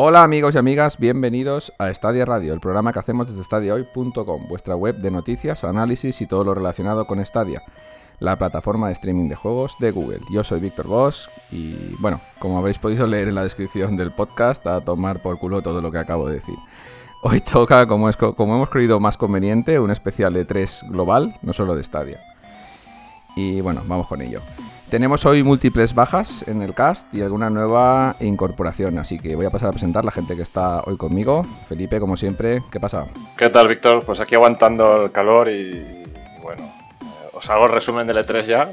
Hola amigos y amigas, bienvenidos a Stadia Radio, el programa que hacemos desde stadiahoy.com, vuestra web de noticias, análisis y todo lo relacionado con Stadia, la plataforma de streaming de juegos de Google. Yo soy Víctor Bosch y bueno, como habréis podido leer en la descripción del podcast, a tomar por culo todo lo que acabo de decir. Hoy toca, como, es, como hemos creído más conveniente, un especial de 3 global, no solo de Stadia. Y bueno, vamos con ello. Tenemos hoy múltiples bajas en el cast y alguna nueva incorporación, así que voy a pasar a presentar la gente que está hoy conmigo. Felipe, como siempre, ¿qué pasa? ¿Qué tal, Víctor? Pues aquí aguantando el calor y, bueno, eh, os hago el resumen del E3 ya.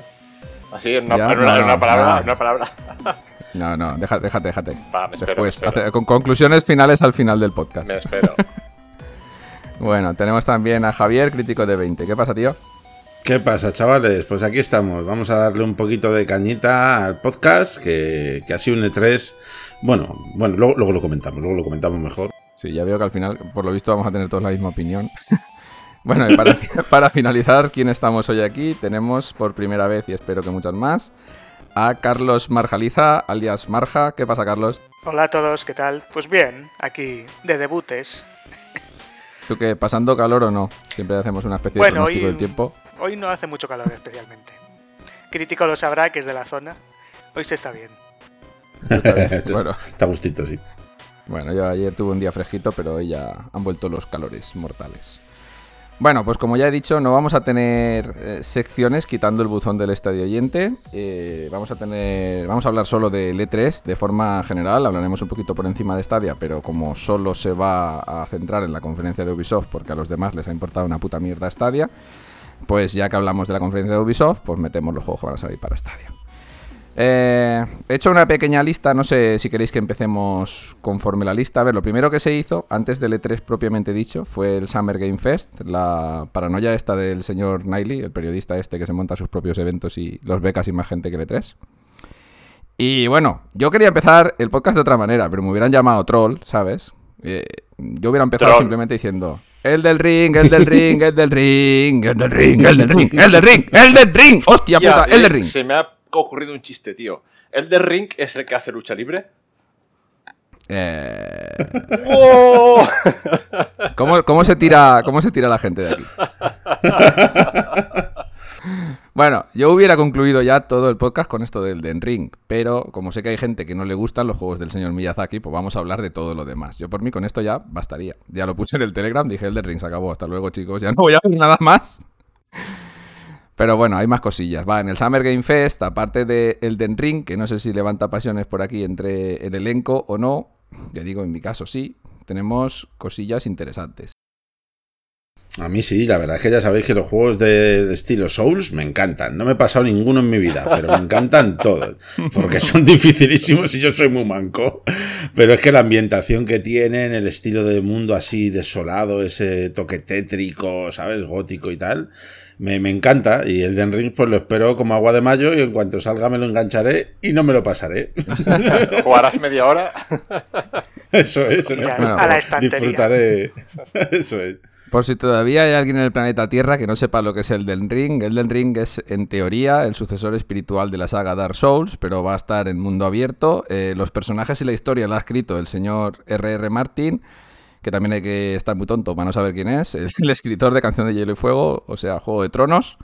Así, en una, Ya, en una- no, en una palabra. nada. en una palabra. No, no, déjate, déjate, déjate. Va, me espero, Después, me espero. con conclusiones finales al final del podcast. Me espero. Bueno, tenemos también a Javier, crítico de 20. ¿Qué pasa, tío? ¿Qué pasa, chavales? Pues aquí estamos. Vamos a darle un poquito de cañita al podcast, que, que ha sido un E3. Bueno, bueno, luego, luego lo comentamos, luego lo comentamos mejor. Sí, ya veo que al final, por lo visto, vamos a tener todos la misma opinión. bueno, y para, fi- para finalizar, ¿quién estamos hoy aquí? Tenemos por primera vez, y espero que muchas más, a Carlos Marjaliza, alias Marja. ¿Qué pasa, Carlos? Hola a todos, ¿qué tal? Pues bien, aquí de debutes. ¿Tú qué, pasando calor o no? Siempre hacemos una especie de pronóstico hoy- del tiempo. Hoy no hace mucho calor especialmente. Crítico lo sabrá que es de la zona. Hoy se está bien. Está bien. Bueno, Está gustito, sí. Bueno, yo ayer tuve un día fresquito, pero hoy ya han vuelto los calores mortales. Bueno, pues como ya he dicho, no vamos a tener eh, secciones quitando el buzón del estadio oyente. Eh, vamos a tener, vamos a hablar solo del E3 de forma general. Hablaremos un poquito por encima de Stadia, pero como solo se va a centrar en la conferencia de Ubisoft, porque a los demás les ha importado una puta mierda Stadia, pues ya que hablamos de la conferencia de Ubisoft, pues metemos los juegos que van a salir para Stadia. Eh, he hecho una pequeña lista, no sé si queréis que empecemos conforme la lista. A ver, lo primero que se hizo antes del E3 propiamente dicho fue el Summer Game Fest, la paranoia esta del señor Niley, el periodista este que se monta sus propios eventos y los ve casi más gente que el E3. Y bueno, yo quería empezar el podcast de otra manera, pero me hubieran llamado troll, ¿sabes? Eh, yo hubiera empezado Troll. simplemente diciendo el del ring, el del ring, el del ring, el del ring, el del ring, el del ring, el del ring, hostia puta, el del eh, ring. Se me ha ocurrido un chiste, tío. ¿El de Ring es el que hace lucha libre? Eh, ¡Oh! ¿Cómo, cómo se tira, ¿Cómo se tira la gente de aquí? Bueno, yo hubiera concluido ya todo el podcast con esto del Den Ring, pero como sé que hay gente que no le gustan los juegos del señor Miyazaki, pues vamos a hablar de todo lo demás. Yo por mí con esto ya bastaría. Ya lo puse en el Telegram, dije el Den Ring se acabó, hasta luego chicos, ya no voy a ver nada más. Pero bueno, hay más cosillas. Va, en el Summer Game Fest, aparte de Elden Ring, que no sé si levanta pasiones por aquí entre el elenco o no, ya digo, en mi caso sí, tenemos cosillas interesantes. A mí sí, la verdad es que ya sabéis que los juegos del estilo Souls me encantan. No me he pasado ninguno en mi vida, pero me encantan todos. Porque son dificilísimos y yo soy muy manco. Pero es que la ambientación que tienen, el estilo de mundo así desolado, ese toque tétrico, ¿sabes? Gótico y tal. Me, me encanta. Y el Den Ring, pues lo espero como agua de mayo y en cuanto salga me lo engancharé y no me lo pasaré. ¿Jugarás media hora? Eso es. a la estantería. Disfrutaré. Eso es. Por si todavía hay alguien en el planeta Tierra que no sepa lo que es Elden Ring, Elden Ring es en teoría el sucesor espiritual de la saga Dark Souls, pero va a estar en mundo abierto. Eh, los personajes y la historia la ha escrito el señor R.R. Martin, que también hay que estar muy tonto para no saber quién es, el, el escritor de Canción de Hielo y Fuego, o sea, Juego de Tronos.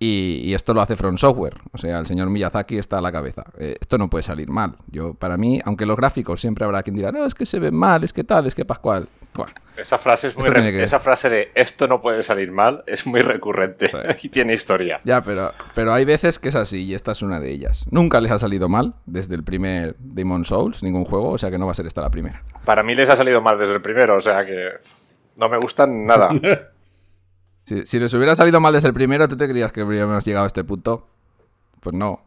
Y, esto lo hace From Software, o sea, el señor Miyazaki está a la cabeza. Eh, esto no puede salir mal. Yo, para mí, aunque los gráficos siempre habrá quien dirá, no, es que se ven mal, es que tal, es que Pascual. Bueno, Esa frase es muy que- Esa frase de esto no puede salir mal es muy recurrente Sí. y tiene historia. Ya, pero, pero hay veces que es así y esta es una de ellas. Nunca les ha salido mal desde el primer Demon Souls, ningún juego, o sea que no va a ser esta la primera. Para mí les ha salido mal desde el primero, o sea que no me gustan nada. Si, si les hubiera salido mal desde el primero, ¿tú te creías que habríamos llegado a este punto? Pues no.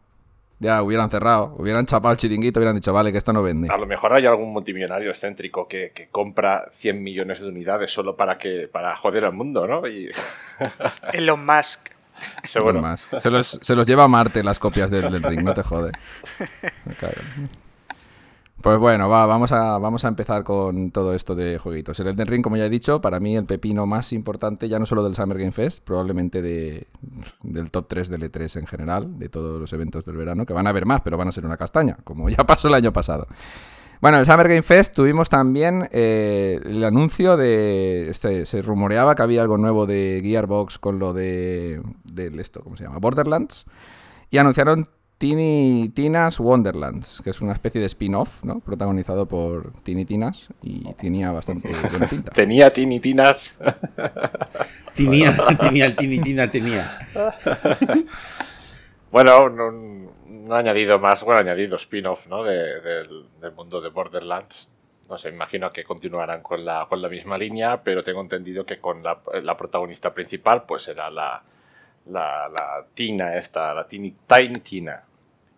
Ya hubieran cerrado, hubieran chapado el chiringuito, hubieran dicho, vale, que esto no vende. A lo mejor hay algún multimillonario excéntrico que, que compra 100 millones de unidades solo para que para joder al mundo, ¿no? Y Elon Musk. seguro. Más. Se, los, se los lleva a Marte las copias del, del ring, no te jode. Me cago. Pues bueno, va, vamos, a, vamos a empezar con todo esto de jueguitos. El Elden Ring, como ya he dicho, para mí el pepino más importante, ya no solo del Summer Game Fest, probablemente de, del top 3 del E3 en general, de todos los eventos del verano, que van a haber más, pero van a ser una castaña, como ya pasó el año pasado. Bueno, el Summer Game Fest tuvimos también eh, el anuncio de. Se, se rumoreaba que había algo nuevo de Gearbox con lo de. del esto, ¿cómo se llama? Borderlands. Y anunciaron Tiny Tina's Wonderlands, que es una especie de spin-off, ¿no? Protagonizado por Tiny Tinas y tenía bastante buena pinta. Tenía Tini Tinas. Tenía, tenía el Tini Tina, tenía. Bueno, no, no ha añadido más, bueno, ha añadido spin-off, ¿no? De- del, del mundo de Borderlands. No sé, imagino que continuarán con la, con la misma línea, pero tengo entendido que con la, la protagonista principal, pues será la, la, la Tina esta, la Tini, Tiny Tina.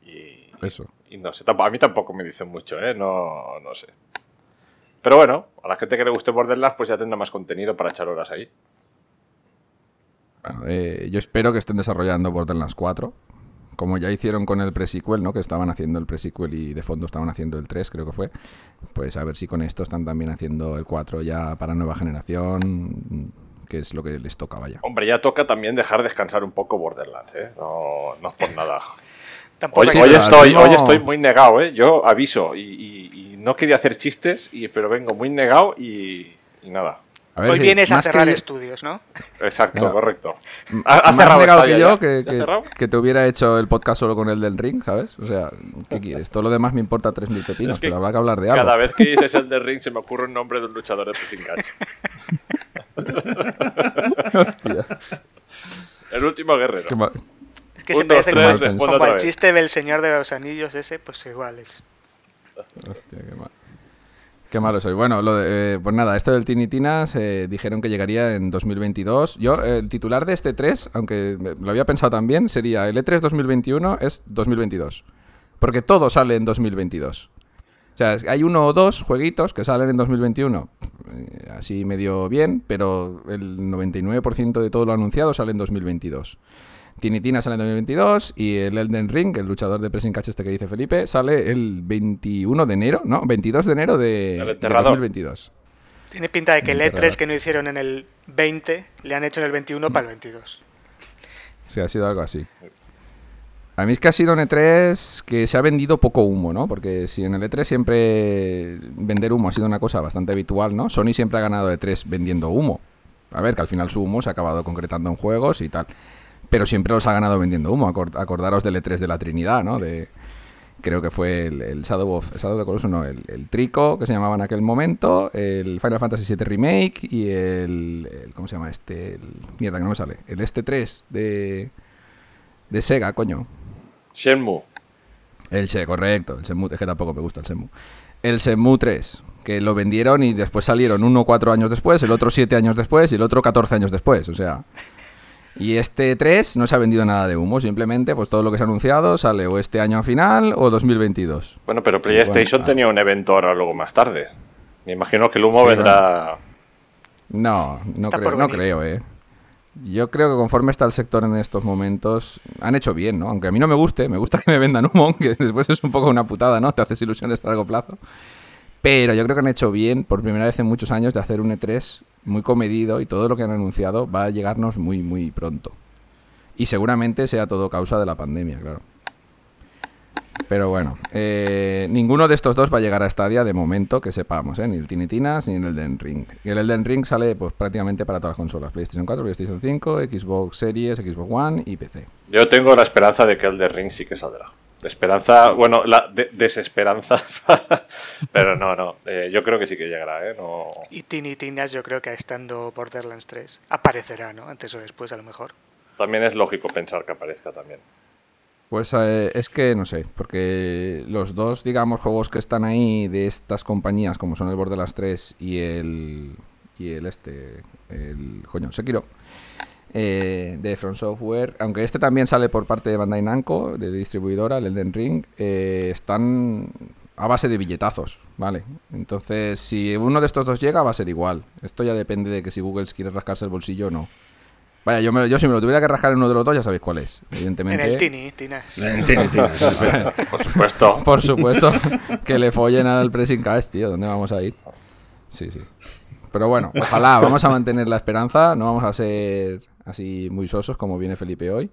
Y, Eso. y no sé, a mí tampoco me dicen mucho, ¿eh? No, no sé. Pero bueno, a la gente que le guste Borderlands, pues ya tendrá más contenido para echar horas ahí. Bueno, eh, yo espero que estén desarrollando Borderlands 4. Como ya hicieron con el pre-sequel, ¿no? Que estaban haciendo el pre-sequel y de fondo estaban haciendo el 3, creo que fue. Pues a ver si con esto están también haciendo el 4 ya para nueva generación, que es lo que les toca, vaya. Hombre, ya toca también dejar descansar un poco Borderlands, ¿eh? No, no es por nada. Hoy, hoy estoy, hoy estoy muy negado, ¿eh? Yo aviso y, y- y no quería hacer chistes, y, pero vengo muy negado y, y nada. A ver, Hoy sí, vienes a que cerrar yo- estudios, ¿no? Exacto, correcto. ¿Ha- ha más negado que yo ¿Ya? que, ¿Ya que- que te hubiera hecho el podcast solo con el del ring, ¿sabes? O sea, ¿qué quieres? Todo lo demás me importa 3.000 pepinos, Es que pero habrá que hablar de algo. Cada vez que dices el de ring se me ocurre un nombre de un luchador de catch. Hostia, El último guerrero. qué mal. Es que Un, se dos, parece tres, como, vez. chiste del Señor de los Anillos ese, pues igual es. Hostia, qué mal. Qué malo soy. Bueno, lo de- eh, pues nada, esto del Tiny Tinas eh, dijeron que llegaría en 2022. Yo, eh, el titular de este 3, aunque lo había pensado también, sería el E E3 2021 es 2022. Porque todo sale en 2022. O sea, hay uno o dos jueguitos que salen en 2021, eh, así medio bien, pero el 99% de todo lo anunciado sale en 2022. Tiny Tina sale en 2022 y el Elden Ring, el luchador de pressing catch este que dice Felipe, sale el 21 de enero, ¿no? 22 de enero de, de enterrador. 2022. Tiene pinta de que el Enterrado. E3 que no hicieron en el 20 le han hecho en el 21 para el 22. Sí, ha sido algo así. A mí es que ha sido un E3 que se ha vendido poco humo, ¿no? Porque si en el E3 siempre vender humo ha sido una cosa bastante habitual, ¿no? Sony siempre ha ganado E3 vendiendo humo. A ver, que al final su humo se ha acabado concretando en juegos y tal. Pero siempre los ha ganado vendiendo humo. Acor- Acordaros del E3 de la Trinidad, ¿no? De, creo que fue el, Shadow of el Shadow of the Colossus, no, el, Trico, que se llamaba en aquel momento, el Final Fantasy VII Remake y el, ¿Cómo se llama este? Mierda, que no me sale. El este 3 de. De Sega, coño. Shenmue. El She, correcto. El Shenmue, es que tampoco me gusta el Shenmue. El Shenmue 3, que lo vendieron y después salieron uno cuatro años después, el otro siete años después y el otro 14 años después. O sea. Y este 3 no se ha vendido nada de humo, simplemente pues todo lo que se ha anunciado sale o este año a final o 2022. Bueno, pero PlayStation bueno, ah. tenía un evento ahora luego más tarde. Me imagino que el humo Sí, vendrá. No, no Está creo, no creo, eh. Yo creo que conforme está el sector en estos momentos, han hecho bien, ¿no? Aunque a mí no me guste, me gusta que me vendan humo, que después es un poco una putada, ¿no? Te haces ilusiones a largo plazo. Pero yo creo que han hecho bien, por primera vez en muchos años, de hacer un E3 muy comedido y todo lo que han anunciado va a llegarnos muy, muy pronto. Y seguramente sea todo causa de la pandemia, claro. Pero bueno, eh, ninguno de estos dos va a llegar a Stadia de momento que sepamos, ¿eh? ni el Tiny Tinas ni el Elden Ring. Y el Elden Ring sale pues prácticamente para todas las consolas, PlayStation 4, PlayStation 5, Xbox Series, Xbox One y PC. Yo tengo la esperanza de que el de Ring sí que saldrá. Esperanza, bueno, la de- desesperanza. pero no, no. eh, yo creo que sí que llegará, ¿eh? No. Y Tiny Tinas yo creo que estando Borderlands 3 aparecerá, ¿no? Antes o después a lo mejor. También es lógico pensar que aparezca también. Pues eh, es que no sé, porque los dos, digamos, juegos que están ahí de estas compañías, como son el Borderlands 3 y el. y el este. el. coño, Sekiro. eh, de From Software, aunque este también sale por parte de Bandai Namco, de distribuidora, el Elden Ring, eh, están a base de billetazos, ¿vale? Entonces, si uno de estos dos llega, va a ser igual. Esto ya depende de que si Google quiere rascarse el bolsillo o no. Vaya, yo, me- yo si me lo tuviera que rascar en uno de los dos, ya sabéis cuál es. Evidentemente. En el Tiny Tinas. Tiene, tiene, sí, espera. Por supuesto. Por supuesto, que le follen al pressing cast, tío. ¿Dónde vamos a ir? Sí, sí. Pero bueno, ojalá, vamos a mantener la esperanza. No vamos a ser así muy sosos como viene Felipe hoy.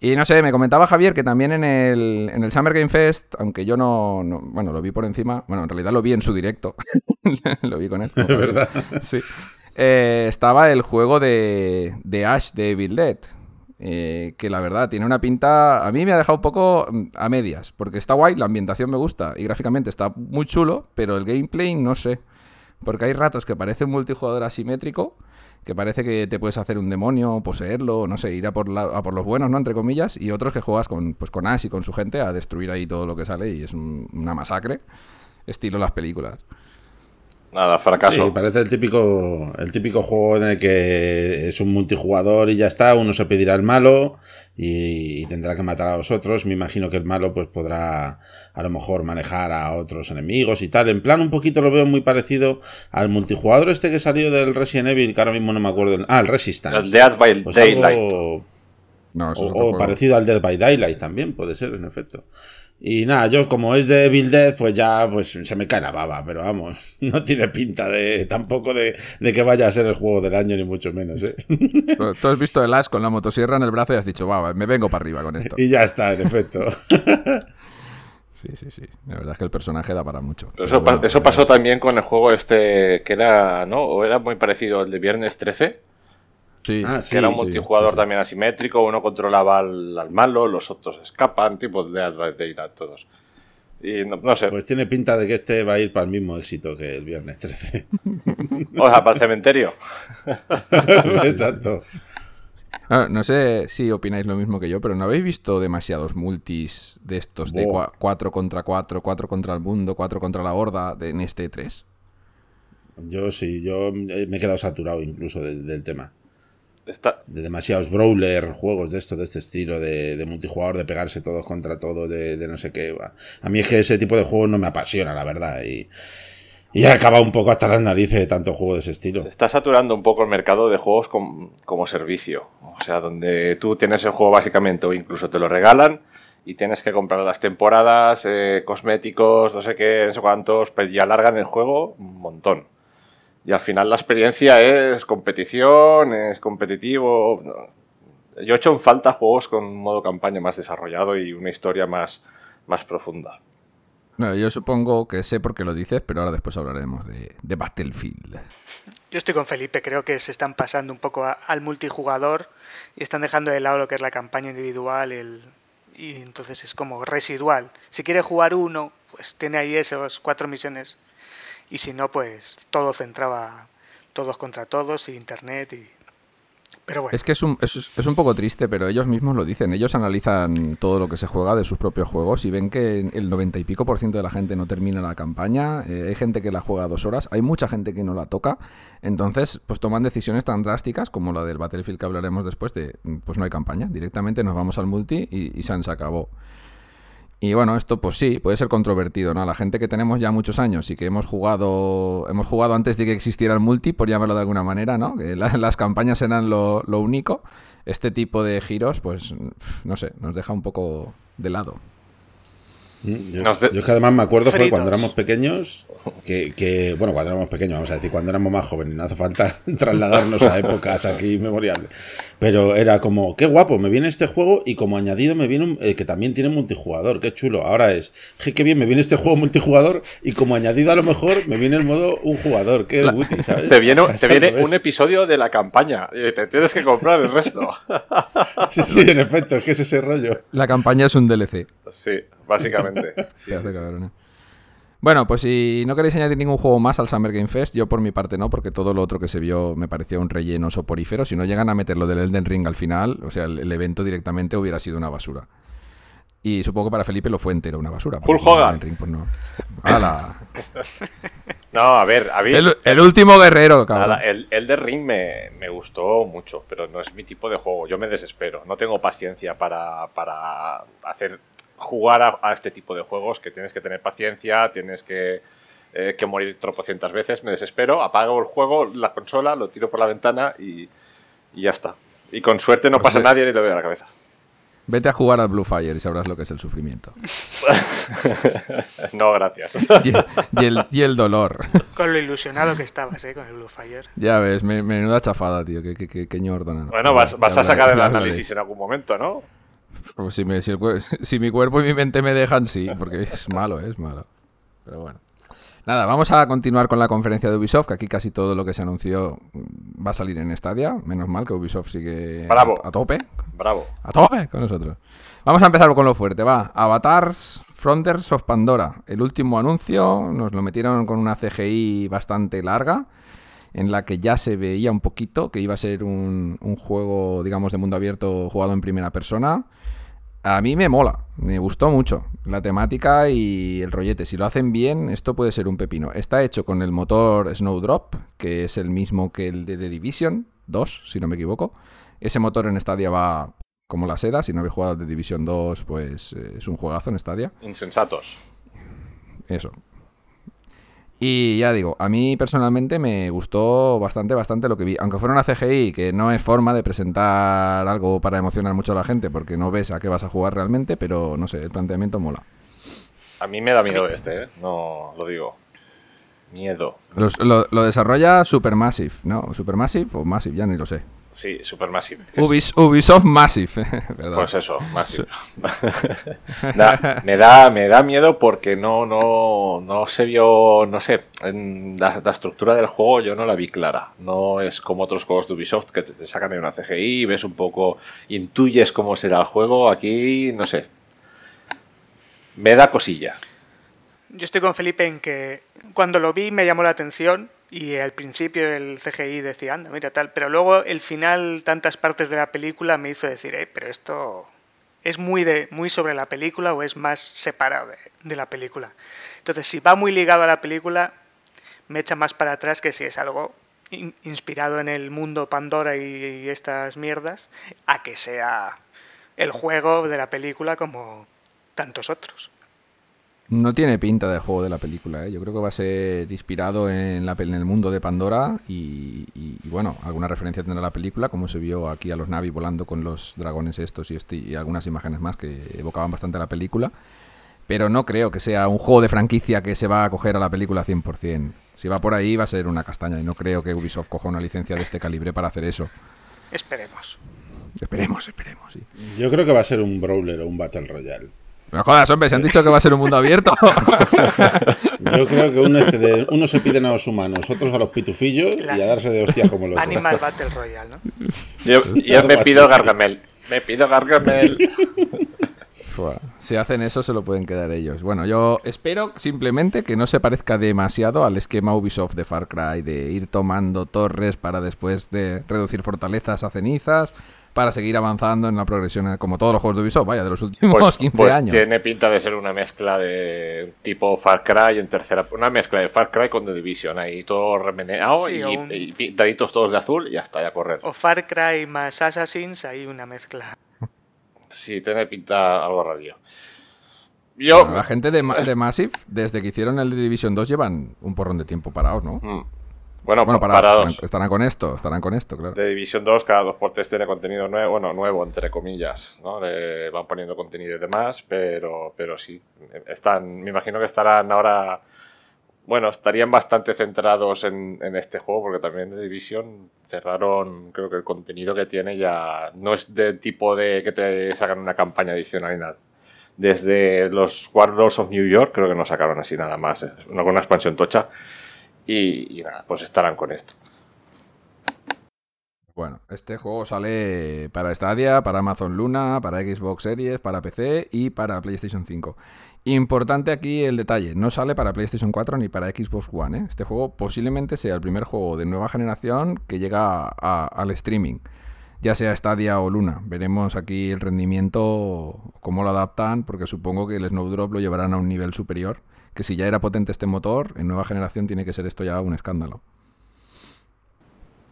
Y no sé, me comentaba Javier que también en el, en el Summer Game Fest, aunque yo no, no- Bueno, lo vi por encima. Bueno, en realidad lo vi en su directo. lo vi con él. Es verdad. Sí. Eh, estaba el juego de, de Ash de Evil Dead. eh, que la verdad tiene una pinta. A mí me ha dejado un poco mm, a medias. Porque está guay, la ambientación me gusta. Y gráficamente está muy chulo. Pero el gameplay no sé. Porque hay ratos que parece un multijugador asimétrico. Que parece que te puedes hacer un demonio, poseerlo, no sé, ir a por, la- a por los buenos, ¿no? Entre comillas. Y otros que juegas con, pues, con Ash y con su gente a destruir ahí todo lo que sale. Y es un- una masacre. Estilo las películas. Nada, fracaso. Sí, parece el típico, el típico juego en el que es un multijugador y ya está, uno se pedirá al malo y, y tendrá que matar a los otros. Me imagino que el malo pues podrá a lo mejor manejar a otros enemigos y tal. En plan un poquito lo veo muy parecido al multijugador este que salió del Resident Evil, que ahora mismo no me acuerdo. el- Ah, el Resistance. El Dead by Pues Daylight. algo- No, eso o, es parecido al Dead by Daylight también, puede ser, en efecto. Y nada, yo como es de Evil Dead, pues ya pues se me cae la baba, pero vamos, no tiene pinta de tampoco de, de que vaya a ser el juego del año, ni mucho menos, ¿eh? Tú has visto el Ash con la motosierra en el brazo y has dicho, va, me vengo para arriba con esto. y ya está, en efecto. Sí, sí, sí. La verdad es que el personaje da para mucho. Eso, pa- eso pasó también con el juego este que era, ¿no? O era muy parecido al de Viernes 13, Sí, Ah, que sí, era un sí, multijugador sí, sí. también asimétrico, uno controlaba al, al malo, los otros escapan, tipo de by Daylight todos. Y no, no sé, Pues tiene pinta de que este va a ir para el mismo éxito que el viernes 13. o sea, para el cementerio. Exacto. Ah, no sé si opináis lo mismo que yo, pero ¿no habéis visto demasiados multis de estos de Buah. 4 contra 4, 4 contra el mundo, 4 contra la horda de, en este 3? Yo sí, yo eh, me he quedado saturado incluso del, del tema. Está, de demasiados brawler, juegos de esto, de este estilo, de, de multijugador, de pegarse todos contra todos, de, de no sé qué. va. A mí es que ese tipo de juegos no me apasiona, la verdad. Y, y he acabado un poco hasta las narices de tanto juego de ese estilo. se está saturando un poco el mercado de juegos com- como servicio. O sea, donde tú tienes el juego básicamente o incluso te lo regalan y tienes que comprar las temporadas, eh, cosméticos, no sé qué, no sé cuántos, pero ya alargan el juego un montón. Y al final la experiencia es competición, es competitivo. Yo he hecho en falta juegos con un modo campaña más desarrollado y una historia más, más profunda. No, yo supongo que sé por qué lo dices, pero ahora después hablaremos de, de Battlefield. Yo estoy con Felipe, creo que se están pasando un poco a- al multijugador y están dejando de lado lo que es la campaña individual el, y entonces es como residual. Si quiere jugar uno, pues tiene ahí esas cuatro misiones y si no, pues todo centraba todos contra todos y internet y... Pero bueno, Es que es un, es, es un poco triste, pero ellos mismos lo dicen. Ellos analizan todo lo que se juega de sus propios juegos y ven que el 90 y pico por ciento de la gente no termina la campaña. eh, hay gente que la juega dos horas, hay mucha gente que no la toca. Entonces, pues toman decisiones tan drásticas como la del Battlefield que hablaremos después de, pues no hay campaña. Directamente nos vamos al multi y, y se acabó. Y bueno, esto pues sí, puede ser controvertido, ¿no? La gente que tenemos ya muchos años y que hemos jugado hemos jugado antes de que existiera el multi, por llamarlo de alguna manera, ¿no? Que la- las campañas eran lo, lo único. Este tipo de giros, pues, no sé, nos deja un poco de lado. Mm, Yo, Nos de- yo es que además me acuerdo fue cuando éramos pequeños, que, que, bueno, cuando éramos pequeños, vamos a decir, cuando éramos más jóvenes, no hace falta trasladarnos a épocas aquí memoriales. Pero era como, qué guapo, me viene este juego y como añadido me viene un, eh, que también tiene multijugador, qué chulo. Ahora es, je, qué bien, me viene este juego multijugador y como añadido a lo mejor me viene el modo un jugador, qué La- útil, ¿sabes? Te viene, te viene un episodio de la campaña y te tienes que comprar el resto. Sí, sí, en efecto, es que es ese rollo. La campaña es un DLC. Sí, básicamente. Sí, ¿Qué hace, sí, sí. cabrones? Bueno, pues si no queréis añadir ningún juego más al Summer Game Fest, yo por mi parte no, porque todo lo otro que se vio me pareció un relleno soporífero. Si no llegan a meter lo del Elden Ring al final, o sea, el, el evento directamente hubiera sido una basura. Y supongo que para Felipe lo fue entero una basura. Hulk Hogan. Ring, pues no. ¡Hala! No, a ver, a mí, El, el último guerrero, cabrón. nada, el, el de Ring me, me gustó mucho, pero no es mi tipo de juego. Yo me desespero. No tengo paciencia para, para hacer jugar a, a este tipo de juegos que tienes que tener paciencia, tienes que, eh, que morir tropocientas veces. Me desespero, apago el juego, la consola, lo tiro por la ventana y, y ya está. Y con suerte no Pues pasa ve- nadie ni le doy a la cabeza. Vete a jugar al Blue Fire y sabrás lo que es el sufrimiento. no, gracias. Y, y el, y el dolor. con lo ilusionado que estabas, ¿eh? Con el Blue Fire. ya ves, me- menuda chafada, tío. Que, que, que, que ñordo, nada. Bueno, vas, vas a sacar el análisis en algún momento, ¿no? Pues si, me- si el si mi cuerpo y mi mente me dejan, sí, porque es malo, es malo. Pero bueno. Nada, vamos a continuar con la conferencia de Ubisoft, que aquí casi todo lo que se anunció va a salir en Stadia. Menos mal que Ubisoft sigue a- Bravo. a tope. Bravo. A tope con nosotros. Vamos a empezar con lo fuerte, va. Avatars Frontiers of Pandora. El último anuncio nos lo metieron con una CGI bastante larga, en la que ya se veía un poquito que iba a ser un, un juego, digamos, de mundo abierto jugado en primera persona. A mí me mola, me gustó mucho la temática y el rollete. Si lo hacen bien, esto puede ser un pepino. Está hecho con el motor Snowdrop, que es el mismo que el de The Division 2, si no me equivoco. Ese motor en Stadia va como la seda. Si no habéis jugado The Division 2, pues eh, es un juegazo en Stadia. Insensatos. Eso. Y ya digo, a mí personalmente me gustó bastante, bastante lo que vi. Aunque fuera una CGI, que no es forma de presentar algo para emocionar mucho a la gente, porque no ves a qué vas a jugar realmente, pero no sé, el planteamiento mola. A mí me da miedo este, ¿eh? No lo digo. Miedo. Los- lo, lo desarrolla Supermassive, ¿no? Supermassive o Massive, ya ni lo sé. Sí, Supermassive. Ubis- Ubisoft Massive, perdón. Pues eso. Da- me da me da miedo porque no no no se vio, no sé, en la, la estructura del juego yo no la vi clara. No es como otros juegos de Ubisoft que te, te sacan en una CGI y ves un poco, intuyes cómo será el juego. Aquí no sé. Me da cosilla. Yo estoy con Felipe en que cuando lo vi me llamó la atención y al principio el CGI decía, anda, mira tal, pero luego el final, tantas partes de la película me hizo decir, eh, pero esto es muy, de, muy sobre la película o es más separado de, de la película. Entonces, si va muy ligado a la película, me echa más para atrás que si es algo in- inspirado en el mundo Pandora y estas mierdas, a que sea el juego de la película como tantos otros. No tiene pinta de juego de la película, ¿eh? Yo creo que va a ser inspirado en, la, pel- en el mundo de Pandora y, y- y, bueno, alguna referencia tendrá la película, como se vio aquí a los Navi volando con los dragones estos y, este- y algunas imágenes más que evocaban bastante la película. Pero no creo que sea un juego de franquicia que se va a coger a la película 100%. Si va por ahí va a ser una castaña y no creo que Ubisoft coja una licencia de este calibre para hacer eso. Esperemos. Esperemos, esperemos, sí. Yo creo que va a ser un brawler o un Battle Royale. No jodas, hombre, se han dicho que va a ser un mundo abierto. Yo creo que uno, este de, unos se piden a los humanos, otros a los pitufillos y a darse de hostia como locos. Animal Battle Royale, ¿no? Yo, yo me pido. Gargamel. Me pido Gargamel. Si hacen eso, se lo pueden quedar ellos. Bueno, yo espero simplemente que no se parezca demasiado al esquema Ubisoft de Far Cry, de ir tomando torres para después de reducir fortalezas a cenizas, para seguir avanzando en la progresión, como todos los juegos de Ubisoft, vaya, de los últimos Pues, 15 pues años. tiene pinta de ser una mezcla de tipo Far Cry en tercera. Una mezcla de Far Cry con The Division. Ahí todo remeneado Sí, y, o un- y pintaditos todos de azul y ya está, ya correr. O Far Cry más Assassins, hay una mezcla. Sí, tiene pinta algo radio. Yo. Bueno, la gente de, Ma- de Massive, desde que hicieron el de Division 2, llevan un porrón de tiempo parados, ¿no? Mm. Bueno, Bueno, parados. parados. Estarán, estarán con esto, estarán con esto, claro. De Division 2 cada dos por tres tiene contenido nuevo, bueno, nuevo entre comillas, ¿no? Le van poniendo contenido y demás, pero, pero sí, están, me imagino que estarán ahora, bueno, estarían bastante centrados en, en este juego, porque también de Division cerraron, creo que el contenido que tiene ya no es de tipo de que te sacan una campaña adicional y nada. Desde los Warlords of New York creo que no sacaron así nada más, ¿eh? una, una expansión tocha. Y, y nada, pues estarán con esto. Bueno, este juego sale para Stadia, para Amazon Luna, para Xbox Series, para PC y para PlayStation 5. Importante aquí el detalle, no sale para PlayStation 4 ni para Xbox One. ¿eh? Este juego posiblemente sea el primer juego de nueva generación que llega al streaming, ya sea Stadia o Luna. Veremos aquí el rendimiento, cómo lo adaptan, porque supongo que el Snowdrop lo llevarán a un nivel superior, que si ya era potente este motor, en nueva generación tiene que ser esto ya un escándalo.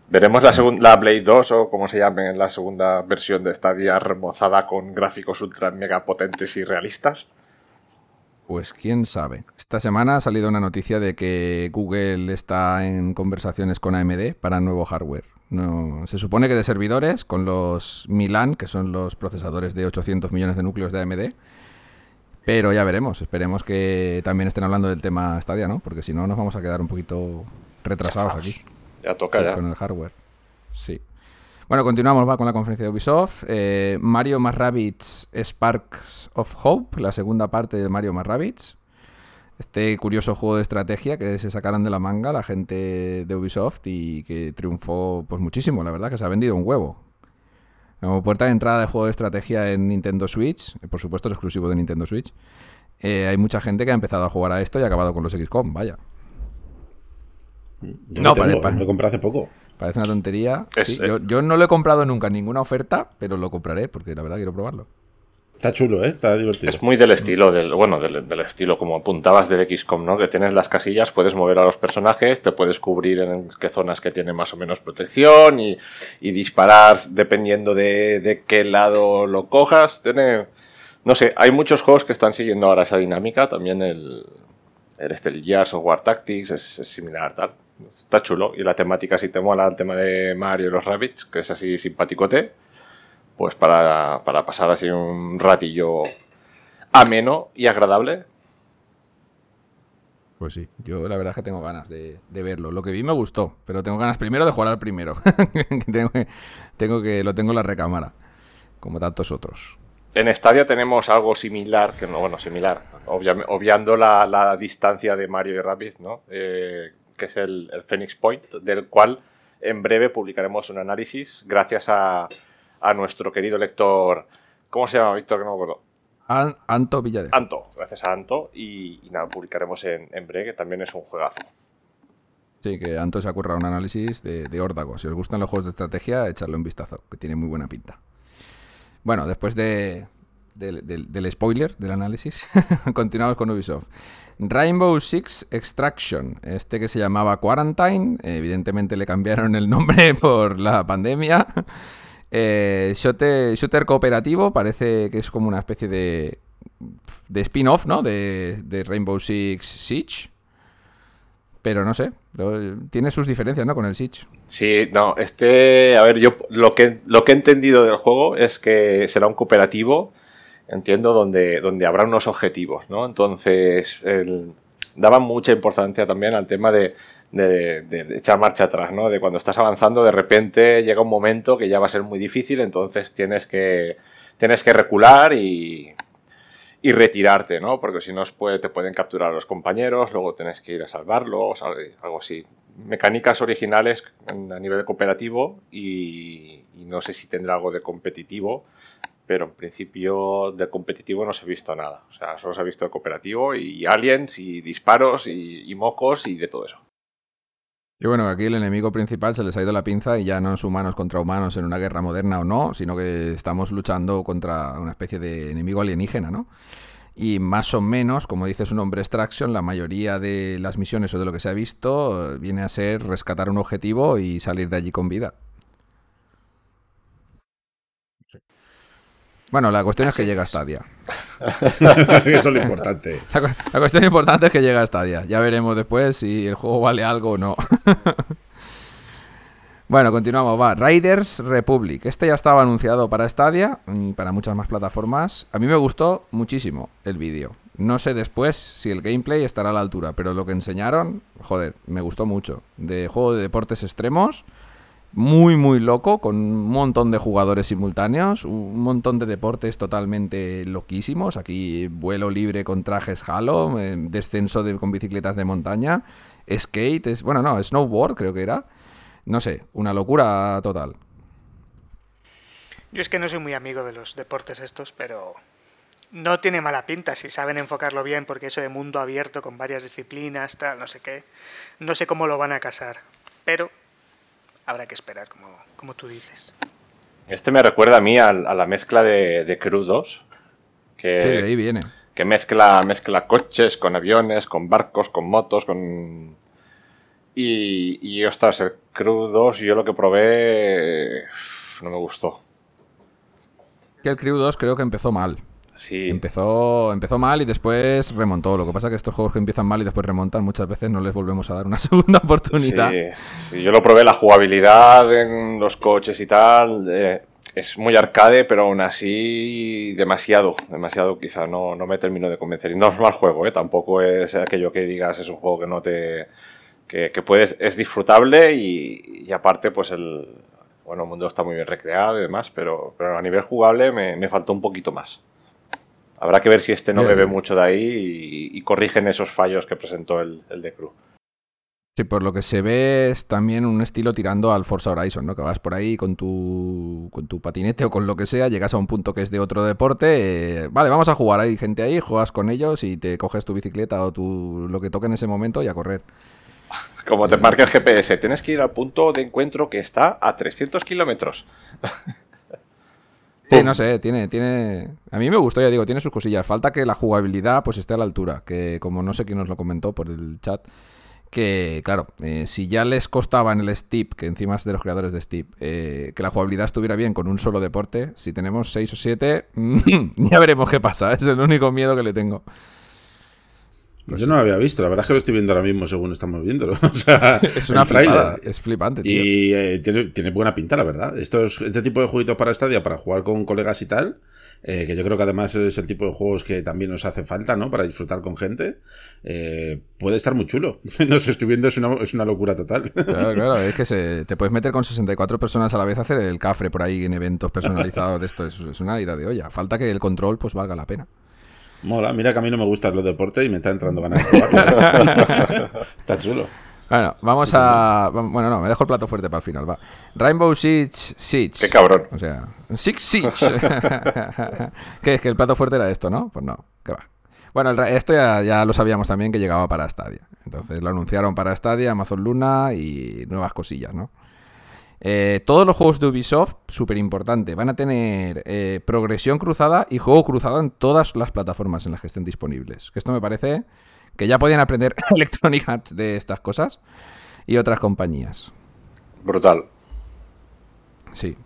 Veremos la, la Blade 2 o como se llame la segunda versión de Stadia remozada con gráficos ultra mega potentes y realistas. Pues quién sabe. Esta semana ha salido una noticia de que Google está en conversaciones con AMD para nuevo hardware. No, se supone que de servidores con los Milan, que son los procesadores de 800 millones de núcleos de AMD. Pero ya veremos. Esperemos que también estén hablando del tema Stadia, ¿no? Porque si no nos vamos a quedar un poquito retrasados aquí. Ya toca Sí, ya. con el hardware. Sí. Bueno, continuamos va con la conferencia de Ubisoft. Eh, Mario más Rabbids Sparks of Hope, la segunda parte de Mario más Rabbids. Este curioso juego de estrategia que se sacaron de la manga la gente de Ubisoft y que triunfó pues muchísimo, la verdad que se ha vendido un huevo. Como puerta de entrada de juego de estrategia en Nintendo Switch, por supuesto es exclusivo de Nintendo Switch, eh, hay mucha gente que ha empezado a jugar a esto y ha acabado con los XCOM, vaya. no, pero me lo compré hace poco. Parece una tontería. yo, no lo he comprado nunca en ninguna oferta, pero lo compraré porque la verdad quiero probarlo. Está chulo, ¿eh? Está divertido. Es muy del estilo, del, bueno, del, estilo como apuntabas del XCOM, ¿no? Que tienes las casillas, puedes mover a los personajes, te puedes cubrir en qué zonas que tienen más o menos protección y, disparar dependiendo de, qué lado lo cojas. Tiene, no sé, hay muchos juegos que están siguiendo ahora esa dinámica. También el, el, este, el of War Tactics es, similar, tal. Está chulo. Y la temática, si te mola el tema de Mario y los Rabbits, que es así simpaticote pues para, pasar así un ratillo ameno y agradable. Pues sí, yo la verdad es que tengo ganas de, verlo. Lo que vi me gustó, pero tengo ganas primero de jugar al primero. tengo, que, tengo que, lo tengo en la recámara, como tantos otros. En Stadia tenemos algo similar, que no, bueno, similar, obviando la, distancia de Mario y Rabbids, ¿no? Eh, que es el, el Phoenix Point, del cual en breve publicaremos un análisis gracias a, a nuestro querido lector. ¿Cómo se llama, Víctor? Que no me acuerdo. Anto Villares. Anto, gracias a Anto. Y, nada, publicaremos en, en, breve, que también es un juegazo. Sí, que Anto se ha currado un análisis de, de Órdago. Si os gustan los juegos de estrategia, echarle un vistazo, que tiene muy buena pinta. Bueno, después de, del spoiler del análisis, continuamos con Ubisoft. Rainbow Six Extraction, este que se llamaba Quarantine, evidentemente le cambiaron el nombre por la pandemia. Eh, shooter, cooperativo, parece que es como una especie de, de spin-off, ¿no? De, Rainbow Six Siege. Pero no sé, tiene sus diferencias, ¿no? Con el Siege. Sí, no, este, a ver, yo lo que, lo que he entendido del juego es que será un cooperativo, entiendo, donde, donde habrá unos objetivos, ¿no? Entonces, daba mucha importancia también al tema de, de, echar marcha atrás, ¿no? De cuando estás avanzando, de repente llega un momento que ya va a ser muy difícil, entonces tienes que, tienes que recular y, y retirarte, ¿no? Porque si no te pueden capturar los compañeros, luego tienes que ir a salvarlos, algo así. Mecánicas originales a nivel cooperativo y, no sé si tendrá algo de competitivo, pero en principio de competitivo no se ha visto nada. O sea, solo se ha visto cooperativo y aliens y disparos y mocos y de todo eso. Y bueno, aquí el enemigo principal se les ha ido la pinza y ya no es humanos contra humanos en una guerra moderna o no, sino que estamos luchando contra una especie de enemigo alienígena, ¿no? Y más o menos, como dice su nombre Extraction, la mayoría de las misiones o de lo que se ha visto eh, viene a ser rescatar un objetivo y salir de allí con vida. Bueno, la cuestión es que llega a Stadia. Eso es lo importante. La, cuestión importante es que llega a Stadia. Ya veremos después si el juego vale algo o no. bueno, continuamos. Va. Riders Republic. Este ya estaba anunciado para Stadia y para muchas más plataformas. A mí me gustó muchísimo el vídeo. No sé después si el gameplay estará a la altura, pero lo que enseñaron, joder, me gustó mucho. De juego de deportes extremos muy, muy loco, con un montón de jugadores simultáneos, un montón de deportes totalmente loquísimos. Aquí vuelo libre con trajes Halo, eh, descenso de, con bicicletas de montaña, skate, bueno, no, snowboard creo que era. No sé, una locura total. Yo es que no soy muy amigo de los deportes estos, pero no tiene mala pinta si saben enfocarlo bien, porque eso de mundo abierto con varias disciplinas, tal, no sé qué, no sé cómo lo van a casar. Pero habrá que esperar, como, como tú dices. Este me recuerda a mí a, la mezcla de, de Crew 2. Que, sí, ahí viene. Que mezcla, mezcla coches con aviones, con barcos, con motos, con... Y, y ostras, el Crew 2 yo lo que probé no me gustó. Que el Crew 2 creo que empezó mal. Empezó, empezó mal y después remontó. Lo que pasa es que estos juegos que empiezan mal y después remontan, muchas veces no les volvemos a dar una segunda oportunidad. Sí, yo lo probé, la jugabilidad en los coches y tal. Eh, es muy arcade, pero aún así demasiado, demasiado quizá no, no me termino de convencer. Y no es mal juego, ¿eh? tampoco es aquello que digas es un juego que no te... que, puedes, es disfrutable y, y aparte pues el, bueno, el mundo está muy bien recreado y demás, pero, pero a nivel jugable me, me faltó un poquito más. Habrá que ver si este no bebe mucho de ahí y, y corrigen esos fallos que presentó el, el de Crew. Sí, por lo que se ve es también un estilo tirando al Forza Horizon, ¿no? Que vas por ahí con tu, con tu patinete o con lo que sea, llegas a un punto que es de otro deporte, eh, vale, vamos a jugar, hay gente ahí, juegas con ellos y te coges tu bicicleta o tu, lo que toque en ese momento y a correr. Como te marca el GPS, tienes que ir al punto de encuentro que está a 300 kilómetros. Sí, no sé, tiene, tiene. A mí me gustó, ya digo, tiene sus cosillas. Falta que la jugabilidad pues esté a la altura. Que como no sé quién nos lo comentó por el chat. Que, claro, eh, si ya les costaba en el Steep, que encima es de los creadores de Steep, eh, que la jugabilidad estuviera bien con un solo deporte, si tenemos 6 o 7, ya veremos qué pasa. Es el único miedo que le tengo. Pues Yo no lo había visto, la verdad es que lo estoy viendo ahora mismo según estamos viéndolo. O sea, Es una flipada, es flipante, tío. Y eh, tiene, tiene buena pinta, la verdad. Estos, este tipo de jueguitos para Stadia, para jugar con colegas y tal, eh, que yo creo que además es el tipo de juegos que también nos hace falta, ¿no? Para disfrutar con gente, eh, puede estar muy chulo. no sé, estoy viendo, es una, es una locura total. Claro, claro, es que se- te puedes meter con 64 personas a la vez a hacer el cafre por ahí en eventos personalizados de esto. Es, es una ida de olla. Falta que el control pues valga la pena. Mola, mira que a mí no me gustan los deportes y me está entrando ganas de jugar. está chulo. Bueno, vamos a. Bueno, no, me dejo el plato fuerte para el final, va. Rainbow Siege Siege. Qué cabrón. O sea, Six Siege. ¿Qué es? Que el plato fuerte era esto, ¿no? Pues no, que va. Bueno, el esto ya, ya lo sabíamos también que llegaba para Stadia. Entonces lo anunciaron para Stadia, Amazon Luna y nuevas cosillas, ¿no? Eh, todos los juegos de Ubisoft, súper importante, van a tener eh, progresión cruzada y juego cruzado en todas las plataformas en las que estén disponibles. Que esto me parece que ya podían aprender Electronic Arts de estas cosas y otras compañías. Brutal. Sí,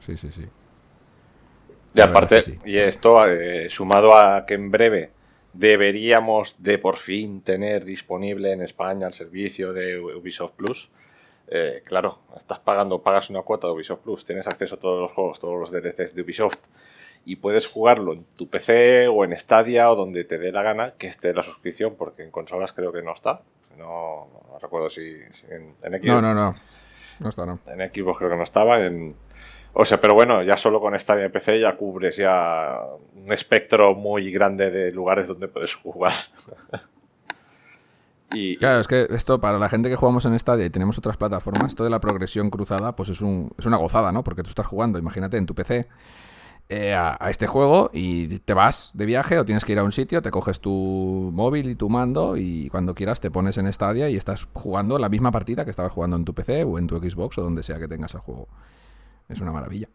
sí, sí, sí. Y La aparte, es que sí. y esto eh, sumado a que en breve deberíamos de por fin tener disponible en España el servicio de Ubisoft Plus. Eh, claro, estás pagando, pagas una cuota de Ubisoft Plus, tienes acceso a todos los juegos, todos los DLCs de Ubisoft y puedes jugarlo en tu PC o en Stadia o donde te dé la gana que esté la suscripción, porque en consolas creo que no está. No, no recuerdo si, si en, en Xbox- No, no, no. No está, no. en Xbox creo que no estaba. En... O sea, pero bueno, ya solo con Stadia y PC ya cubres ya un espectro muy grande de lugares donde puedes jugar. y Claro, es que esto para la gente que jugamos en Stadia y tenemos otras plataformas, esto de la progresión cruzada, pues es, un, es una gozada, ¿no? Porque tú estás jugando, imagínate, en tu PC eh, a, a este juego y te vas de viaje o tienes que ir a un sitio, te coges tu móvil y tu mando y cuando quieras te pones en Stadia y estás jugando la misma partida que estabas jugando en tu PC o en tu Xbox o donde sea que tengas el juego. Es una maravilla.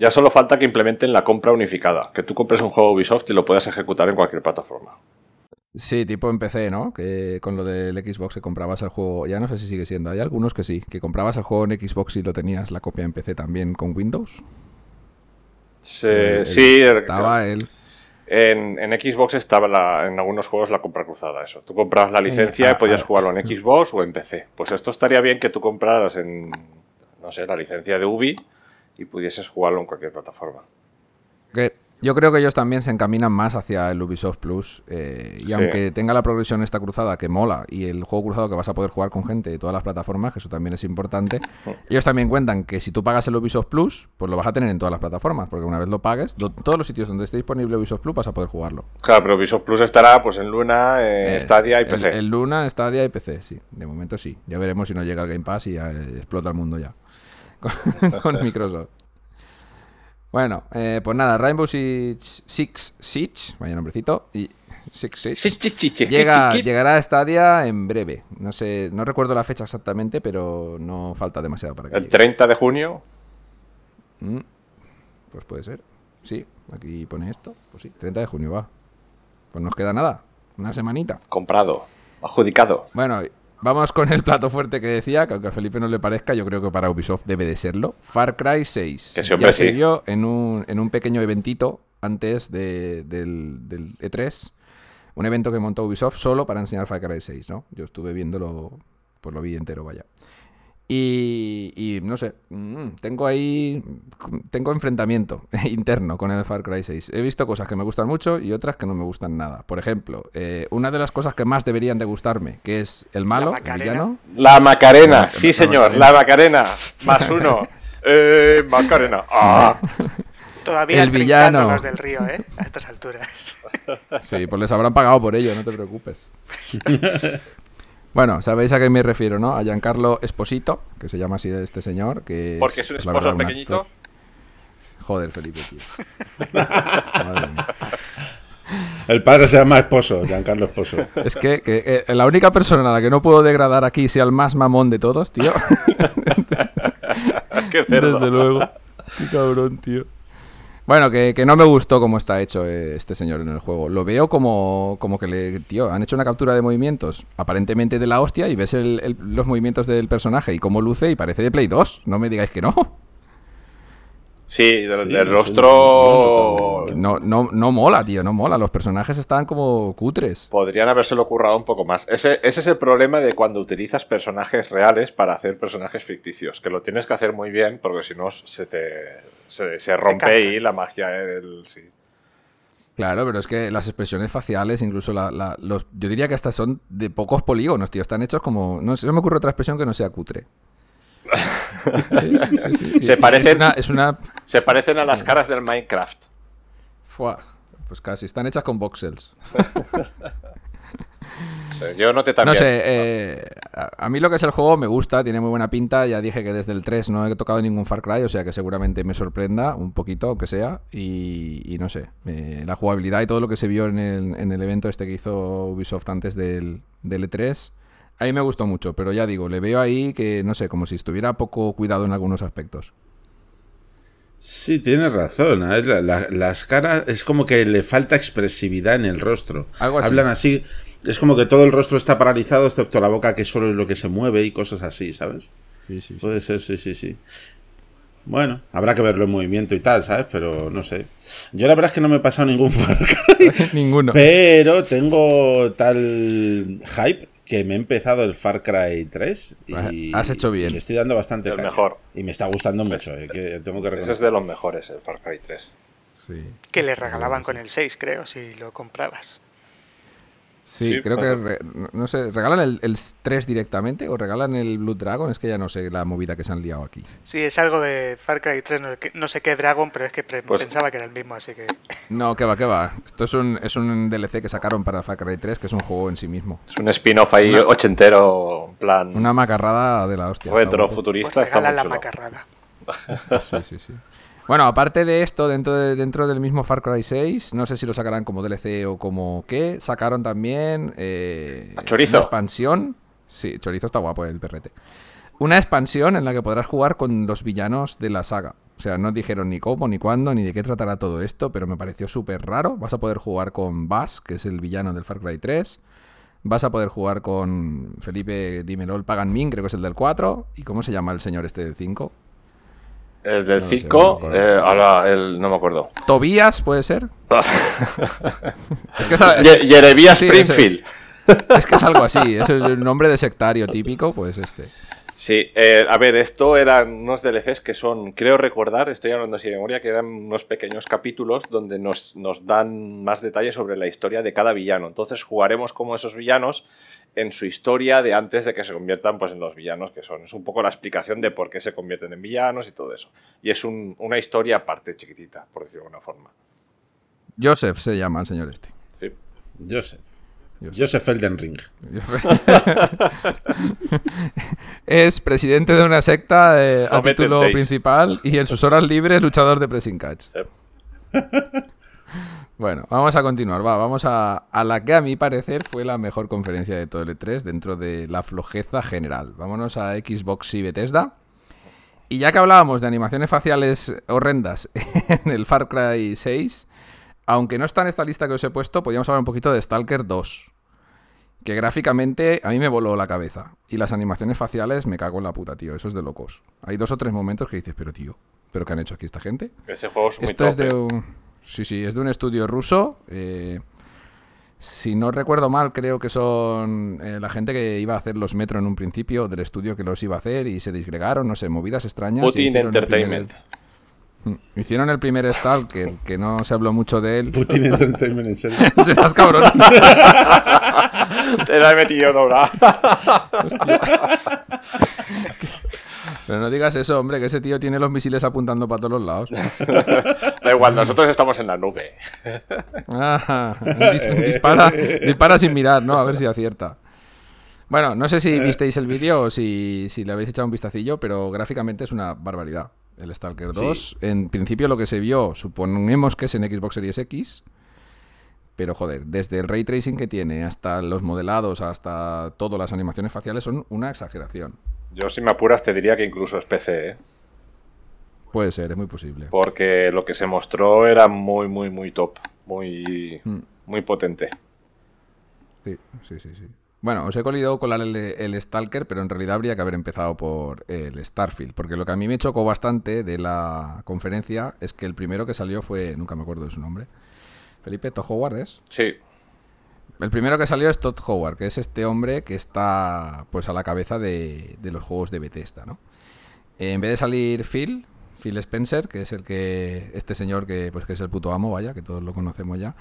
ya solo falta que implementen la compra unificada. Que tú compres un juego Ubisoft y lo puedas ejecutar en cualquier plataforma. Sí, tipo en PC, ¿no? Que con lo del Xbox que comprabas el juego, ya no sé si sigue siendo, hay algunos que sí, que comprabas el juego en Xbox y lo tenías la copia en PC también con Windows. Se- El- sí, el- estaba el... En, en Xbox estaba la- en algunos juegos la compra cruzada, eso. Tú comprabas la licencia ah, y podías ah. jugarlo en Xbox o en PC. Pues esto estaría bien que tú compraras en, no sé, la licencia de Ubi y pudieses jugarlo en cualquier plataforma. Que yo creo que ellos también se encaminan más hacia el Ubisoft Plus. eh, y Sí. aunque tenga la progresión esta cruzada que mola y el juego cruzado que vas a poder jugar con gente de todas las plataformas, que eso también es importante, ellos también cuentan que si tú pagas el Ubisoft Plus, pues lo vas a tener en todas las plataformas, porque una vez lo pagues, do- todos los sitios donde esté disponible Ubisoft Plus vas a poder jugarlo. Claro, pero Ubisoft Plus estará pues en Luna, en Eh, Stadia y PC. El, Luna, Stadia y PC, sí. De momento sí. Ya veremos si no llega el Game Pass y ya, eh, explota el mundo ya. Con, con Microsoft. Bueno, eh, pues nada, Rainbow Six, Six Siege, vaya nombrecito, y Six Siege. Llega, llegará a Stadia en breve. No sé, no recuerdo la fecha exactamente, pero no falta demasiado para que El llegue. 30 de junio. Mm, Pues puede ser. Sí, aquí pone esto. Pues sí, 30 de junio va. Pues nos queda nada. Una semanita. Comprado. Adjudicado. Bueno, vamos con el plato fuerte que decía, que aunque a Felipe no le parezca, yo creo que para Ubisoft debe de serlo. Far Cry 6. Que se sí. vio en un, en un pequeño eventito antes de- del, del E3. Un evento que montó Ubisoft solo para enseñar Far Cry 6, ¿no? Yo estuve viéndolo, pues lo vi entero, vaya. Y, y no sé, mm, tengo ahí, tengo enfrentamiento interno con el Far Cry 6. He visto cosas que me gustan mucho y otras que no me gustan nada. Por ejemplo, eh, una de las cosas que más deberían de gustarme, que es el malo, el Macarena. villano. La Macarena, La- sí señor, la Macarena, más uno. Eh, Macarena. Ah. Todavía El villano. los del río, ¿eh? A estas alturas. Sí, pues les habrán pagado por ello, no te preocupes. Bueno, sabéis a qué me refiero, ¿no? A Giancarlo Esposito, que se llama así este señor, que Porque es un la esposo verdad, pequeñito. Joder, Felipe, tío. Madre mía. El padre se llama Esposo, Giancarlo Esposo. Es que, que, eh, la única persona a la que no puedo degradar aquí sea el más mamón de todos, tío. Qué. Desde luego. Qué cabrón, tío. Bueno, que, que no me gustó cómo está hecho eh, este señor en el juego. Lo veo como, como que le. Tío, han hecho una captura de movimientos aparentemente de la hostia y ves el- el- los movimientos del personaje y cómo luce y parece de Play 2. No me digáis que no. Sí, sí, rostro. No, no, no mola, tío, no mola. Los personajes están como cutres. Podrían habérselo currado un poco más. Ese, ese es el problema de cuando utilizas personajes reales para hacer personajes ficticios. Que lo tienes que hacer muy bien porque si no se te se, se rompe ahí la magia del. Sí. Claro, pero es que las expresiones faciales, incluso la, la- los, yo diría que estas son de pocos polígonos, tío. Están hechos como. No sé, no me ocurre otra expresión que no sea cutre. Sí, sí, sí. Se Es una. Es una Se parecen a las caras del Minecraft. Fua, pues casi, están hechas con voxels. Yo noté también. No sé, eh, a, a mí lo que es el juego me gusta, tiene muy buena pinta. Ya dije que desde el 3 no he tocado ningún Far Cry, o sea que seguramente me sorprenda un poquito, aunque sea. Y, y no sé, eh, la jugabilidad y todo lo que se vio en el, en el evento este que hizo Ubisoft antes del, del E3, a mí me gustó mucho, pero ya digo, le veo ahí que, no sé, como si estuviera poco cuidado en algunos aspectos. Sí, tienes razón. ¿eh? La- la- las caras es como que le falta expresividad en el rostro. Algo así. Hablan así. Es como que todo el rostro está paralizado, excepto la boca, que solo es lo que se mueve y cosas así, ¿sabes? Sí, sí, sí. Puede ser, sí, sí, sí. Bueno, habrá que verlo en movimiento y tal, ¿sabes? Pero no sé. Yo la verdad es que no me he pasado ningún Far Ninguno. pero tengo tal hype que me he empezado el Far Cry 3 y Has hecho bien. y le estoy dando bastante El caña. mejor. Y me está gustando mucho, eh, que tengo que Ese es de los mejores, el Far Cry 3. Sí. Que le regalaban Sí. con el 6, creo, si lo comprabas. Sí, Sí, creo que, re- no sé, ¿regalan el, el 3 directamente o regalan el Blue Dragon? Es que ya no sé la movida que se han liado aquí. Sí, es algo de Far Cry 3, no, sé qué Dragon, pero es que pre- Pues- pensaba que era el mismo, así que... No, que va, que va. Esto es un, es un DLC que sacaron para Far Cry 3, que es un juego en sí mismo. Es un spin-off ahí Una- ochentero, en plan Una macarrada de la hostia. retro futurista. Pues está regalan la macarrada. Sí, sí, sí. Bueno, aparte de esto, dentro, de- dentro del mismo Far Cry 6, no sé si lo sacarán como DLC o como qué, sacaron también eh, ¿A chorizo? una expansión. Sí, chorizo está guapo el perrete. Una expansión en la que podrás jugar con los villanos de la saga. O sea, no dijeron ni cómo, ni cuándo, ni de qué tratará todo esto, pero me pareció súper raro. Vas a poder jugar con Bass, que es el villano del Far Cry 3. Vas a poder jugar con Felipe, dímelo, el Pagan Min, creo que es el del 4. ¿Y cómo se llama el señor este del 5? El del No sé, 5, no me acuerdo. eh, ala, el, no me acuerdo. Tobías, ¿puede ser? Es que, Ye- Sí. Springfield. es que es algo así, es el nombre de sectario típico, pues este. Sí, eh, a ver, esto eran unos DLCs que son, creo recordar, estoy hablando así de memoria, que eran unos pequeños capítulos donde nos, nos dan más detalles sobre la historia de cada villano. Entonces jugaremos como esos villanos en su historia de antes de que se conviertan pues en los villanos que son. Es un poco la explicación de por qué se convierten en villanos y todo eso. Y es un- una historia aparte chiquitita, por decirlo de alguna forma. Joseph se llama el señor este. Sí. Joseph. Joseph. Joseph Elden Ring. es presidente de una secta eh, a No título principal y en sus horas libres luchador de pressing catch. Sí. Bueno, vamos a continuar. Va, vamos a, a la que a mi parecer fue la mejor conferencia de todo el E3 dentro de la flojeza general. Vámonos a Xbox y Bethesda. Y ya que hablábamos de animaciones faciales horrendas en el Far Cry 6, aunque no está en esta lista que os he puesto, podríamos hablar un poquito de Stalker 2. Que gráficamente a mí me voló la cabeza. Y las animaciones faciales me cago en la puta, tío. Eso es de locos. Hay dos o tres momentos que dices, pero tío, ¿pero qué han hecho aquí esta gente? Ese juego es muy Esto es top, de eh. un. Sí, sí, es de un estudio ruso. eh, Si no recuerdo mal, creo que son eh, la gente que iba a hacer los Metro en un principio, del estudio que los iba a hacer y se disgregaron, no sé, movidas extrañas. y Putin el primer- Entertainment. Hicieron el primer Stalker, que no se habló mucho de él. Putin Entertainment, en serio. Serás cabrón. Te la he metido doblada. Hostia. Pero no digas eso, hombre, que ese tío tiene los misiles apuntando para todos los lados. Da igual, nosotros estamos en la nube. Dis- dispara, dispara sin mirar, ¿no? A ver si acierta. Bueno, no sé si visteis el vídeo o si, si le habéis echado un vistacillo, pero gráficamente es una barbaridad. El Stalker 2, en principio lo que se vio, suponemos que es en Xbox Series X, pero joder, desde el ray tracing que tiene hasta los modelados, hasta todas las animaciones faciales son una exageración. Yo, si me apuras, te diría que incluso es PC, ¿eh? Puede ser, es muy posible. porque lo que se mostró era muy, muy, muy top. Muy, Mm. muy potente. Sí, sí, sí, sí. Bueno, os he colido con el Stalker, pero en realidad habría que haber empezado por el Starfield, porque lo que a mí me chocó bastante de la conferencia es que el primero que salió fue, nunca me acuerdo de su nombre, Felipe Todd Howard es. Sí, El primero que salió es Todd Howard, que es este hombre que está pues a la cabeza de, de los juegos de Bethesda, ¿no? Eh, en vez de salir Phil, Phil Spencer, que es el que este señor que pues que es el puto amo, vaya, que todos lo conocemos ya,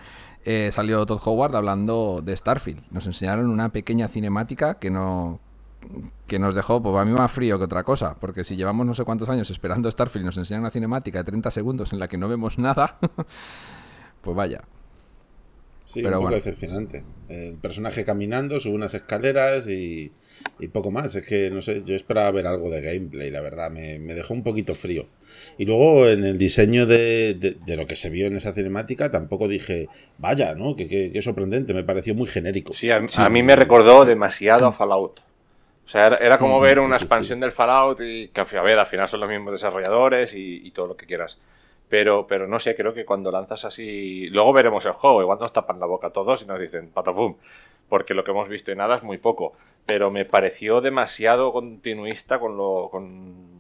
eh, salió Todd Howard hablando de Starfield. Nos enseñaron una pequeña cinemática que no que nos dejó, pues a mí más frío que otra cosa, porque si llevamos no sé cuántos años esperando Starfield y nos enseñan una cinemática de 30 segundos en la que no vemos nada, pues vaya. Sí, Pero un poco bueno. decepcionante. El personaje caminando, sube unas escaleras y, y poco más. Es que, no sé, yo esperaba ver algo de gameplay, la verdad. Me, me dejó un poquito frío. Y luego en el diseño de, de- de lo que se vio en esa cinemática, tampoco dije, vaya, ¿no? Qué, qué- qué sorprendente. Me pareció muy genérico. sí, a, a mí me recordó demasiado a Fallout. O sea, era, era como Mm, ver una sí, sí. expansión del Fallout y que a ver, al final son los mismos desarrolladores y, y todo lo que quieras. Pero, pero no sé, creo que cuando lanzas así. Luego veremos el juego, igual nos tapan la boca todos y nos dicen patapum. Porque lo que hemos visto en nada es muy poco. Pero me pareció demasiado continuista con lo, con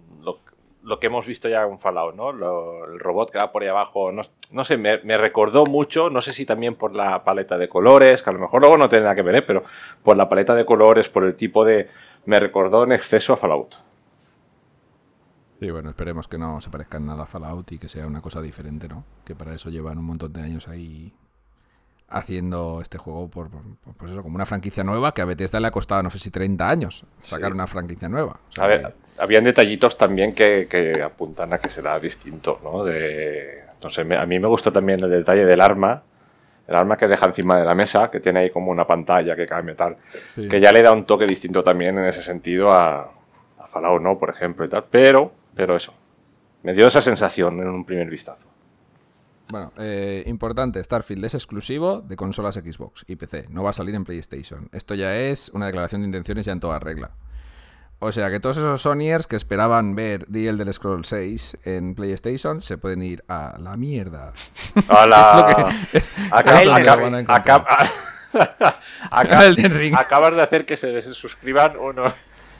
lo, que hemos visto ya en Fallout, ¿no? El robot que va por ahí abajo. No, sé, me, me recordó mucho, no sé si también por la paleta de colores, que a lo mejor luego no tiene nada que ver, ¿eh? pero por la paleta de colores, por el tipo de. Me recordó en exceso a Fallout. Sí, bueno, esperemos que no se parezca en nada a Fallout y que sea una cosa diferente, ¿no? Que para eso llevan un montón de años ahí haciendo este juego por, pues eso, como una franquicia nueva que a Bethesda le ha costado, no sé si 30 años sacar Sí. una franquicia nueva. O sea A ver, que- habían detallitos también que, que apuntan a que será distinto, ¿no? De, no sé, me- a mí me gustó también el detalle del arma, el arma que deja encima de la mesa, que tiene ahí como una pantalla que cambia tal, sí. que ya le da un toque distinto también en ese sentido a, a Fallout, ¿no? Por ejemplo y tal, pero, pero eso, me dio esa sensación en un primer vistazo. Bueno, eh, importante, Starfield es exclusivo de consolas Xbox y PC, no va a salir en PlayStation. Esto ya es una declaración de intenciones ya en toda regla. O sea que todos esos Sonyers que esperaban ver The Elder Scrolls 6 en PlayStation se pueden ir a la mierda. ¡Hala! Es lo que- es- Acaba- es lo que acaba- van a encontrar. acaba- acaba- Elden Ring. acabas de hacer que se suscriban uno.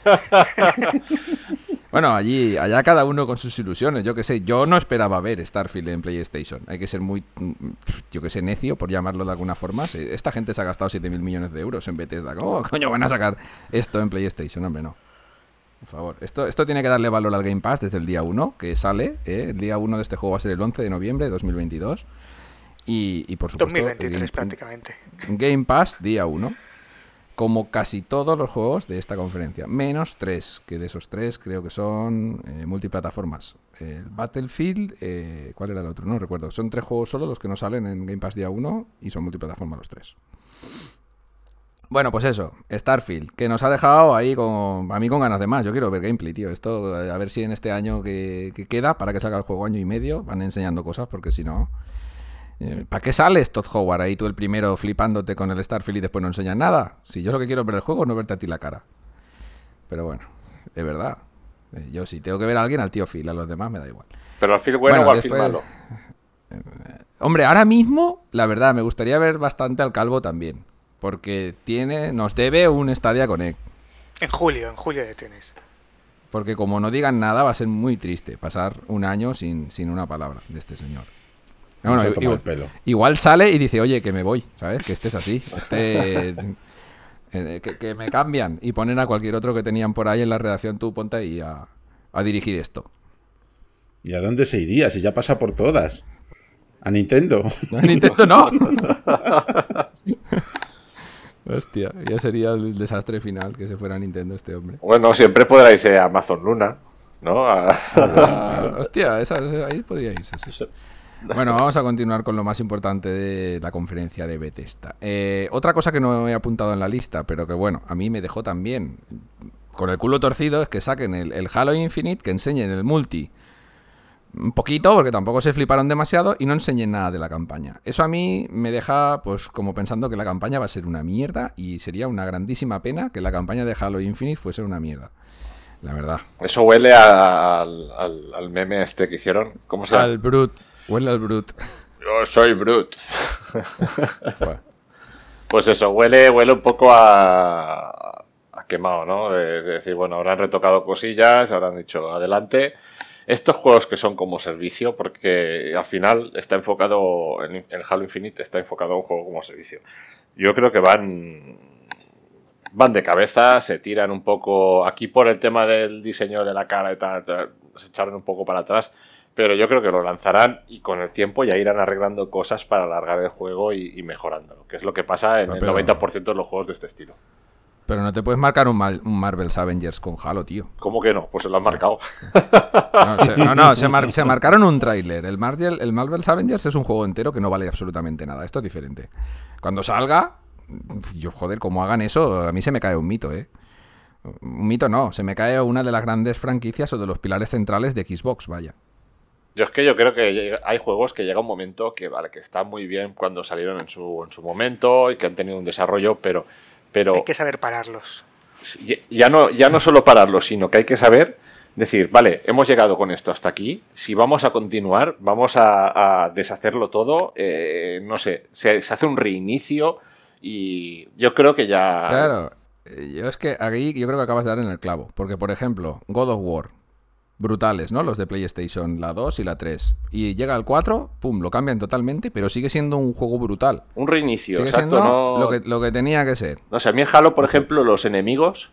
Bueno, allí, allá cada uno con sus ilusiones. Yo que sé, yo no esperaba ver Starfield en PlayStation. Hay que ser muy, mm, yo que sé, necio, por llamarlo de alguna forma. Esta gente se ha gastado 7.000 millones de euros en Bethesda. ¿Cómo coño van a sacar esto en PlayStation? Hombre, no. Por favor. Esto, esto tiene que darle valor al Game Pass desde el día 1, que sale. ¿eh? El día 1 de este juego va a ser el 11 de noviembre de 2022. Y, y por supuesto... el 2023 Game- prácticamente. Game Pass día 1. Como casi todos los juegos de esta conferencia. Menos tres, que de esos tres creo que son eh, multiplataformas. El Battlefield, eh, ¿cuál era el otro? No recuerdo. Son tres juegos solo los que no salen en Game Pass día 1 y son multiplataformas los tres. Bueno, pues eso, Starfield, que nos ha dejado ahí con, a mí con ganas de más. Yo quiero ver gameplay, tío. Esto, eh, a ver si en este año que, que queda, para que salga el juego año y medio, van enseñando cosas, porque si no... Eh, ¿Para qué sales, Todd Howard, ahí tú el primero flipándote con el Starfield y después no enseñas nada? Si yo lo que quiero es ver el juego, no verte a ti la cara. Pero bueno, es verdad. Eh, Yo si tengo que ver a alguien, al tío Phil, a los demás me da igual. Pero al fin bueno, Bueno, o al después- malo. Hombre, ahora mismo, la verdad, me gustaría ver bastante al Calvo también. Porque tiene, nos debe un Stadia Connect. En julio, en julio le tienes. Porque como no digan nada, va a ser muy triste pasar un año sin, sin una palabra de este señor. No, no, igual, el pelo. igual sale y dice, oye, que me voy, ¿sabes? Que estés así. Este, eh, que, que me cambian y ponen a cualquier otro que tenían por ahí en la redacción, tú ponte ahí a, a dirigir esto. ¿Y a dónde se iría si ya pasa por todas? A Nintendo. No, Nintendo no. Hostia, ya sería el desastre final que se fuera a Nintendo este hombre. Bueno, siempre podrá irse a Amazon Luna, ¿no? A- Ah, hostia, esa- ahí podría irse, sí. Bueno, vamos a continuar con lo más importante de la conferencia de Bethesda. Eh, otra cosa que no he apuntado en la lista, pero que bueno, a mí me dejó también con el culo torcido, es que saquen el, el Halo Infinite, que enseñen el multi un poquito, porque tampoco se fliparon demasiado, y no enseñen nada de la campaña. Eso a mí me deja, pues, como pensando que la campaña va a ser una mierda, y sería una grandísima pena que la campaña de Halo Infinite fuese una mierda. La verdad. Eso huele a- al, al- al meme este que hicieron. ¿Cómo se llama? Al Brut. Huele al Brut. Yo soy Brute. Fue. Pues eso, huele, huele un poco a, a quemado, ¿no? De, de decir, bueno, habrán retocado cosillas, habrán dicho adelante. Estos juegos que son como servicio, porque al final está enfocado, en Halo Infinite está enfocado a un juego como servicio. Yo creo que van, van de cabeza, se tiran un poco, aquí por el tema del diseño de la cara y tal, tal, se echaron un poco para atrás, pero yo creo que lo lanzarán y con el tiempo ya irán arreglando cosas para alargar el juego y, y mejorándolo, que es lo que pasa en No, el pero- 90% de los juegos de este estilo. Pero no te puedes marcar un, Mal- un Marvel's Avengers con Halo, tío. ¿Cómo que no? Pues se lo han marcado. No, se, no, no, se, mar- se marcaron un tráiler. El, Marvel, el Marvel's Avengers es un juego entero que no vale absolutamente nada. Esto es diferente. Cuando salga, yo, joder, como hagan eso, a mí se me cae un mito, ¿eh? Un mito no, se me cae una de las grandes franquicias o de los pilares centrales de Xbox, vaya. Yo es que yo creo que hay juegos que llega un momento que vale, que están muy bien cuando salieron en su, en su momento y que han tenido un desarrollo, pero, pero Hay que saber pararlos. ya- no, ya no solo pararlo, sino que hay que saber decir, vale, hemos llegado con esto hasta aquí, si vamos a continuar, vamos a, a deshacerlo todo, eh, no sé, se, se hace un reinicio y yo creo que ya... Claro, eh, yo es que aquí yo creo que acabas de dar en el clavo. Porque, por ejemplo, God of War, brutales, ¿no? Los de PlayStation, la 2 y la 3. Y llega al 4, pum, lo cambian totalmente, pero sigue siendo un juego brutal. Un reinicio, Sigue exacto, siendo no- lo, que, lo que tenía que ser. No sé, a mí en Halo, por ejemplo, los enemigos,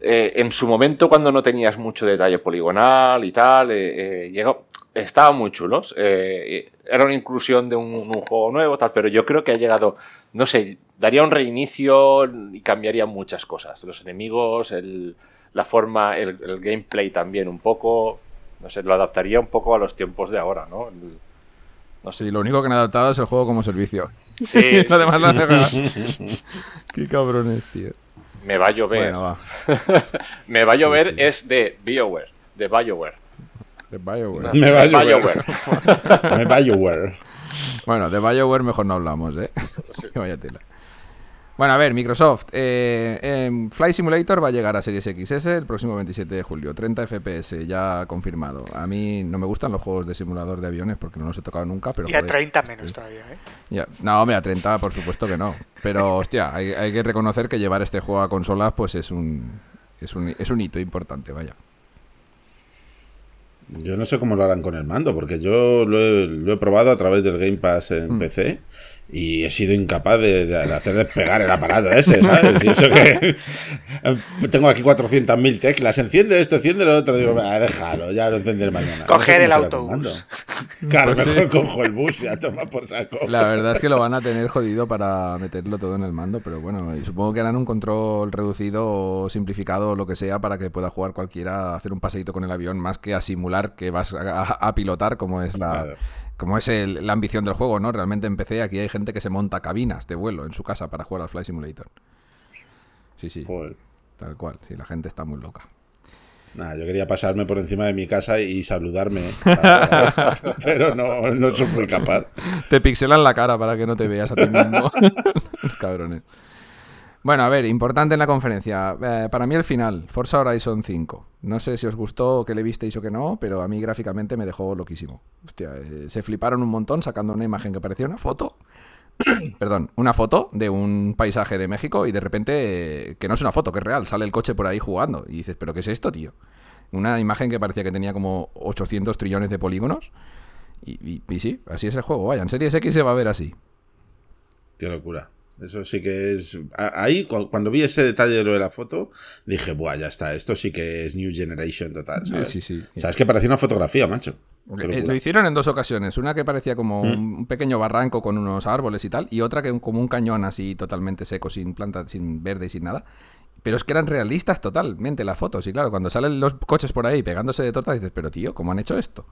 eh, en su momento cuando no tenías mucho detalle poligonal y tal, eh, eh, llegó- estaban muy chulos. eh, era una inclusión de un, un juego nuevo, tal, pero yo creo que ha llegado, no sé, daría un reinicio y cambiaría muchas cosas. Los enemigos, el- la forma, el, el gameplay también un poco, no sé, lo adaptaría un poco a los tiempos de ahora, ¿no? El- no sé. Sí, lo único que han adaptado es el juego como servicio. Sí, lo demás lo han dejado. Qué cabrones, tío. me va a llover. Bueno, va. me va a llover sí. es de BioWare, de BioWare. De BioWare. Me va a De llover. BioWare. Me va a llover. Bueno, de BioWare mejor no hablamos, ¿eh? Vaya tela. Bueno, a ver, Microsoft. eh, Flight Simulator va a llegar a Series XS el próximo 27 de julio. 30 FPS, ya confirmado. A mí no me gustan los juegos de simulador de aviones porque no los he tocado nunca, pero... Y a joder, 30 este- menos todavía, ¿eh? ya. No, hombre, a 30 por supuesto que no. Pero, hostia, hay, hay que reconocer que llevar este juego a consolas pues es un, es un, es un hito importante, vaya. Yo no sé cómo lo harán con el mando, porque yo lo he, lo he probado a través del Game Pass en PC y he sido incapaz de, de hacer despegar el aparato ese, ¿sabes? Y eso que tengo aquí 400.000 teclas, enciende esto, enciende lo otro, digo, "Ah, déjalo, ya lo encenderé mañana. Coger el autobús. Claro, Pues sí. mejor cojo el bus, ya toma por saco. La verdad es que lo van a tener jodido para meterlo todo en el mando, pero bueno, y supongo que harán un control reducido o simplificado o lo que sea para que pueda jugar cualquiera, hacer un paseíto con el avión, más que a simular que vas a, a- a pilotar como es la Claro. Como es el- la ambición del juego, ¿no? Realmente empecé aquí hay gente que se monta cabinas de vuelo en su casa para jugar al Flight Simulator. Sí, sí, Joder. tal cual, sí, la gente está muy loca. Nada, yo quería pasarme por encima de mi casa y saludarme, pero no, no soy muy capaz. Te pixelan la cara para que no te veas a ti mismo. Cabrones. Bueno, a ver, importante en la conferencia. Eh, para mí el final, Forza Horizon 5. No sé si os gustó, que le visteis o que no, pero a mí gráficamente me dejó loquísimo. Hostia, eh, se fliparon un montón sacando una imagen que parecía una foto. Perdón, una foto de un paisaje de México y de repente, eh, que no es una foto, que es real, sale el coche por ahí jugando. Y dices, ¿pero qué es esto, tío? Una imagen que parecía que tenía como 800 trillones de polígonos. Y, y sí, así es el juego. Vaya, en Series X se va a ver así. Qué locura. Eso sí que es. Ahí, cuando vi ese detalle de lo de la foto, dije, buah, ya está. Esto sí que es New Generation total. ¿sabes? Sí, sí. O sea, es que parecía una fotografía, macho. Eh, lo hicieron en dos ocasiones. Una que parecía como mm. un pequeño barranco con unos árboles y tal. Y otra que como un cañón así totalmente seco, sin plantas, sin verde y sin nada. Pero es que eran realistas totalmente las fotos. Y claro, cuando salen los coches por ahí pegándose de torta, dices, pero tío, ¿cómo han hecho esto?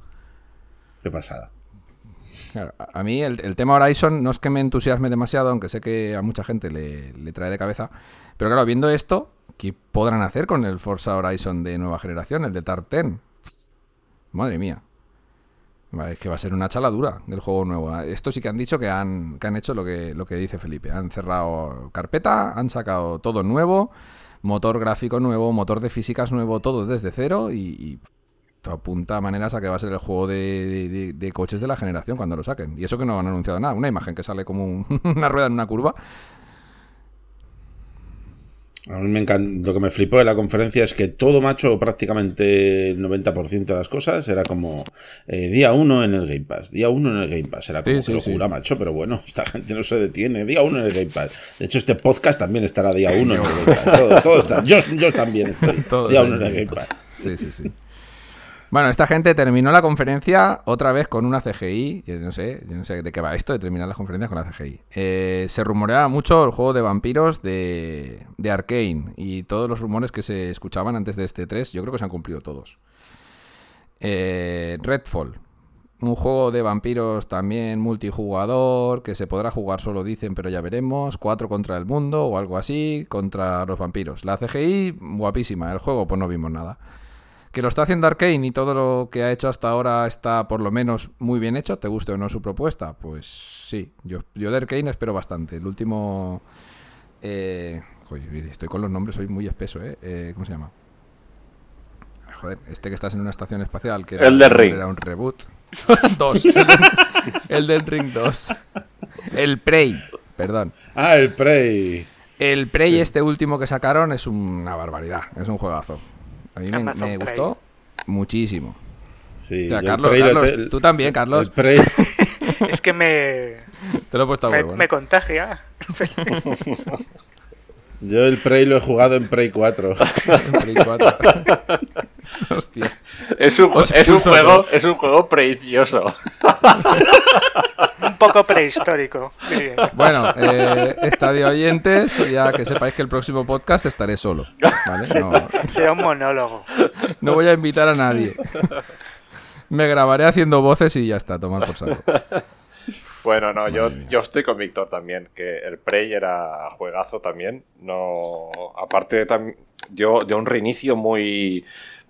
Qué pasada a mí el, tema Horizon no es que me entusiasme demasiado, aunque sé que a mucha gente le, trae de cabeza. Pero claro, viendo esto, ¿qué podrán hacer con el Forza Horizon de nueva generación, el de TAR 10? Madre mía. Es que va a ser una chaladura del juego nuevo. Esto sí que han dicho que han, han hecho lo que, lo que dice Felipe. Han cerrado carpeta, han sacado todo nuevo, motor gráfico nuevo, motor de físicas nuevo, todo desde cero y apunta maneras a que va a ser el juego de, coches de la generación cuando lo saquen. Y eso que no han anunciado nada. Una imagen que sale como una rueda en una curva. A mí me encanta. Lo que me flipó de la conferencia es que todo macho, prácticamente el 90% de las cosas, era como eh, día uno en el Game Pass. Día uno en el Game Pass. Era como sí, locura, macho, pero bueno, esta gente no se detiene. Día uno en el Game Pass. De hecho, este podcast también estará día uno en el Game Pass. Todo, está. Yo, yo también estoy. día uno en el Game Pass. Sí, sí, sí. Bueno, esta gente terminó la conferencia otra vez con una CGI. Yo no sé, yo no sé de qué va esto de terminar las conferencias con la CGI. Eh, se rumoreaba mucho el juego de vampiros de, Arkane y todos los rumores que se escuchaban antes de este 3, yo creo que se han cumplido todos. Eh, Redfall, un juego de vampiros también multijugador, que se podrá jugar solo, dicen, pero ya veremos. Cuatro contra el mundo o algo así, contra los vampiros. La CGI, guapísima. El juego, pues no vimos nada. Que lo está haciendo Arkane y todo lo que ha hecho hasta ahora está por lo menos muy bien hecho, te guste o no su propuesta, pues sí, yo, yo de Arkane espero bastante. El último... Eh, joder, estoy con los nombres, soy muy espeso, ¿eh? eh cómo se llama? Joder, este que estás en una estación espacial, que era, el Ring. era un reboot. dos. El, del Ring 2. El Prey, perdón. Ah, el Prey. El Prey, este último que sacaron, es una barbaridad. Es un juegazo. A mí me, gustó muchísimo. Sí, Carlos, tú también, Carlos. es que me. Te lo he puesto a huevo. Me, contagia. Yo el Prey lo he jugado en Prey 4. en Prey 4. Hostia. Es un, es un juego, es un juego precioso. un poco prehistórico. Bueno, eh, estadio oyentes, ya que sepáis que el próximo podcast estaré solo. ¿vale? Será un monólogo. No voy a invitar a nadie. Me grabaré haciendo voces y ya está, tomar por saco. Bueno, no, yo, yo estoy con Víctor también, que el Prey era juegazo también. No, aparte de, yo, de un reinicio muy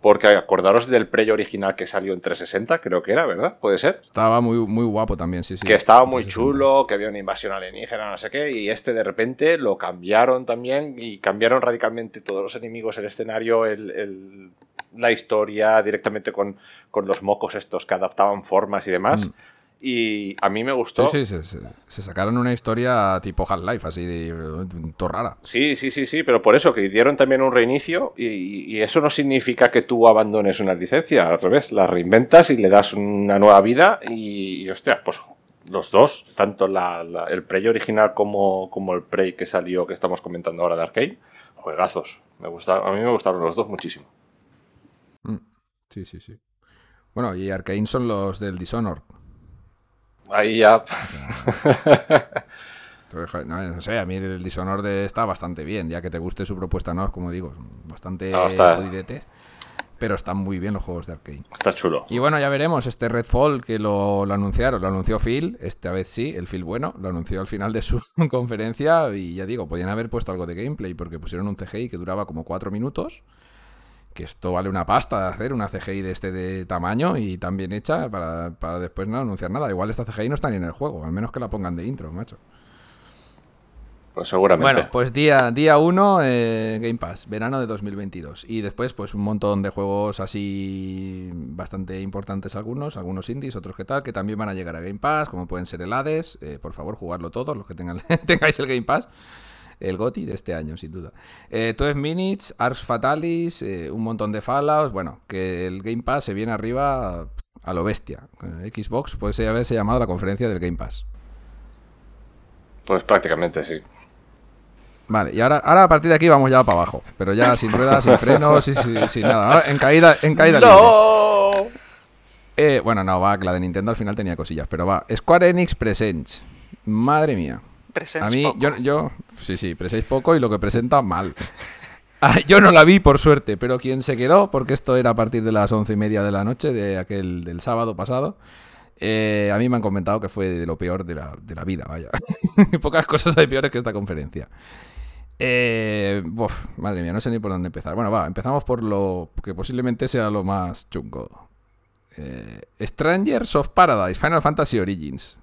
porque acordaros del Prey original que salió en 360, creo que era, ¿verdad? ¿Puede ser? Estaba muy, muy guapo también, sí, sí. Que estaba muy chulo, que había una invasión alienígena, no sé qué, y este de repente lo cambiaron también y cambiaron radicalmente todos los enemigos, el escenario, el, la historia, directamente con, con, los mocos estos que adaptaban formas y demás. Mm. Y a mí me gustó. Sí, sí, se, sacaron una historia tipo Half-Life, así de todo rara. Sí, sí, sí, sí, pero por eso que dieron también un reinicio y, eso no significa que tú abandones una licencia, al revés, la reinventas y le das una nueva vida y, hostia, pues los dos, tanto el Prey original como, como el Prey que salió, que estamos comentando ahora de Arcade, juegazos. Me gusta, a mí me gustaron los dos muchísimo. Mm, sí, sí, sí. Bueno, y Arkane son los del Dishonored. Ahí ya. No, sé, a mí el Dishonored está bastante bien, ya que te guste su propuesta, ¿no? Como digo, bastante jodidete. Pero están muy bien los juegos de Arkane. Está chulo. Y bueno, ya veremos este Redfall que lo, lo, anunciaron. Lo anunció Phil, esta vez sí, el Phil bueno. Lo anunció al final de su conferencia. Y ya digo, podían haber puesto algo de gameplay porque pusieron un CGI que duraba como cuatro minutos que esto vale una pasta de hacer una CGI de este de tamaño y tan bien hecha para, después no anunciar nada. Igual esta CGI no está ni en el juego, al menos que la pongan de intro, macho. Pues seguramente. Bueno, pues día 1 día uno, eh, Game Pass, verano de 2022. Y después, pues un montón de juegos así bastante importantes algunos, algunos indies, otros que tal, que también van a llegar a Game Pass, como pueden ser el Hades. Eh, por favor, jugarlo todos, los que tengan, tengáis el Game Pass el GOTI de este año, sin duda. Eh, 12 Minutes, Ars Fatalis, eh, un montón de Fallouts. Bueno, que el Game Pass se viene arriba a lo bestia. Eh, Xbox puede haberse llamado la conferencia del Game Pass. Pues prácticamente sí. Vale, y ahora, ahora a partir de aquí vamos ya para abajo. Pero ya sin ruedas, sin frenos, y sin, nada. Ahora en caída, en caída ¡No! Eh, bueno, no, va, que la de Nintendo al final tenía cosillas, pero va. Square Enix Presents. Madre mía. Presents A mí, poco. yo, yo, sí, sí, preséis poco y lo que presenta mal. Ah, Yo no la vi, por suerte, pero quien se quedó, porque esto era a partir de las once y media de la noche de aquel del sábado pasado, eh, a mí me han comentado que fue de lo peor de la, de la vida, vaya. Pocas cosas hay peores que esta conferencia. Eh, madre mía, no sé ni por dónde empezar. Bueno, va, empezamos por lo que posiblemente sea lo más chungo. Eh, Strangers of Paradise, Final Fantasy Origins.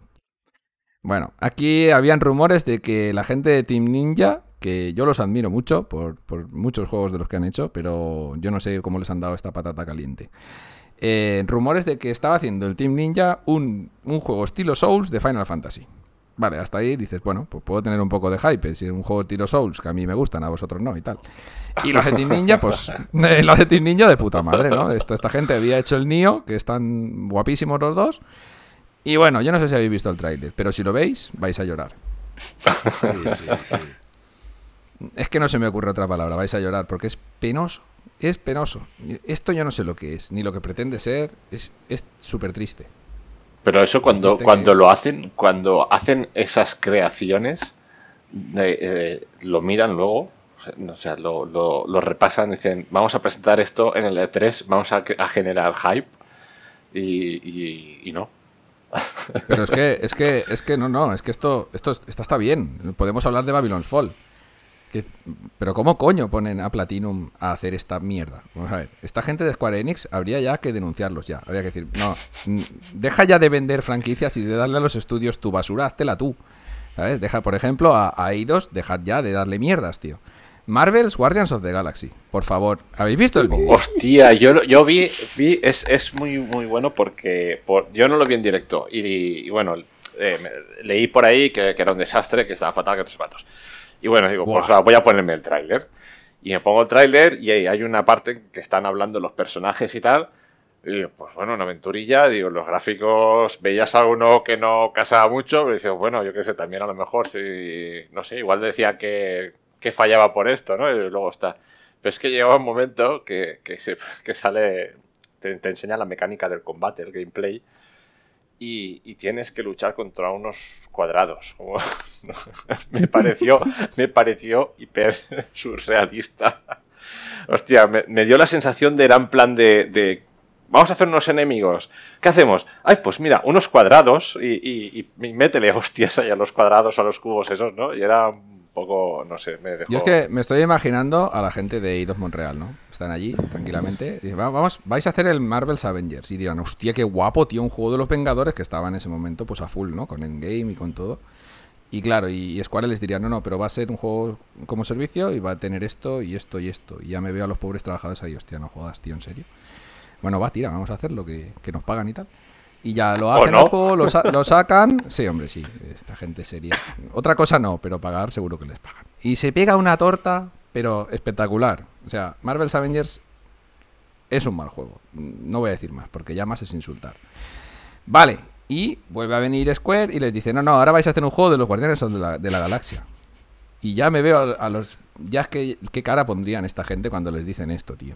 Bueno, aquí habían rumores de que la gente de Team Ninja, que yo los admiro mucho por, por muchos juegos de los que han hecho, pero yo no sé cómo les han dado esta patata caliente. Eh, rumores de que estaba haciendo el Team Ninja un, un juego estilo Souls de Final Fantasy. Vale, hasta ahí dices, bueno, pues puedo tener un poco de hype. Si es un juego estilo Souls, que a mí me gustan, a vosotros no y tal. Y los de Team Ninja, pues eh, los de Team Ninja de puta madre, ¿no? Esta, esta gente había hecho el Nio, que están guapísimos los dos. Y bueno, yo no sé si habéis visto el tráiler, pero si lo veis, vais a llorar. Sí, sí, sí. Es que no se me ocurre otra palabra, vais a llorar, porque es penoso. Es penoso. Esto yo no sé lo que es, ni lo que pretende ser. Es es súper triste. Pero eso cuando, cuando que- lo hacen, cuando hacen esas creaciones, eh, eh, lo miran luego, o sea, lo, lo- lo repasan, dicen, vamos a presentar esto en el E3, vamos a, a generar hype, y, y- y no. Pero es que, es que, es que no, no, es que esto, esto, es- esta está bien. Podemos hablar de Babylon's Fall. Pero ¿cómo coño ponen a Platinum a hacer esta mierda? Vamos a ver, esta gente de Square Enix habría ya que denunciarlos ya. Habría que decir, no, deja ya de vender franquicias y de darle a los estudios tu basura, háztela tú. ¿Sabes? Deja, por ejemplo, a, a Eidos dejar ya de darle mierdas, tío. Marvel's Guardians of the Galaxy, por favor. ¿Habéis visto el vídeo? Hostia, yo, yo vi, vi es, es muy muy bueno porque por, yo no lo vi en directo y, y bueno, eh, me- leí por ahí que, que era un desastre, que estaba fatal, que tres patos. Y bueno, digo, pues Buah. va, voy a ponerme el tráiler. Y me pongo el tráiler y ahí hay una parte que están hablando los personajes y tal. Y digo, pues bueno, una aventurilla, digo, los gráficos, veías a uno que no casaba mucho, pero dices, bueno, yo qué sé, también a lo mejor, si, no sé, igual decía que, que fallaba por esto, ¿no? Y luego está. Pero es que llega un momento que, que, se- que sale, te, te enseña la mecánica del combate, el gameplay, y, y tienes que luchar contra unos cuadrados. Como- me pareció, me pareció hiper surrealista. Hostia, me, me dio la sensación de era en plan de, de, vamos a hacer unos enemigos. ¿Qué hacemos? Ay, pues mira, unos cuadrados y, y, y- métele hostias ahí a los cuadrados, a los cubos esos, ¿no? Y era poco, no sé, me dejó... Yo es que me estoy imaginando a la gente de Eidos Montreal, ¿no? Están allí tranquilamente. y dicen, "Va- vamos, vais a hacer el Marvel's Avengers. Y dirán, hostia, qué guapo, tío, un juego de los Vengadores que estaba en ese momento pues a full, ¿no? Con Endgame y con todo. Y claro, y, Square les diría, no, no, pero va a ser un juego como servicio y va a tener esto y esto y esto. Y ya me veo a los pobres trabajadores ahí, hostia, no jodas, tío, en serio. Bueno, va, tira, vamos a hacerlo, que, que nos pagan y tal. Y ya lo hacen no? lo, sa- lo sacan. Sí, hombre, sí, esta gente seria. Otra cosa no, pero pagar seguro que les pagan. Y se pega una torta, pero espectacular. O sea, Marvel's Avengers es un mal juego. No voy a decir más, porque ya más es insultar. Vale, y vuelve a venir Square y les dice, no, no, ahora vais a hacer un juego de los Guardianes de la, de la Galaxia. Y ya me veo a, a los... Ya es que qué cara pondrían esta gente cuando les dicen esto, tío.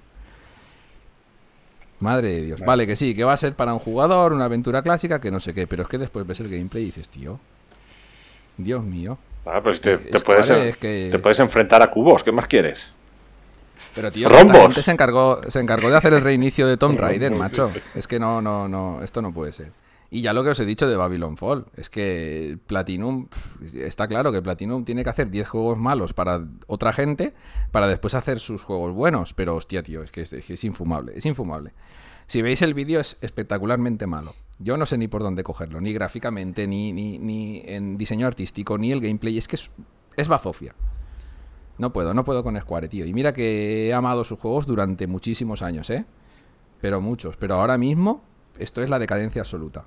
Madre de Dios. Vale, que sí, que va a ser para un jugador, una aventura clásica, que no sé qué. Pero es que después ves el gameplay y dices, tío. Dios mío. Ah, pues te, puedes, en- es que- te puedes enfrentar a cubos, ¿qué más quieres? Pero tío, gente se encargó, se encargó de hacer el reinicio de Tomb Raider, macho. Es que no, no, no, esto no puede ser. Y ya lo que os he dicho de Babylon Fall, es que Platinum, está claro que Platinum tiene que hacer 10 juegos malos para otra gente para después hacer sus juegos buenos. Pero hostia, tío, es que es, es que es infumable, es infumable. Si veis el vídeo es espectacularmente malo. Yo no sé ni por dónde cogerlo, ni gráficamente, ni, ni, ni en diseño artístico, ni el gameplay. Es que es, es bazofia. No puedo, no puedo con Square, tío. Y mira que he amado sus juegos durante muchísimos años, ¿eh? Pero muchos. Pero ahora mismo, esto es la decadencia absoluta.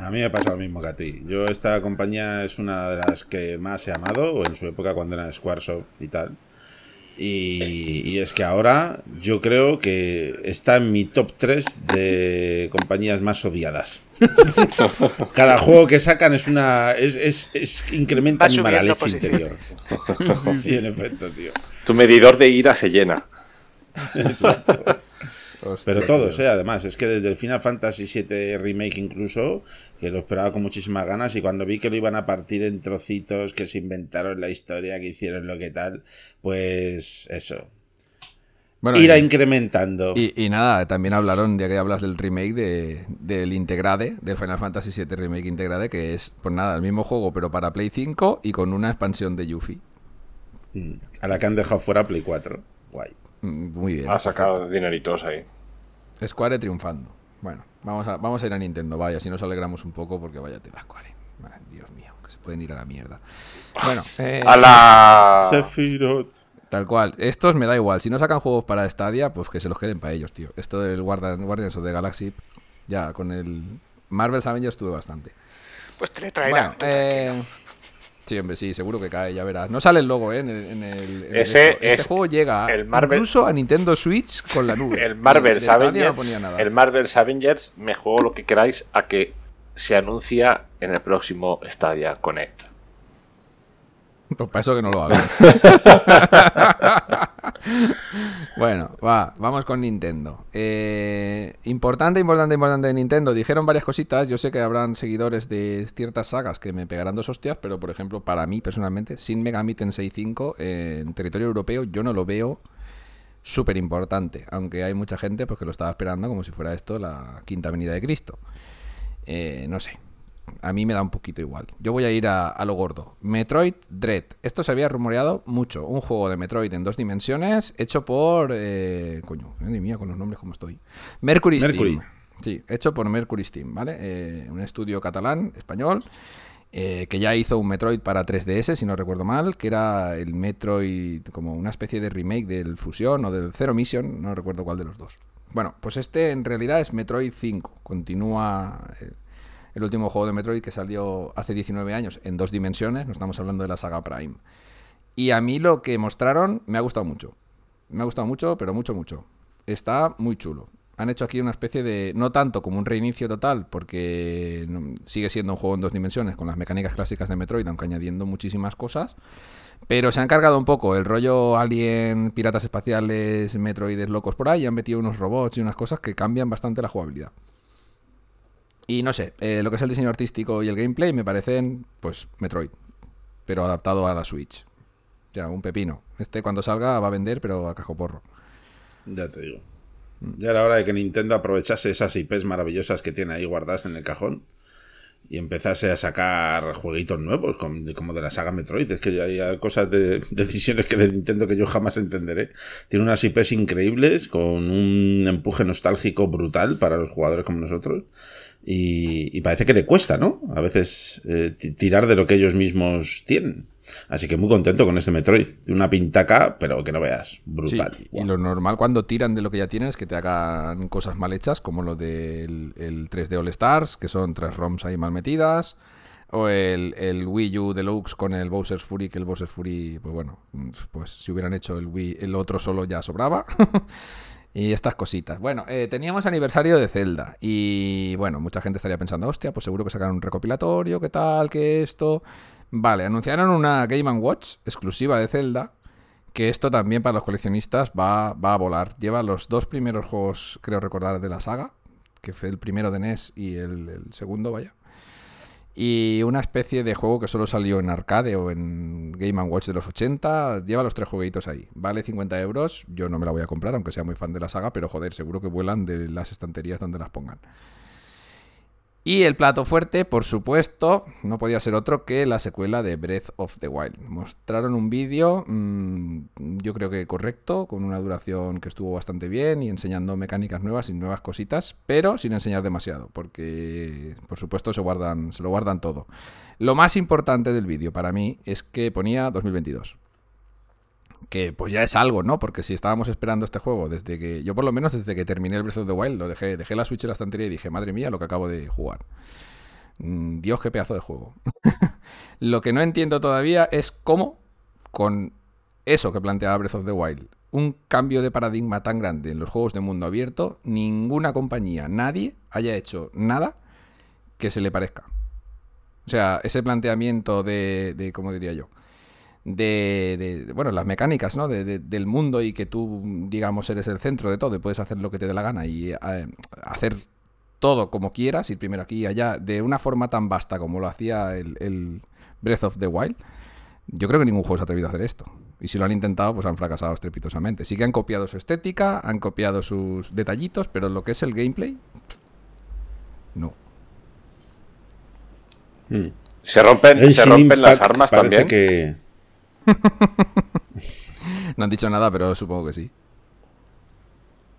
A mí me pasa lo mismo que a ti. Yo esta compañía es una de las que más he amado, o en su época cuando era Squaresoft y tal. Y, y es que ahora yo creo que está en mi top 3 de compañías más odiadas. Cada juego que sacan es una. es, es, es incrementa mi mala leche interior. Sí, en efecto, tío. Tu medidor de ira se llena. Hostia, Pero todos. ¿eh? además, es que desde el Final Fantasy VII Remake incluso, que lo esperaba con muchísimas ganas y cuando vi que lo iban a partir en trocitos, que se inventaron la historia, que hicieron lo que tal, pues eso. Bueno, Irá y- incrementando. Y, y nada, también hablaron, ya que hablas del remake de, del Integrade, del Final Fantasy VII Remake Integrade, que es, pues nada, el mismo juego, pero para Play 5 y con una expansión de Yuffie. Mm. A la que han dejado fuera Play 4. Guay. Mm, Muy bien. Ha sacado dineritos ahí. Square triunfando. Bueno, vamos a, vamos a ir a Nintendo, vaya, si nos alegramos un poco, porque vaya tela Square. Ay, Dios mío, que se pueden ir a la mierda. Bueno, eh, A la. Sephiroth. tal cual. Estos me da igual. Si no sacan juegos para Stadia, pues que se los queden para ellos, tío. Esto del Guardian- Guardians of the Galaxy, ya con el Marvel's Avengers tuve bastante. Pues te le traerá. Bueno, eh, sí, hombre, sí, seguro que cae, ya verás. No sale el logo, ¿eh? En el, en el- en Ese. Este es juego llega el Marvel- incluso a Nintendo Switch con la nube. El Stadia Avengers. no el Marvel's Avengers, me juego lo que queráis a que se anuncia en el próximo Stadia Connect. Pues para eso que no lo hagan. bueno, va, vamos con Nintendo. Eh, importante, importante, importante de Nintendo. Dijeron varias cositas. Yo sé que habrán seguidores de ciertas sagas que me pegarán dos hostias, pero por ejemplo, para mí personalmente, sin Megami Tensei 5 eh, en territorio europeo, yo no lo veo súper importante. Aunque hay mucha gente pues, que lo estaba esperando como si fuera esto la quinta venida de Cristo. Eh, no sé. A mí me da un poquito igual. Yo voy a ir a, a lo gordo. Metroid Dread. Esto se había rumoreado mucho. Un juego de Metroid en dos dimensiones hecho por... eh, coño, madre mía, con los nombres como estoy. Mercury, Mercury. Steam. Sí, hecho por Mercury Steam, ¿vale? Eh, un estudio catalán, español, eh, que ya hizo un Metroid para 3DS, si no recuerdo mal, que era el Metroid como una especie de remake del Fusion o del Zero Mission, no recuerdo cuál de los dos. Bueno, pues este en realidad es Metroid 5. Continúa el último juego de Metroid que salió hace 19 años en dos dimensiones, no estamos hablando de la saga Prime. Y a mí lo que mostraron me ha gustado mucho. Me ha gustado mucho, pero mucho, mucho. Está muy chulo. Han hecho aquí una especie de. No tanto como un reinicio total, porque sigue siendo un juego en dos dimensiones con las mecánicas clásicas de Metroid, aunque añadiendo muchísimas cosas. Pero se han cargado un poco el rollo Alien, piratas espaciales, Metroides locos por ahí. y Han metido unos robots y unas cosas que cambian bastante la jugabilidad. Y no sé, eh, lo que es el diseño artístico y el gameplay me parecen, pues, Metroid. Pero adaptado a la Switch. O sea, un pepino. Este cuando salga va a vender, pero a cajoporro. Ya te digo. Ya era hora de que Nintendo aprovechase esas IPs maravillosas que tiene ahí guardadas en el cajón y empezase a sacar jueguitos nuevos, como de, la saga Metroid. Es que hay cosas de decisiones que de Nintendo que yo jamás entenderé. Tiene unas IPs increíbles, con un empuje nostálgico brutal para los jugadores como nosotros. Y, y parece que le cuesta, ¿no? A veces eh, ti- tirar de lo que ellos mismos tienen. Así que muy contento con este Metroid. Una pintaca, pero que no veas. Sí, Brutal. y lo normal cuando tiran de lo que ya tienen es que te hagan cosas mal hechas, como lo del el 3D All Stars, que son tres ROMs ahí mal metidas. O el, el Wii U Deluxe con el Bowser's Fury, que el Bowser's Fury, pues bueno, pues si hubieran hecho el Wii, el otro solo ya sobraba. y estas cositas. Bueno, eh, teníamos aniversario de Zelda. Y bueno, mucha gente estaría pensando, hostia, pues seguro que sacaron un recopilatorio, qué tal, qué esto. Vale, anunciaron una Game Watch exclusiva de Zelda. Que esto también para los coleccionistas va, va a volar. Lleva los dos primeros juegos, creo recordar, de la saga. Que fue el primero de NES y el, el segundo, vaya. Y una especie de juego que solo salió en arcade o en Game Watch de los 80. Lleva los tres jueguitos ahí. Vale 50 euros. Yo no me la voy a comprar, aunque sea muy fan de la saga, pero joder, seguro que vuelan de las estanterías donde las pongan. Y el plato fuerte, por supuesto, no podía ser otro que la secuela de Breath of the Wild. Mostraron un vídeo, mmm, yo creo que correcto, con una duración que estuvo bastante bien y enseñando mecánicas nuevas y nuevas cositas, pero sin enseñar demasiado, porque por supuesto se guardan, se lo guardan todo. Lo más importante del vídeo para mí es que ponía 2022 que pues ya es algo, ¿no? Porque si estábamos esperando este juego desde que, yo por lo menos desde que terminé el Breath of the Wild, lo dejé, dejé la Switch en la estantería y dije, madre mía, lo que acabo de jugar. Mm, Dios, qué pedazo de juego. lo que no entiendo todavía es cómo, con eso que planteaba Breath of the Wild, un cambio de paradigma tan grande en los juegos de mundo abierto, ninguna compañía, nadie haya hecho nada que se le parezca. O sea, ese planteamiento de, de ¿cómo diría yo? De, de, bueno, las mecánicas, ¿no? De, del mundo y que tú, digamos, eres el centro de todo y puedes hacer lo que te dé la gana y eh, hacer todo como quieras, ir primero aquí y allá, de una forma tan vasta como lo hacía el, el Breath of the Wild, yo creo que ningún juego se ha atrevido a hacer esto. Y si lo han intentado, pues han fracasado estrepitosamente. Sí que han copiado su estética, han copiado sus detallitos, pero lo que es el gameplay, no. Hmm. Se rompen, se rompen las armas también. Que... no han dicho nada, pero supongo que sí.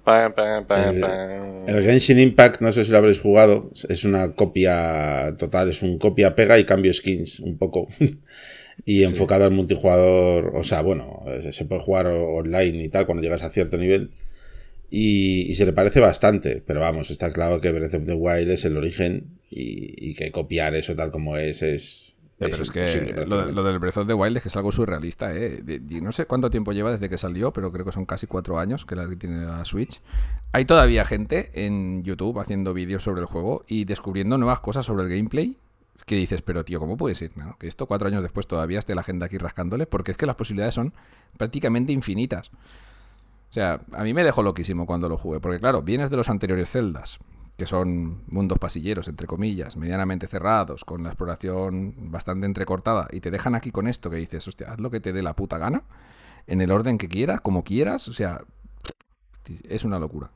El, el, Genshin Impact, no sé si lo habréis jugado, es una copia total, es un copia-pega y cambio skins, un poco. y enfocado al multijugador, o sea, bueno, se puede jugar online y tal cuando llegas a cierto nivel. Y, se le parece bastante, pero vamos, está claro que Breath of the Wild es el origen y, que copiar eso tal como es es... pero es que lo, del Breath of the Wild es que es algo surrealista, ¿eh? no sé cuánto tiempo lleva desde que salió, pero creo que son casi cuatro años que la tiene la Switch. Hay todavía gente en YouTube haciendo vídeos sobre el juego y descubriendo nuevas cosas sobre el gameplay que dices, pero tío, ¿cómo puede ser? Que esto cuatro años después todavía esté la agenda aquí rascándole, porque es que las posibilidades son prácticamente infinitas. O sea, a mí me dejó loquísimo cuando lo jugué, porque claro, vienes de los anteriores celdas, que son mundos pasilleros, entre comillas, medianamente cerrados, con la exploración bastante entrecortada, y te dejan aquí con esto que dices, hostia, haz lo que te dé la puta gana, en el orden que quieras, como quieras, o sea, es una locura.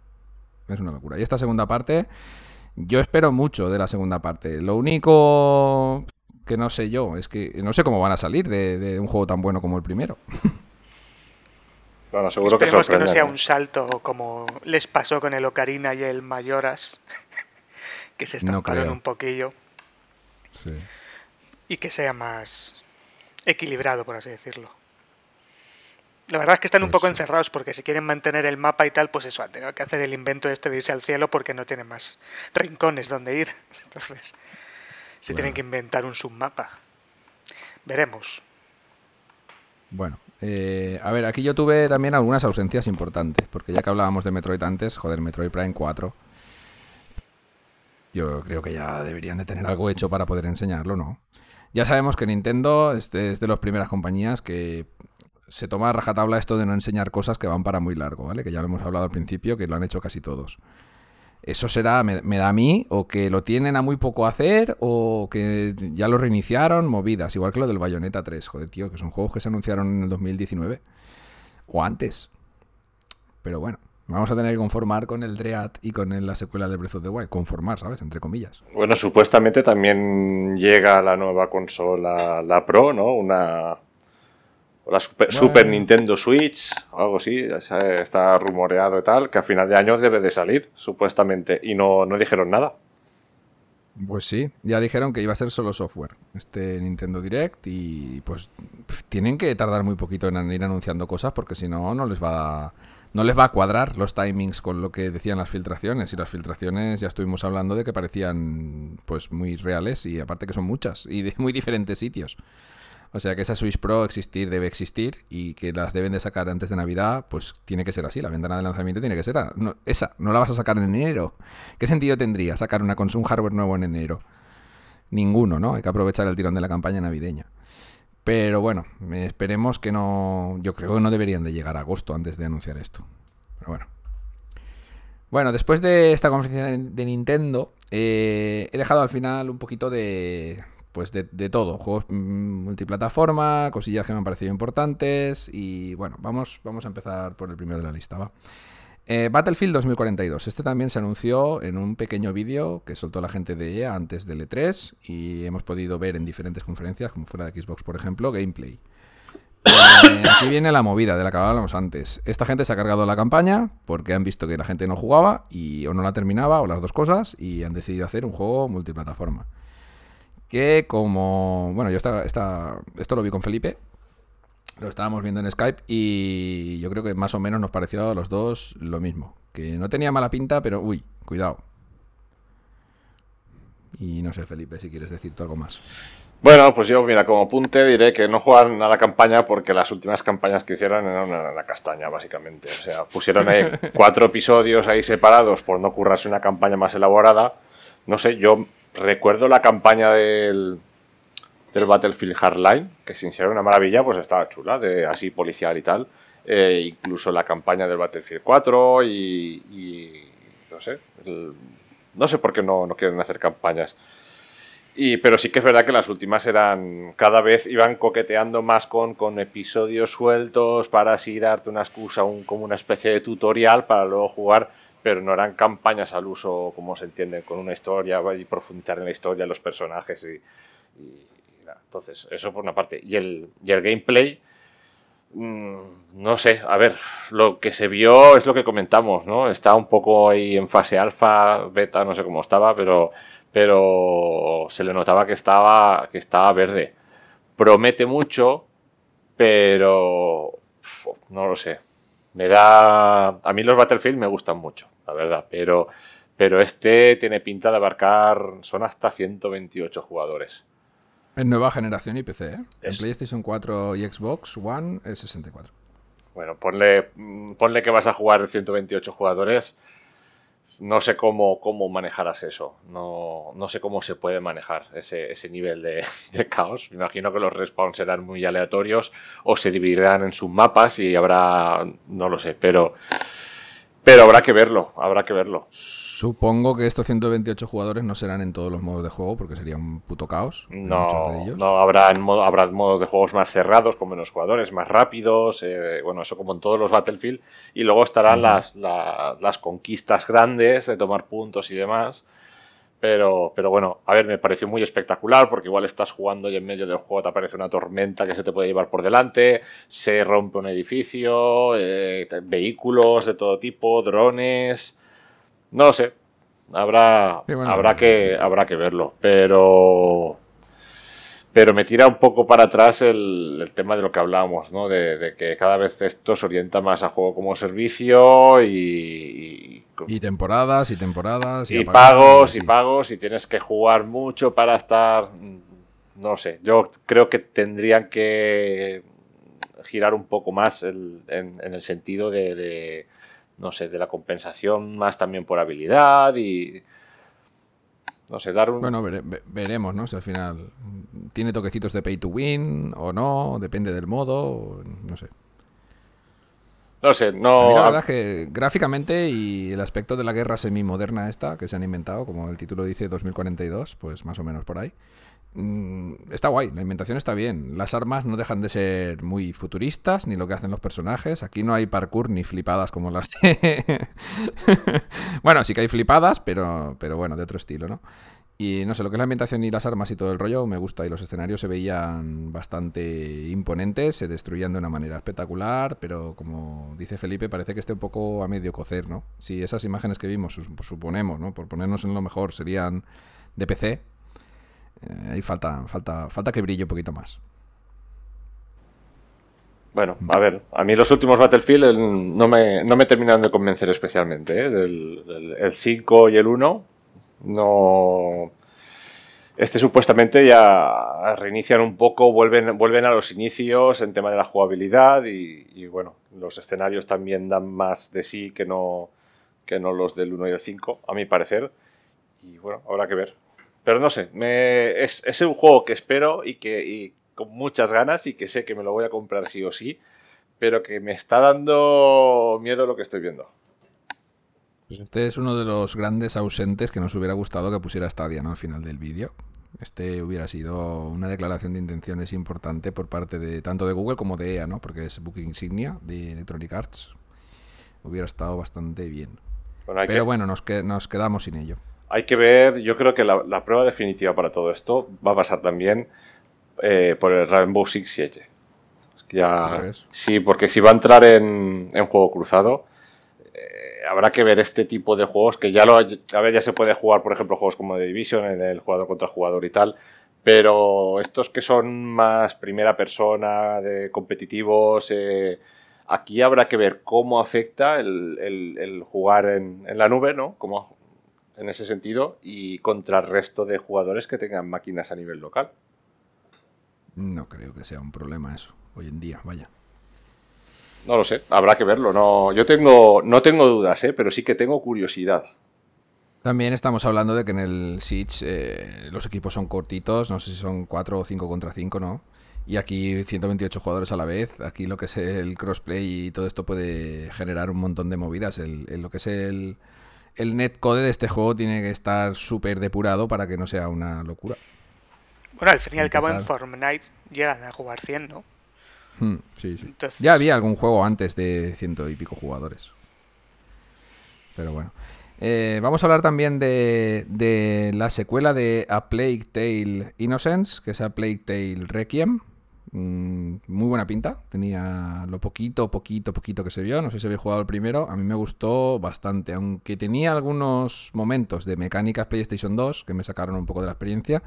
Es una locura. Y esta segunda parte yo espero mucho de la segunda parte. Lo único que no sé yo es que no sé cómo van a salir de, un juego tan bueno como el primero. Bueno, seguro Esperemos que, no sea un salto como les pasó con el Ocarina y el Mayoras, que se estamparon un poquillo. Sí. Y que sea más equilibrado, por así decirlo. La verdad es que están un poco encerrados porque si quieren mantener el mapa y tal, pues eso, han tenido que hacer el invento este de irse al cielo porque no tienen más rincones donde ir. Entonces, se tienen que inventar un submapa. Veremos. Bueno, eh, a ver, aquí yo tuve también algunas ausencias importantes, porque ya que hablábamos de Metroid antes, joder, Metroid Prime 4, yo creo que ya deberían de tener algo hecho para poder enseñarlo, ¿no? Ya sabemos que Nintendo es de, es de las primeras compañías que se toma a rajatabla esto de no enseñar cosas que van para muy largo, ¿vale? Que ya lo hemos hablado al principio, que lo han hecho casi todos. Eso será, me, da a mí, o que lo tienen a muy poco hacer, o que ya lo reiniciaron, movidas, igual que lo del Bayonetta 3, joder, tío, que son juegos que se anunciaron en el 2019, o antes. Pero bueno, vamos a tener que conformar con el Dread y con la secuela de Breath of the Wild, conformar, ¿sabes? Entre comillas. Bueno, supuestamente también llega la nueva consola, la Pro, ¿no? Una, la Super, Nintendo Switch, algo así, está rumoreado y tal, que a final de año debe de salir, supuestamente, y no, no dijeron nada. Pues sí, ya dijeron que iba a ser solo software, este Nintendo Direct, y pues tienen que tardar muy poquito en ir anunciando cosas, porque si no, no les va a, no les va a cuadrar los timings con lo que decían las filtraciones, y las filtraciones ya estuvimos hablando de que parecían pues muy reales, y aparte que son muchas, y de muy diferentes sitios. O sea que esa Switch Pro existir debe existir y que las deben de sacar antes de Navidad, pues tiene que ser así. La ventana de lanzamiento tiene que ser esa. No la vas a sacar en enero. ¿Qué sentido tendría sacar una, un hardware nuevo en enero? Ninguno, ¿no? Hay que aprovechar el tirón de la campaña navideña. Pero bueno, esperemos que no. Yo creo que no deberían de llegar a agosto antes de anunciar esto. Pero bueno. Bueno, después de esta conferencia de Nintendo, eh, he dejado al final un poquito de, pues de, todo, juegos mm, multiplataforma, cosillas que me han parecido importantes y bueno, vamos, vamos a empezar por el primero de la lista, ¿va? Eh, Battlefield 2042, este también se anunció en un pequeño vídeo que soltó la gente de EA antes del E3 y hemos podido ver en diferentes conferencias, como fuera de Xbox por ejemplo, gameplay. Eh, aquí viene la movida de la que hablábamos antes. Esta gente se ha cargado la campaña porque han visto que la gente no jugaba y o no la terminaba o las dos cosas y han decidido hacer un juego multiplataforma que como, bueno, yo estaba, esto lo vi con Felipe, lo estábamos viendo en Skype y yo creo que más o menos nos pareció a los dos lo mismo, que no tenía mala pinta, pero uy, cuidado. Y no sé, Felipe, si quieres decir algo más. Bueno, pues yo, mira, como apunte diré que no juegan a la campaña porque las últimas campañas que hicieron eran una, castaña, básicamente. O sea, pusieron ahí cuatro episodios ahí separados por no currarse una campaña más elaborada. No sé, yo recuerdo la campaña del, del Battlefield Hardline, que sin ser una maravilla, pues estaba chula, de así policial y tal. Eh, incluso la campaña del Battlefield 4 y, no sé, no sé por qué no, no quieren hacer campañas. Y, pero sí que es verdad que las últimas eran, cada vez iban coqueteando más con, con episodios sueltos para así darte una excusa, un, como una especie de tutorial para luego jugar, pero no eran campañas al uso, como se entiende, con una historia y profundizar en la historia, los personajes y, entonces, eso por una parte. Y el, y el gameplay, mm, no sé, a ver, lo que se vio es lo que comentamos, ¿no? Está un poco ahí en fase alfa, beta, no sé cómo estaba, pero pero se le notaba que estaba, que estaba verde. Promete mucho, pero no lo sé. Me da. A mí los Battlefield me gustan mucho, la verdad, pero, pero este tiene pinta de abarcar. Son hasta 128 jugadores. En nueva generación y PC, ¿eh? En PlayStation 4 y Xbox One es 64. Bueno, ponle, ponle que vas a jugar 128 jugadores no sé cómo, cómo manejarás eso. No, no sé cómo se puede manejar ese, ese nivel de, de, caos. Me imagino que los respawns serán muy aleatorios o se dividirán en submapas y habrá. No lo sé, pero pero habrá que verlo, habrá que verlo. Supongo que estos 128 jugadores no serán en todos los modos de juego porque sería un puto caos. No, no habrá, en modo, habrá modos de juegos más cerrados, con menos jugadores, más rápidos, eh, bueno, eso como en todos los Battlefield. Y luego estarán las, las conquistas grandes de tomar puntos y demás. Pero, pero bueno, a ver, me pareció muy espectacular porque igual estás jugando y en medio del juego te aparece una tormenta que se te puede llevar por delante, se rompe un edificio, eh, vehículos de todo tipo, drones. No lo sé. Habrá, habrá, que, habrá que verlo. Pero pero me tira un poco para atrás el, tema de lo que hablábamos, ¿no? De, que cada vez esto se orienta más a juego como servicio y... Y, temporadas y temporadas. Y, pagos y pagos y tienes que jugar mucho para estar... No sé, yo creo que tendrían que girar un poco más en, el sentido de, de, no sé, de la compensación más también por habilidad y no sé, dar un... Bueno, veremos, ¿no? Si al final tiene toquecitos de pay to win o no, depende del modo, no sé. No sé, no... la verdad es que gráficamente y el aspecto de la guerra semi-moderna esta que se han inventado, como el título dice 2042, pues más o menos por ahí, está guay, la inventación está bien. Las armas no dejan de ser muy futuristas, ni lo que hacen los personajes. Aquí no hay parkour ni flipadas como las bueno, sí que hay flipadas, pero, pero bueno, de otro estilo, ¿no? Y no sé, lo que es la ambientación y las armas y todo el rollo me gusta. Y los escenarios se veían bastante imponentes, se destruían de una manera espectacular, pero como dice Felipe, parece que esté un poco a medio cocer, ¿no? Si esas imágenes que vimos, suponemos, ¿no? Por ponernos en lo mejor, serían de PC, ahí falta, falta, falta que brille un poquito más. Bueno, a ver, a mí los últimos Battlefield no me, no me terminaron de convencer especialmente. ¿eh? Del, el 5 y el 1 no... Este supuestamente ya reinician un poco, vuelven, vuelven a los inicios en tema de la jugabilidad y, bueno, los escenarios también dan más de sí que no, que no los del 1 y el 5, a mi parecer. Y bueno, habrá que ver. Pero no sé, me, es, es, un juego que espero y que y con muchas ganas y que sé que me lo voy a comprar sí o sí, pero que me está dando miedo lo que estoy viendo. Pues este es uno de los grandes ausentes que nos hubiera gustado que pusiera Stadia ¿no? al final del vídeo. Este hubiera sido una declaración de intenciones importante por parte de tanto de Google como de EA, ¿no? Porque es Booking Insignia de Electronic Arts. Hubiera estado bastante bien. Pero bueno, nos, nos quedamos sin ello hay que ver, yo creo que la, prueba definitiva para todo esto va a pasar también eh, por el Rainbow Six Siege. Ya, sí, porque si va a entrar en, juego cruzado, eh, habrá que ver este tipo de juegos que ya lo, a ver, ya se puede jugar, por ejemplo, juegos como The Division, en el jugador contra jugador y tal, pero estos que son más primera persona, de competitivos, eh, aquí habrá que ver cómo afecta el, jugar en, en, la nube, ¿no? Cómo, en ese sentido y contra el resto de jugadores que tengan máquinas a nivel local. No creo que sea un problema eso, hoy en día, vaya. No lo sé, habrá que verlo. No, yo tengo, no tengo dudas, ¿eh? pero sí que tengo curiosidad. También estamos hablando de que en el Siege eh, los equipos son cortitos, no sé si son 4 o 5 contra 5, ¿no? Y aquí 128 jugadores a la vez, aquí lo que es el crossplay y todo esto puede generar un montón de movidas. El, lo que es el, el netcode de este juego tiene que estar súper depurado para que no sea una locura. Bueno, al fin y al cabo en Fortnite llegan a jugar 100, ¿no? Hmm, sí, sí. Ya había algún juego antes de ciento y pico jugadores. Pero bueno. Eh, vamos a hablar también de, de, la secuela de A Plague Tale Innocence, que es A Plague Tale Requiem. Mm, muy buena pinta. Tenía lo poquito, poquito, poquito que se vio. No sé si habéis jugado el primero. A mí me gustó bastante. Aunque tenía algunos momentos de mecánicas PlayStation 2 que me sacaron un poco de la experiencia.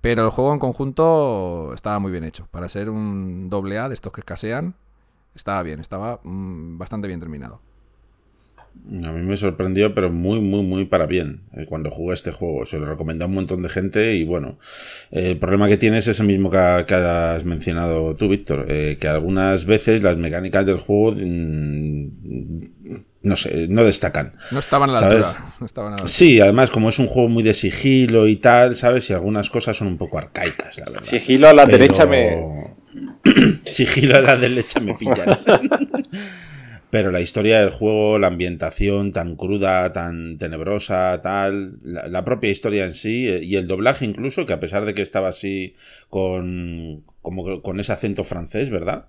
Pero el juego en conjunto estaba muy bien hecho. Para ser un doble A de estos que escasean, estaba bien. Estaba mm, bastante bien terminado. A mí me sorprendió, pero muy, muy, muy para bien eh, cuando jugué este juego. Se lo recomendé a un montón de gente y bueno, el problema que tiene es ese mismo que, has mencionado tú, Víctor, eh, que algunas veces las mecánicas del juego mm, no sé, no destacan. No estaban a la, altura, Sí, además como es un juego muy de sigilo y tal, ¿sabes? Y algunas cosas son un poco arcaicas, la verdad. Sigilo a la derecha me... sigilo a la derecha me pillan. Pero la historia del juego, la ambientación tan cruda, tan tenebrosa, tal, la, propia historia en sí eh, y el doblaje incluso, que a pesar de que estaba así con, como con ese acento francés, ¿verdad?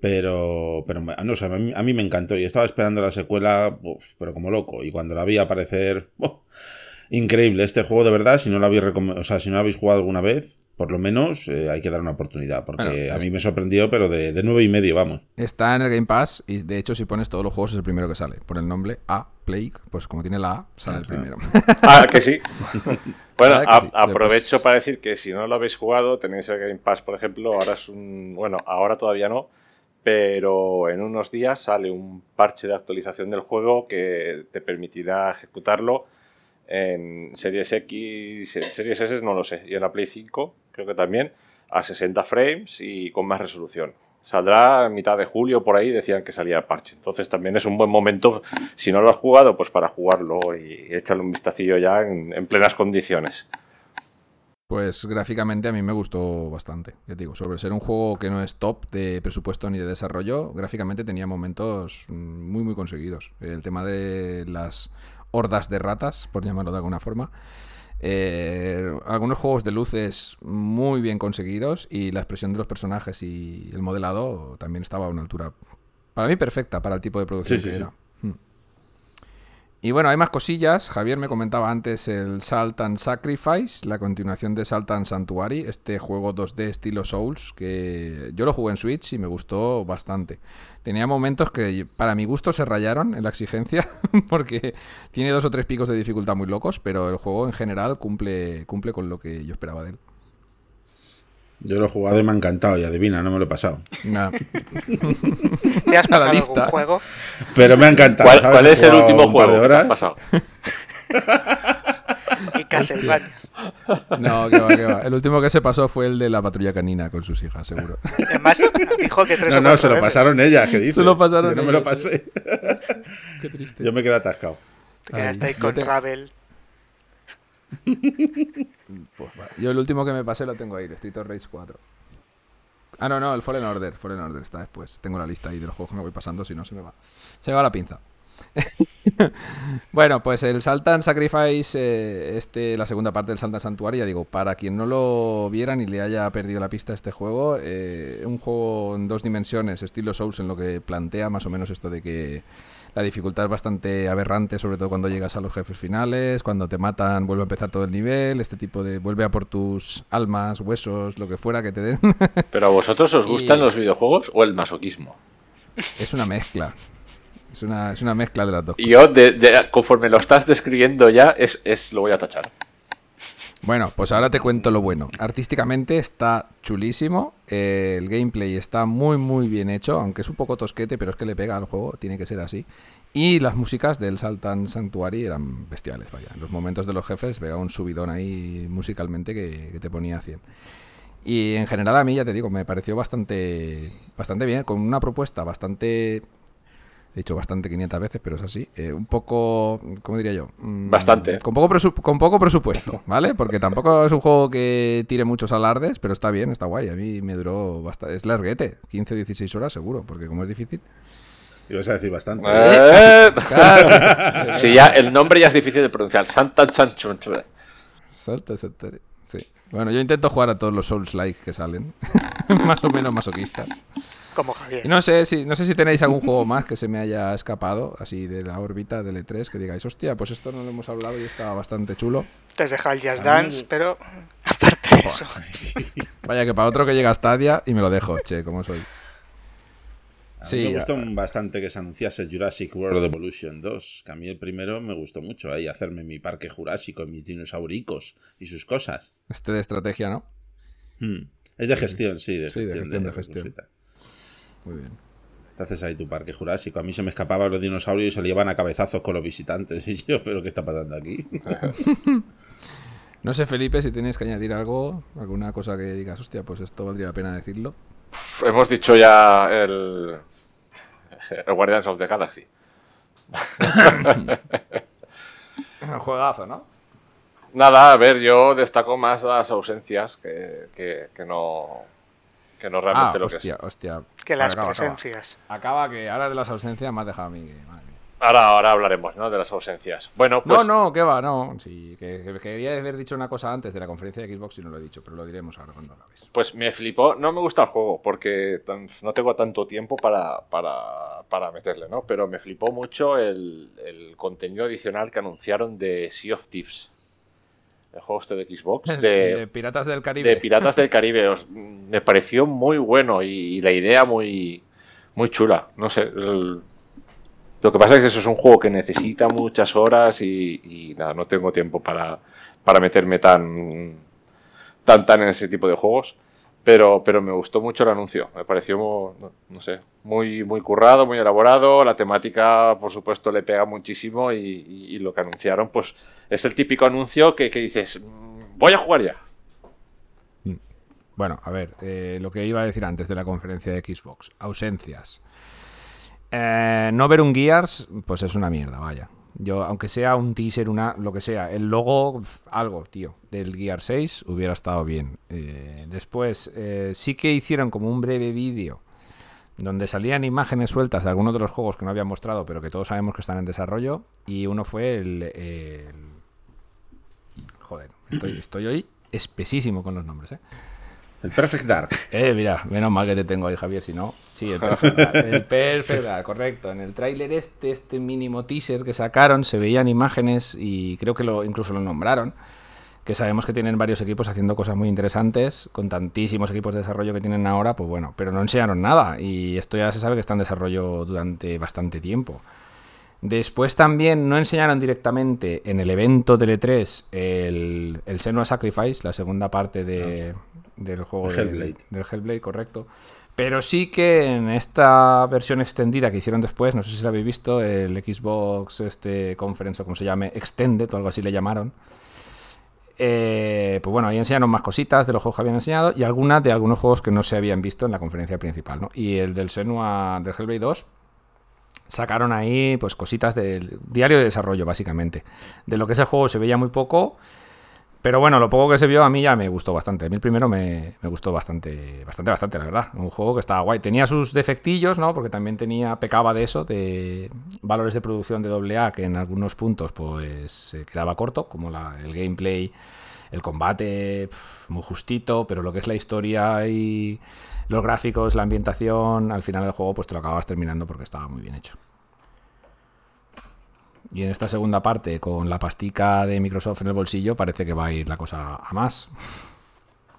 Pero, pero no sé, a mí, me encantó y estaba esperando la secuela, pero como loco. Y cuando la vi aparecer, increíble este juego de verdad. Si no lo habéis, o sea, si no lo habéis jugado alguna vez, por lo menos eh, hay que dar una oportunidad, porque a mí me sorprendió, pero de, de 9 y medio, vamos. Está en el Game Pass y de hecho si pones todos los juegos es el primero que sale. Por el nombre A, Plague, pues como tiene la A, sale el primero. Ah, que sí. bueno, aprovecho para decir que si no lo habéis jugado, tenéis el Game Pass, por ejemplo, ahora es un... Bueno, ahora todavía no, pero en unos días sale un parche de actualización del juego que te permitirá ejecutarlo en Series X, en Series S no lo sé, y en la Play 5 creo que también, a 60 frames y con más resolución. Saldrá a mitad de julio, por ahí decían que salía el parche. Entonces también es un buen momento, si no lo has jugado, pues para jugarlo y echarle un vistacillo ya en, plenas condiciones. Pues gráficamente a mí me gustó bastante. Ya digo, sobre ser un juego que no es top de presupuesto ni de desarrollo, gráficamente tenía momentos muy, muy conseguidos. El tema de las hordas de ratas, por llamarlo de alguna forma. Eh, algunos juegos de luces muy bien conseguidos y la expresión de los personajes y el modelado también estaba a una altura, para mí, perfecta para el tipo de producción que era. Y bueno, hay más cosillas. Javier me comentaba antes el Salt and Sacrifice, la continuación de Salt and Sanctuary, este juego 2D estilo Souls, que yo lo jugué en Switch y me gustó bastante. Tenía momentos que para mi gusto se rayaron en la exigencia, porque tiene dos o tres picos de dificultad muy locos, pero el juego en general cumple, cumple con lo que yo esperaba de él. Yo lo he jugado y me ha encantado y adivina, no me lo he pasado. ¿Te has pasado algún juego? Pero me ha encantado. ¿Cuál, es el último juego de horas? pasado? y Castlevania. No, que va, que va. El último que se pasó fue el de la patrulla canina con sus hijas, seguro. Además, dijo que tres No, no, se lo pasaron ellas, ¿qué dice? Se lo pasaron Yo no me lo pasé. Qué triste. Yo me quedé atascado. Te quedaste ahí con Ravel. Pues Yo el último que me pasé lo tengo ahí, el Street of Rage 4. Ah, no, no, el Fallen Order. Fallen Order está después. Tengo la lista ahí de los juegos que me voy pasando, si no se me va. Se me va la pinza. bueno, pues el Saltan Sacrifice, eh, este, la segunda parte del Saltan Santuario, ya digo, para quien no lo viera ni le haya perdido la pista este juego, eh, un juego en dos dimensiones, estilo Souls, en lo que plantea más o menos esto de que la dificultad es bastante aberrante, sobre todo cuando llegas a los jefes finales, cuando te matan vuelve a empezar todo el nivel, este tipo de vuelve a por tus almas, huesos, lo que fuera que te den. ¿Pero a vosotros os gustan los videojuegos o el masoquismo? Es una mezcla. Es una, es una mezcla de las dos. Y yo, conforme lo estás describiendo ya, es, es lo voy a tachar. Bueno, pues ahora te cuento lo bueno. Artísticamente está chulísimo. el gameplay está muy, muy bien hecho, aunque es un poco tosquete, pero es que le pega al juego, tiene que ser así. Y las músicas del Saltan Sanctuary eran bestiales, vaya. En los momentos de los jefes pega un subidón ahí musicalmente que, te ponía a 100. Y en general a mí, ya te digo, me pareció bastante, bastante bien, con una propuesta bastante he dicho bastante 500 veces, pero es así. Eh, un poco, ¿cómo diría yo? Mm, bastante. Con poco, con poco presupuesto, ¿vale? Porque tampoco es un juego que tire muchos alardes, pero está bien, está guay. A mí me duró bastante. Es larguete, 15 16 horas seguro, porque como es difícil. Ibas a decir bastante. Eh, sí, ya el nombre ya es difícil de pronunciar. Santa Salta, salta. Sí. Bueno, yo intento jugar a todos los Souls-like que salen. Más o menos masoquistas como Javier. no sé si no sé si tenéis algún juego más que se me haya escapado, así de la órbita del E3, que digáis, hostia, pues esto no lo hemos hablado y estaba bastante chulo. Te has dejado el Just Dance, pero aparte de eso. Vaya que para otro que llega a Stadia y me lo dejo, che, como soy. sí, me gustó bastante que se anunciase Jurassic World Evolution 2, que a mí el primero me gustó mucho, ahí hacerme mi parque jurásico, mis dinosauricos y sus cosas. Este de estrategia, ¿no? Hmm. Es de gestión, sí, de gestión. de gestión, de gestión. Muy bien. Te haces ahí tu parque jurásico. A mí se me escapaban los dinosaurios y se le llevan a cabezazos con los visitantes. Y yo, ¿pero qué está pasando aquí? no sé, Felipe, si tenéis que añadir algo, alguna cosa que digas, hostia, pues esto valdría la pena decirlo. Hemos dicho ya el, el Guardians of the Galaxy. Un juegazo, ¿no? Nada, a ver, yo destaco más las ausencias que, que no que no realmente ah, lo hostia, que es. Hostia. Que las presencias. Acaba. que ahora de las ausencias me has dejado a mí. Ahora, ahora hablaremos, ¿no? De las ausencias. Bueno, pues... No, no, que va, no. Sí, que, quería haber dicho una cosa antes de la conferencia de Xbox y no lo he dicho, pero lo diremos ahora cuando lo veis. Pues me flipó. No me gusta el juego porque no tengo tanto tiempo para, para, para meterle, ¿no? Pero me flipó mucho el, el contenido adicional que anunciaron de Sea of Thieves el juego este de Xbox. De, Piratas del Caribe. De Piratas del Caribe. me pareció muy bueno y, la idea muy, muy chula. No sé. lo que pasa es que eso es un juego que necesita muchas horas y, nada, no tengo tiempo para, para meterme tan, tan, tan en ese tipo de juegos. Pero, pero me gustó mucho el anuncio. Me pareció, no, sé, muy, muy currado, muy elaborado. La temática, por supuesto, le pega muchísimo. Y, lo que anunciaron, pues es el típico anuncio que, dices, mm, voy a jugar ya. Mm. Bueno, a ver, eh, lo que iba a decir antes de la conferencia de Xbox. Ausencias. Eh, no ver un Gears, pues es una mierda, vaya. Yo, aunque sea un teaser, una, lo que sea, el logo, algo, tío, del Gear 6 hubiera estado bien. Eh, después, eh, sí que hicieron como un breve vídeo donde salían imágenes sueltas de algunos de los juegos que no había mostrado, pero que todos sabemos que están en desarrollo. Y uno fue el. Joder, estoy, estoy hoy espesísimo con los nombres, ¿eh? El Perfect Dark. Eh, mira, menos mal que te tengo ahí, Javier, si no. Sí, el Perfect Dark. El Perfect Dark, correcto. En el tráiler este, este mínimo teaser que sacaron, se veían imágenes y creo que lo, incluso lo nombraron. Que sabemos que tienen varios equipos haciendo cosas muy interesantes, con tantísimos equipos de desarrollo que tienen ahora, pues bueno, pero no enseñaron nada. Y esto ya se sabe que está en desarrollo durante bastante tiempo. Después también no enseñaron directamente en el evento de E3 el, el Senua Sacrifice, la segunda parte de, del juego Hellblade. del Hellblade, correcto. Pero sí que en esta versión extendida que hicieron después, no sé si la habéis visto, el Xbox este Conference o como se llame, Extended o algo así le llamaron. Eh, pues bueno, ahí enseñaron más cositas de los juegos que habían enseñado y algunas de algunos juegos que no se habían visto en la conferencia principal, ¿no? Y el del Senua del Hellblade 2 sacaron ahí pues cositas del diario de desarrollo básicamente. De lo que es el juego se veía muy poco pero bueno, lo poco que se vio a mí ya me gustó bastante. A mí el primero me, gustó bastante, bastante, bastante, la verdad. Un juego que estaba guay. Tenía sus defectillos, ¿no? Porque también tenía, pecaba de eso, de valores de producción de AA que en algunos puntos pues se quedaba corto, como la, el gameplay, el combate, muy justito, pero lo que es la historia y los gráficos, la ambientación, al final del juego pues te lo acabas terminando porque estaba muy bien hecho. Y en esta segunda parte, con la pastica de Microsoft en el bolsillo, parece que va a ir la cosa a más.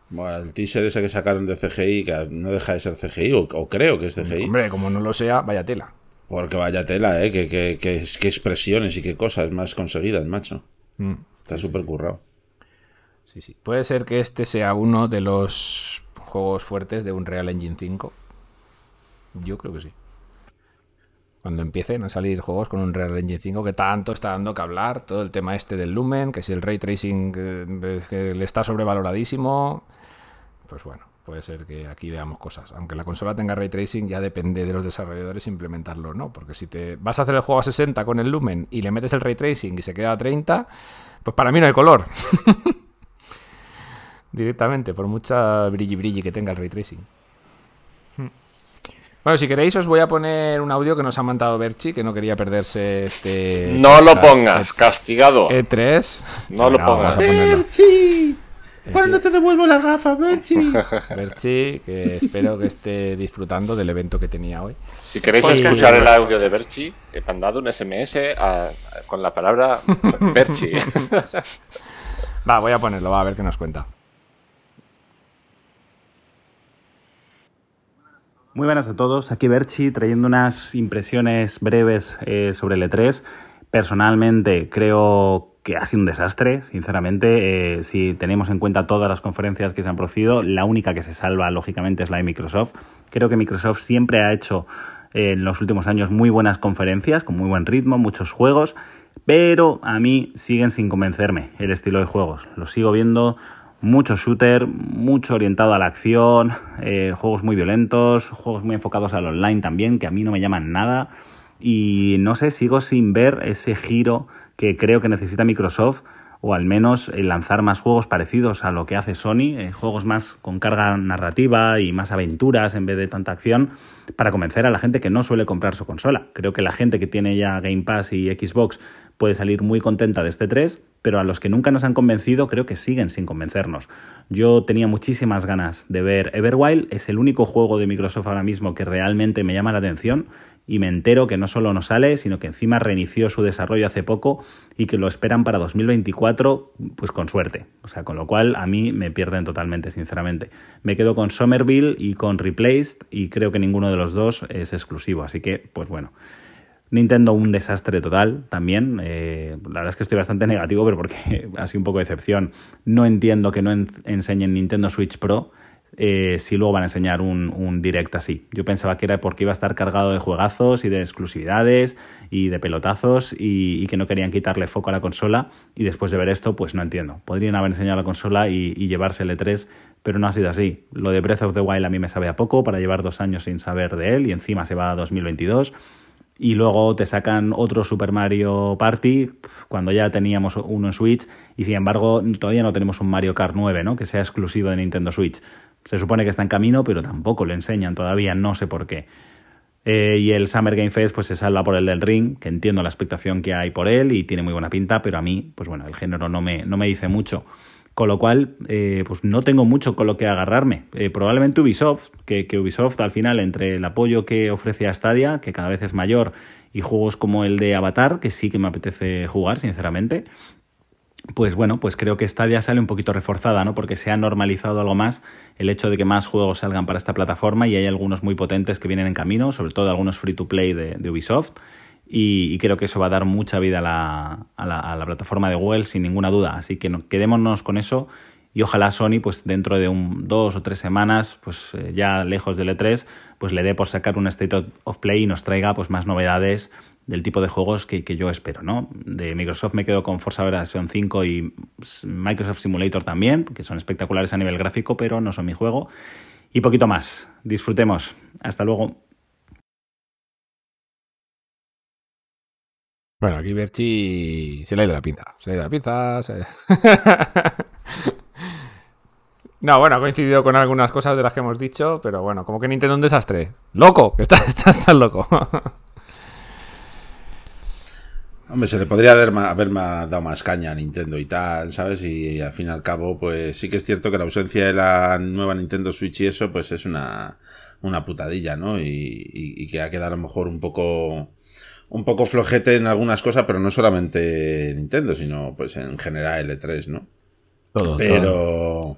Bueno, el teaser ese que sacaron de CGI, que no deja de ser CGI, o, creo que es CGI. Hombre, como no lo sea, vaya tela. Porque vaya tela, ¿eh? Qué expresiones y qué cosas más conseguidas, macho. Mm, Está súper currado. Sí, sí. Puede ser que este sea uno de los juegos fuertes de un Real Engine 5. Yo creo que sí cuando empiecen a salir juegos con un Real Engine 5 que tanto está dando que hablar, todo el tema este del Lumen, que si el ray tracing eh, que le está sobrevaloradísimo, pues bueno, puede ser que aquí veamos cosas. Aunque la consola tenga ray tracing, ya depende de los desarrolladores implementarlo o no. Porque si te vas a hacer el juego a 60 con el Lumen y le metes el ray tracing y se queda a 30, pues para mí no hay color. Directamente, por mucha brilli brilli que tenga el ray tracing. Bueno, si queréis os voy a poner un audio que nos ha mandado Berchi, que no quería perderse este... No lo pongas, castigado. E3. No lo pongas. ¡Berchi! ¿Cuándo te devuelvo la gafa, Berchi? Berchi, que espero que esté disfrutando del evento que tenía hoy. Si queréis escuchar el audio de Berchi, he mandado un SMS con la palabra Berchi. va, voy a ponerlo, va a ver qué nos cuenta. Muy buenas a todos, aquí Berchi trayendo unas impresiones breves eh, sobre el E3. Personalmente creo que ha sido un desastre, sinceramente. Eh, si tenemos en cuenta todas las conferencias que se han producido, la única que se salva, lógicamente, es la de Microsoft. Creo que Microsoft siempre ha hecho eh, en los últimos años muy buenas conferencias, con muy buen ritmo, muchos juegos, pero a mí siguen sin convencerme el estilo de juegos. Los sigo viendo mucho shooter, mucho orientado a la acción, eh, juegos muy violentos, juegos muy enfocados al online también, que a mí no me llaman nada. Y no sé, sigo sin ver ese giro que creo que necesita Microsoft, o al menos lanzar más juegos parecidos a lo que hace Sony, eh, juegos más con carga narrativa y más aventuras en vez de tanta acción, para convencer a la gente que no suele comprar su consola. Creo que la gente que tiene ya Game Pass y Xbox puede salir muy contenta de este 3, pero a los que nunca nos han convencido creo que siguen sin convencernos. Yo tenía muchísimas ganas de ver Everwild, es el único juego de Microsoft ahora mismo que realmente me llama la atención y me entero que no solo no sale, sino que encima reinició su desarrollo hace poco y que lo esperan para 2024, pues con suerte. O sea, con lo cual a mí me pierden totalmente, sinceramente. Me quedo con Somerville y con Replaced y creo que ninguno de los dos es exclusivo, así que, pues bueno. Nintendo un desastre total también. Eh, la verdad es que estoy bastante negativo, pero porque ha sido un poco de excepción. No entiendo que no enseñen Nintendo Switch Pro eh, si luego van a enseñar un, direct así. Yo pensaba que era porque iba a estar cargado de juegazos y de exclusividades y de pelotazos y, que no querían quitarle foco a la consola. Y después de ver esto, pues no entiendo. Podrían haber enseñado la consola y, y llevarse el E3, pero no ha sido así. Lo de Breath of the Wild a mí me sabe a poco para llevar dos años sin saber de él y encima se va a 2022 y luego te sacan otro Super Mario Party cuando ya teníamos uno en Switch y sin embargo todavía no tenemos un Mario Kart 9, ¿no? Que sea exclusivo de Nintendo Switch. Se supone que está en camino, pero tampoco lo enseñan todavía, no sé por qué. Eh, y el Summer Game Fest pues se salva por el del Ring, que entiendo la expectación que hay por él y tiene muy buena pinta, pero a mí, pues bueno, el género no me, no me dice mucho. Con lo cual, eh, pues no tengo mucho con lo que agarrarme. Eh, probablemente Ubisoft, que, Ubisoft al final, entre el apoyo que ofrece a Stadia, que cada vez es mayor, y juegos como el de Avatar, que sí que me apetece jugar, sinceramente, pues bueno, pues creo que Stadia sale un poquito reforzada, ¿no? Porque se ha normalizado algo más el hecho de que más juegos salgan para esta plataforma y hay algunos muy potentes que vienen en camino, sobre todo algunos free to play de Ubisoft y, creo que eso va a dar mucha vida a la, a la, a la plataforma de Google sin ninguna duda. Así que quedémonos con eso y ojalá Sony pues dentro de un dos o tres semanas pues eh, ya lejos del E3 pues le dé por sacar un State of Play y nos traiga pues más novedades del tipo de juegos que, que yo espero no de Microsoft me quedo con Forza Horizon 5 y Microsoft Simulator también que son espectaculares a nivel gráfico pero no son mi juego. Y poquito más. Disfrutemos. Hasta luego Bueno, aquí Berchi se le ha ido la pinta. Se le ha ido la pinta. no, bueno, ha coincidido con algunas cosas de las que hemos dicho, pero bueno, como que Nintendo un desastre. ¡Loco! Que estás, estás tan loco. Hombre, se le podría haber, haber dado más caña a Nintendo y tal, ¿sabes? Y, al fin y al cabo, pues sí que es cierto que la ausencia de la nueva Nintendo Switch y eso, pues es una, una putadilla, ¿no? Y que ha quedado a lo mejor un poco un poco flojete en algunas cosas, pero no solamente Nintendo, sino pues en general L3, ¿no? Todo, pero,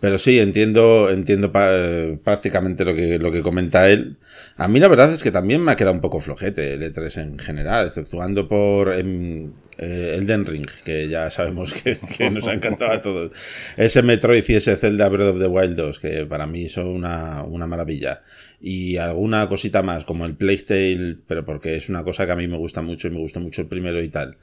pero sí, entiendo, entiendo prácticamente lo que, lo que comenta él. A mí la verdad es que también me ha quedado un poco flojete el E3 en general, exceptuando por em, eh, Elden Ring, que ya sabemos que, nos ha encantado a todos. Ese Metroid y ese Zelda Breath of the Wild 2, que para mí son una, una maravilla y alguna cosita más, como el Playstyle, pero porque es una cosa que a mí me gusta mucho y me gustó mucho el primero y tal.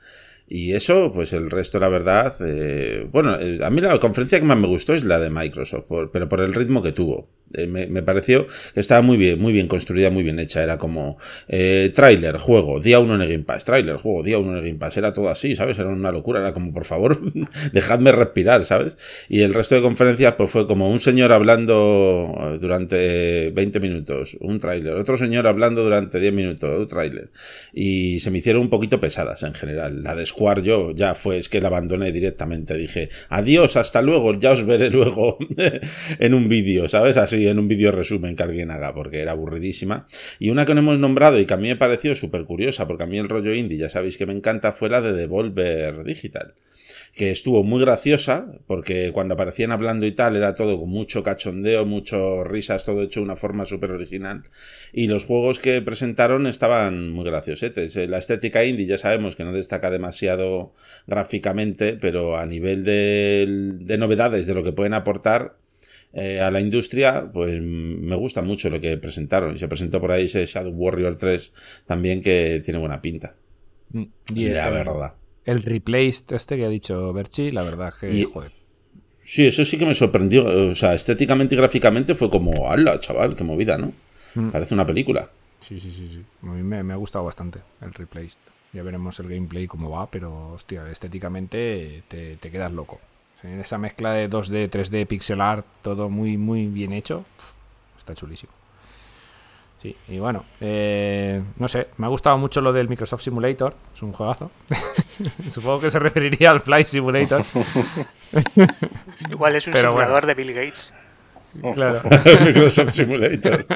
Y eso, pues el resto, la verdad, eh, bueno, a mí la conferencia que más me gustó es la de Microsoft, pero por el ritmo que tuvo. Eh, me, pareció que estaba muy bien, muy bien construida, muy bien hecha. Era como eh, tráiler, juego, día uno en el Game Pass, tráiler, juego, día uno en el Game Pass. Era todo así, ¿sabes? Era una locura. Era como, por favor, dejadme respirar, ¿sabes? Y el resto de conferencias, pues fue como un señor hablando durante 20 minutos, un tráiler, otro señor hablando durante 10 minutos, un tráiler. Y se me hicieron un poquito pesadas en general. La de Square yo ya fue, es que la abandoné directamente. Dije, adiós, hasta luego, ya os veré luego en un vídeo, ¿sabes? Así en un vídeo resumen que alguien haga, porque era aburridísima. Y una que no hemos nombrado y que a mí me pareció súper curiosa, porque a mí el rollo indie, ya sabéis que me encanta, fue la de Devolver Digital que estuvo muy graciosa, porque cuando aparecían hablando y tal era todo con mucho cachondeo, mucho risas, todo hecho de una forma súper original. Y los juegos que presentaron estaban muy graciosetes. La estética indie ya sabemos que no destaca demasiado gráficamente, pero a nivel de, de novedades, de lo que pueden aportar, eh, a la industria, pues me gusta mucho lo que presentaron. Y se presentó por ahí ese Shadow Warrior 3 también que tiene buena pinta. Mm, y la verdad. El replaced este que ha dicho Berchi, la verdad que, joder. Sí, eso sí que me sorprendió. O sea, estéticamente y gráficamente fue como, ¡hala, chaval! ¡Qué movida, ¿no? Mm. Parece una película. Sí, sí, sí, sí. A mí me, ha gustado bastante el replaced. Ya veremos el gameplay cómo va, pero, hostia, estéticamente te quedas loco esa mezcla de 2D, 3D, pixel art, todo muy, muy bien hecho. Está chulísimo. Sí, y bueno, eh, no sé, me ha gustado mucho lo del Microsoft Simulator, es un juegazo. Supongo que se referiría al Flight Simulator. Igual es un simulador de Bill Gates. Claro. Microsoft Simulator.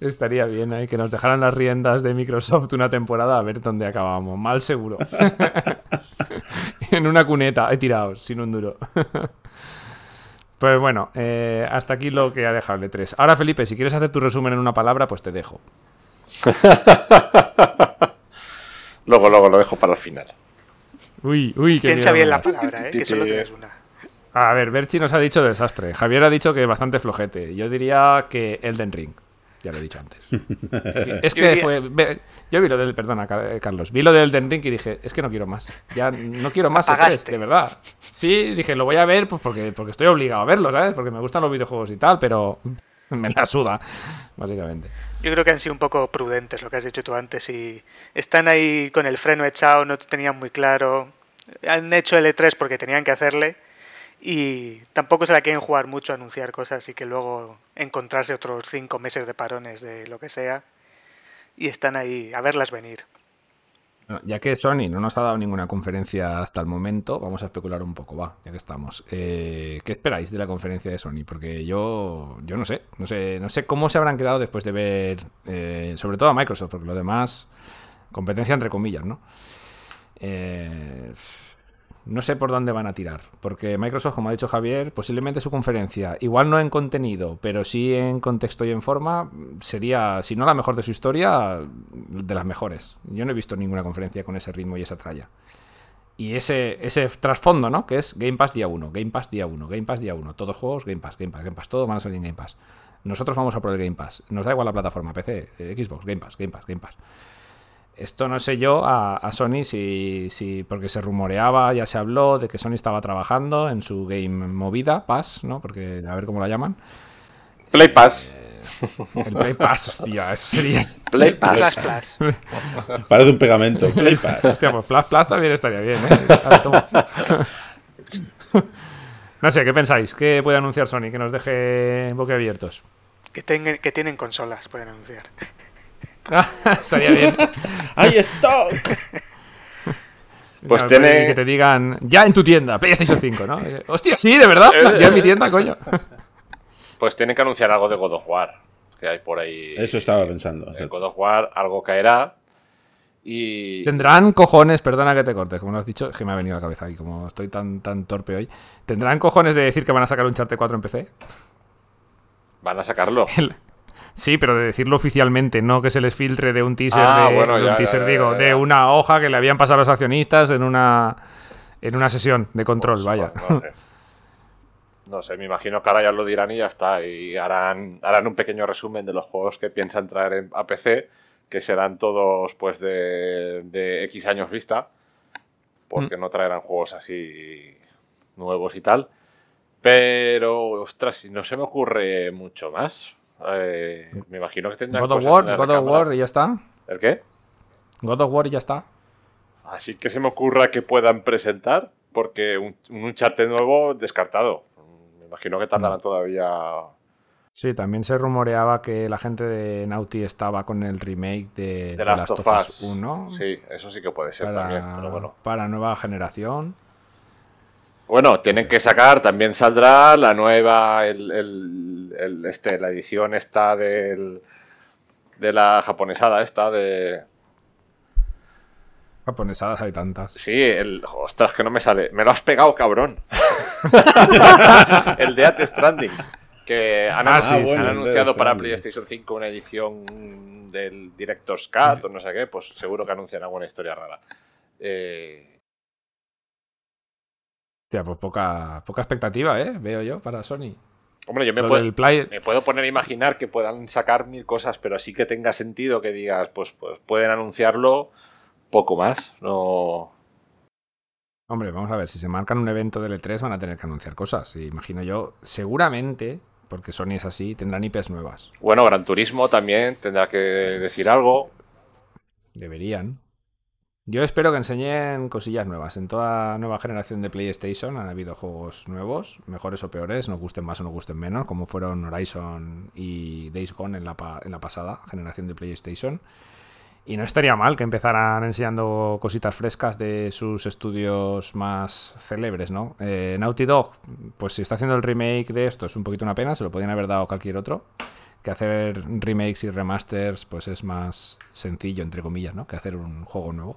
Estaría bien ahí que nos dejaran las riendas de Microsoft una temporada a ver dónde acabamos. Mal seguro. en una cuneta, he tirado, sin un duro. Pues bueno, eh, hasta aquí lo que ha dejado el E3. Ahora, Felipe, si quieres hacer tu resumen en una palabra, pues te dejo. luego, luego lo dejo para el final. Uy, uy, qué Piensa bien la palabra, ¿eh? que solo tienes una. A ver, Berchi nos ha dicho desastre. Javier ha dicho que es bastante flojete. Yo diría que Elden Ring. Ya lo he dicho antes. es que fue. Yo vi lo del. Perdona, eh, Carlos. Vi lo del Ring y dije, es que no quiero más. Ya no quiero más E3, de verdad. Sí, dije, lo voy a ver pues porque, porque estoy obligado a verlo, ¿sabes? Porque me gustan los videojuegos y tal, pero me la suda, básicamente. Yo creo que han sido un poco prudentes lo que has dicho tú antes y están ahí con el freno echado, no tenían muy claro. Han hecho el E3 porque tenían que hacerle y tampoco se la quieren jugar mucho a anunciar cosas y que luego encontrarse otros cinco meses de parones de lo que sea y están ahí a verlas venir. ya que Sony no nos ha dado ninguna conferencia hasta el momento, vamos a especular un poco, va, ya que estamos. Eh, ¿Qué esperáis de la conferencia de Sony? Porque yo, yo no sé, no sé, no sé cómo se habrán quedado después de ver, eh, sobre todo a Microsoft, porque lo demás, competencia entre comillas, ¿no? Eh, no sé por dónde van a tirar, porque Microsoft, como ha dicho Javier, posiblemente su conferencia, igual no en contenido, pero sí en contexto y en forma, sería, si no la mejor de su historia, de las mejores. Yo no he visto ninguna conferencia con ese ritmo y esa tralla. Y ese, ese trasfondo, ¿no? Que es Game Pass día 1, Game Pass día 1, Game Pass día 1, todos juegos Game Pass, Game Pass, Game Pass, todos van a salir en Game Pass. Nosotros vamos a por el Game Pass. Nos da igual la plataforma, PC, Xbox, Game Pass, Game Pass, Game Pass. Esto no sé yo a, Sony si, si, porque se rumoreaba, ya se habló de que Sony estaba trabajando en su game movida, Pass, ¿no? Porque a ver cómo la llaman. Play Pass. Eh, el Play Pass, hostia, eso sería. Play Pass. Plus, Parece un pegamento. Play Pass. Hostia, pues Plus Plus también estaría bien, ¿eh? no sé, ¿qué pensáis? ¿Qué puede anunciar Sony que nos deje boquiabiertos? Que, tengan, que tienen consolas, pueden anunciar. Estaría bien. ¡Hay stock! Pues tiene. Que te digan, ya en tu tienda, PlayStation 5, ¿no? Hostia, sí, de verdad, eh. ya en mi tienda, coño. Pues tienen que anunciar algo de God of War. Que hay por ahí. Eso estaba pensando. En God of War algo caerá. Y... Tendrán cojones, perdona que te cortes, como lo has dicho, que me ha venido a la cabeza y como estoy tan, tan torpe hoy. ¿Tendrán cojones de decir que van a sacar un Charte 4 en PC? Van a sacarlo. Sí, pero de decirlo oficialmente, no que se les filtre de un teaser, ah, de, un teaser digo, de una hoja que le habían pasado a los accionistas en una en una sesión de control, pues, vaya. No sé, me imagino que ahora ya lo dirán y ya está. Y harán, harán un pequeño resumen de los juegos que piensan traer a PC, que serán todos pues de, de X años vista. porque no traerán juegos así nuevos y tal. Pero, ostras, si no se me ocurre mucho más. Eh, me imagino que tendrán God of War, God of. War y ya está. ¿El qué? God of War y ya está. Así que se me ocurra que puedan presentar, porque un, un Uncharted nuevo descartado. Me imagino que tardarán todavía. Sí, también se rumoreaba que la gente de Naughty estaba con el remake de, De Last of Us. Us 1 Sí, eso sí que puede ser para, también, pero bueno. para nueva generación. Bueno, tienen que sacar, también saldrá la nueva, el, el- el- este, la edición esta del, de la japonesada esta de... Japonesadas hay tantas. Sí, el... Ostras, que no me sale. Me lo has pegado, cabrón. el de Death Stranding. Que han, Ah, sí, han anunciado para. PlayStation 5 una edición del Director's Cut o no sé qué, pues seguro que anuncian alguna historia rara. Eh, Hostia, pues poca, poca expectativa, ¿eh? Veo yo para Sony. hombre, yo me puedo, del Play... me puedo poner a imaginar que puedan sacar mil cosas, pero así que tenga sentido que digas, pues, pues pueden anunciarlo poco más. No. Hombre, vamos a ver, si se marcan un evento del E3 van a tener que anunciar cosas. Imagino yo, seguramente, porque Sony es así, tendrán IPs nuevas. Bueno, Gran Turismo también tendrá que decir algo. Deberían. Yo espero que enseñen cosillas nuevas. En toda nueva generación de PlayStation han habido juegos nuevos, mejores o peores, nos gusten más o nos gusten menos, como fueron Horizon y Days Gone en la, en la pasada generación de PlayStation. Y no estaría mal que empezaran enseñando cositas frescas de sus estudios más célebres, ¿no? Eh, Naughty Dog, pues si está haciendo el remake de esto, es un poquito una pena, se lo podían haber dado cualquier otro. Que hacer remakes y remasters, pues es más sencillo, entre comillas, ¿no? Que hacer un juego nuevo.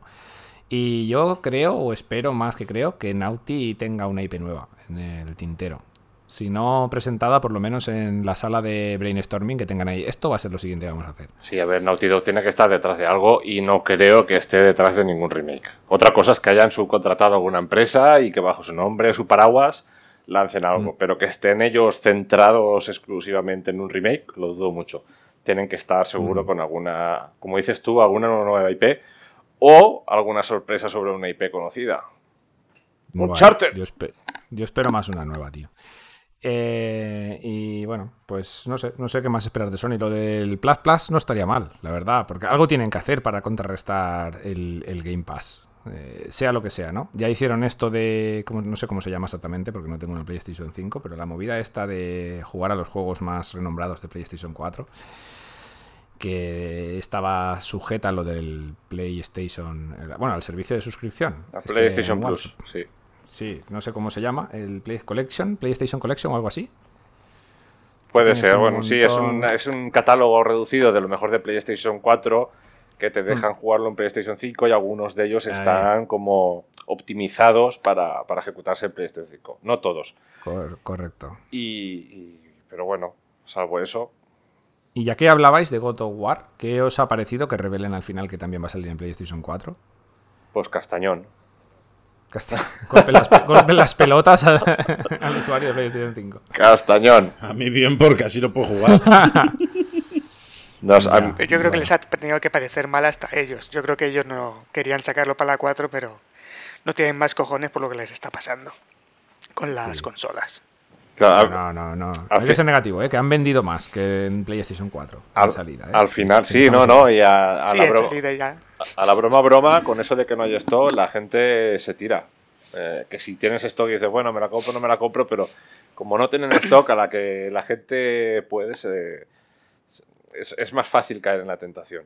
Y yo creo, o espero más que creo, que Naughty tenga una IP nueva en el tintero. Si no presentada, por lo menos en la sala de brainstorming que tengan ahí. Esto va a ser lo siguiente que vamos a hacer. Sí, a ver, Naughty Dog tiene que estar detrás de algo y no creo que esté detrás de ningún remake. Otra cosa es que hayan subcontratado alguna empresa y que bajo su nombre, su paraguas, lancen algo. Pero que estén ellos centrados exclusivamente en un remake, lo dudo mucho. Tienen que estar seguro con alguna, como dices tú, alguna nueva IP o alguna sorpresa sobre una IP conocida. Vale, Uncharted. yo, espe- yo espero más una nueva, tío. Eh, y bueno, pues no sé, no sé qué más esperar de Sony. Lo del Plus Plus no estaría mal, la verdad, porque algo tienen que hacer para contrarrestar el, el Game Pass. Eh, sea lo que sea, ¿no? Ya hicieron esto de. como- no sé cómo se llama exactamente, porque no tengo una PlayStation 5, pero la movida esta de jugar a los juegos más renombrados de PlayStation 4 que estaba sujeta a lo del PlayStation, bueno, al servicio de suscripción. La Este, PlayStation. Plus, sí. Sí, no sé cómo se llama, el Play Collection, PlayStation Collection o algo así. Puede ser, bueno, sí, es un, es un catálogo reducido de lo mejor de PlayStation 4 que te dejan jugarlo en PlayStation 5 y algunos de ellos Ahí. están como optimizados para, para ejecutarse en PlayStation 5. No todos. Cor- correcto. Y, y- pero bueno, salvo eso, Y ya que hablabais de God of War, ¿qué os ha parecido que revelen al final que también va a salir en PlayStation 4? pues castañón. Casta- Golpe las, golpe las pelotas a- al usuario de PlayStation 5. Castañón. A mí bien, porque así lo puedo jugar. Nos- Ya. am- Yo creo que les ha tenido que parecer mal hasta ellos. Yo creo que ellos no querían sacarlo para la 4, pero no tienen más cojones por lo que les está pasando con las Sí. consolas. claro, No, no, no. al Hay que ser negativo, ¿eh? que han vendido más que en PlayStation 4 al, salida. ¿eh? al final, sí, no, no, y a, a sí, la broma, salida ya. a la broma, broma, con eso de que no hay stock, la gente se tira. Eh, que si tienes stock y dices, bueno, me la compro, no me la compro, pero como no tienen stock a la que la gente puede, se- es, es más fácil caer en la tentación.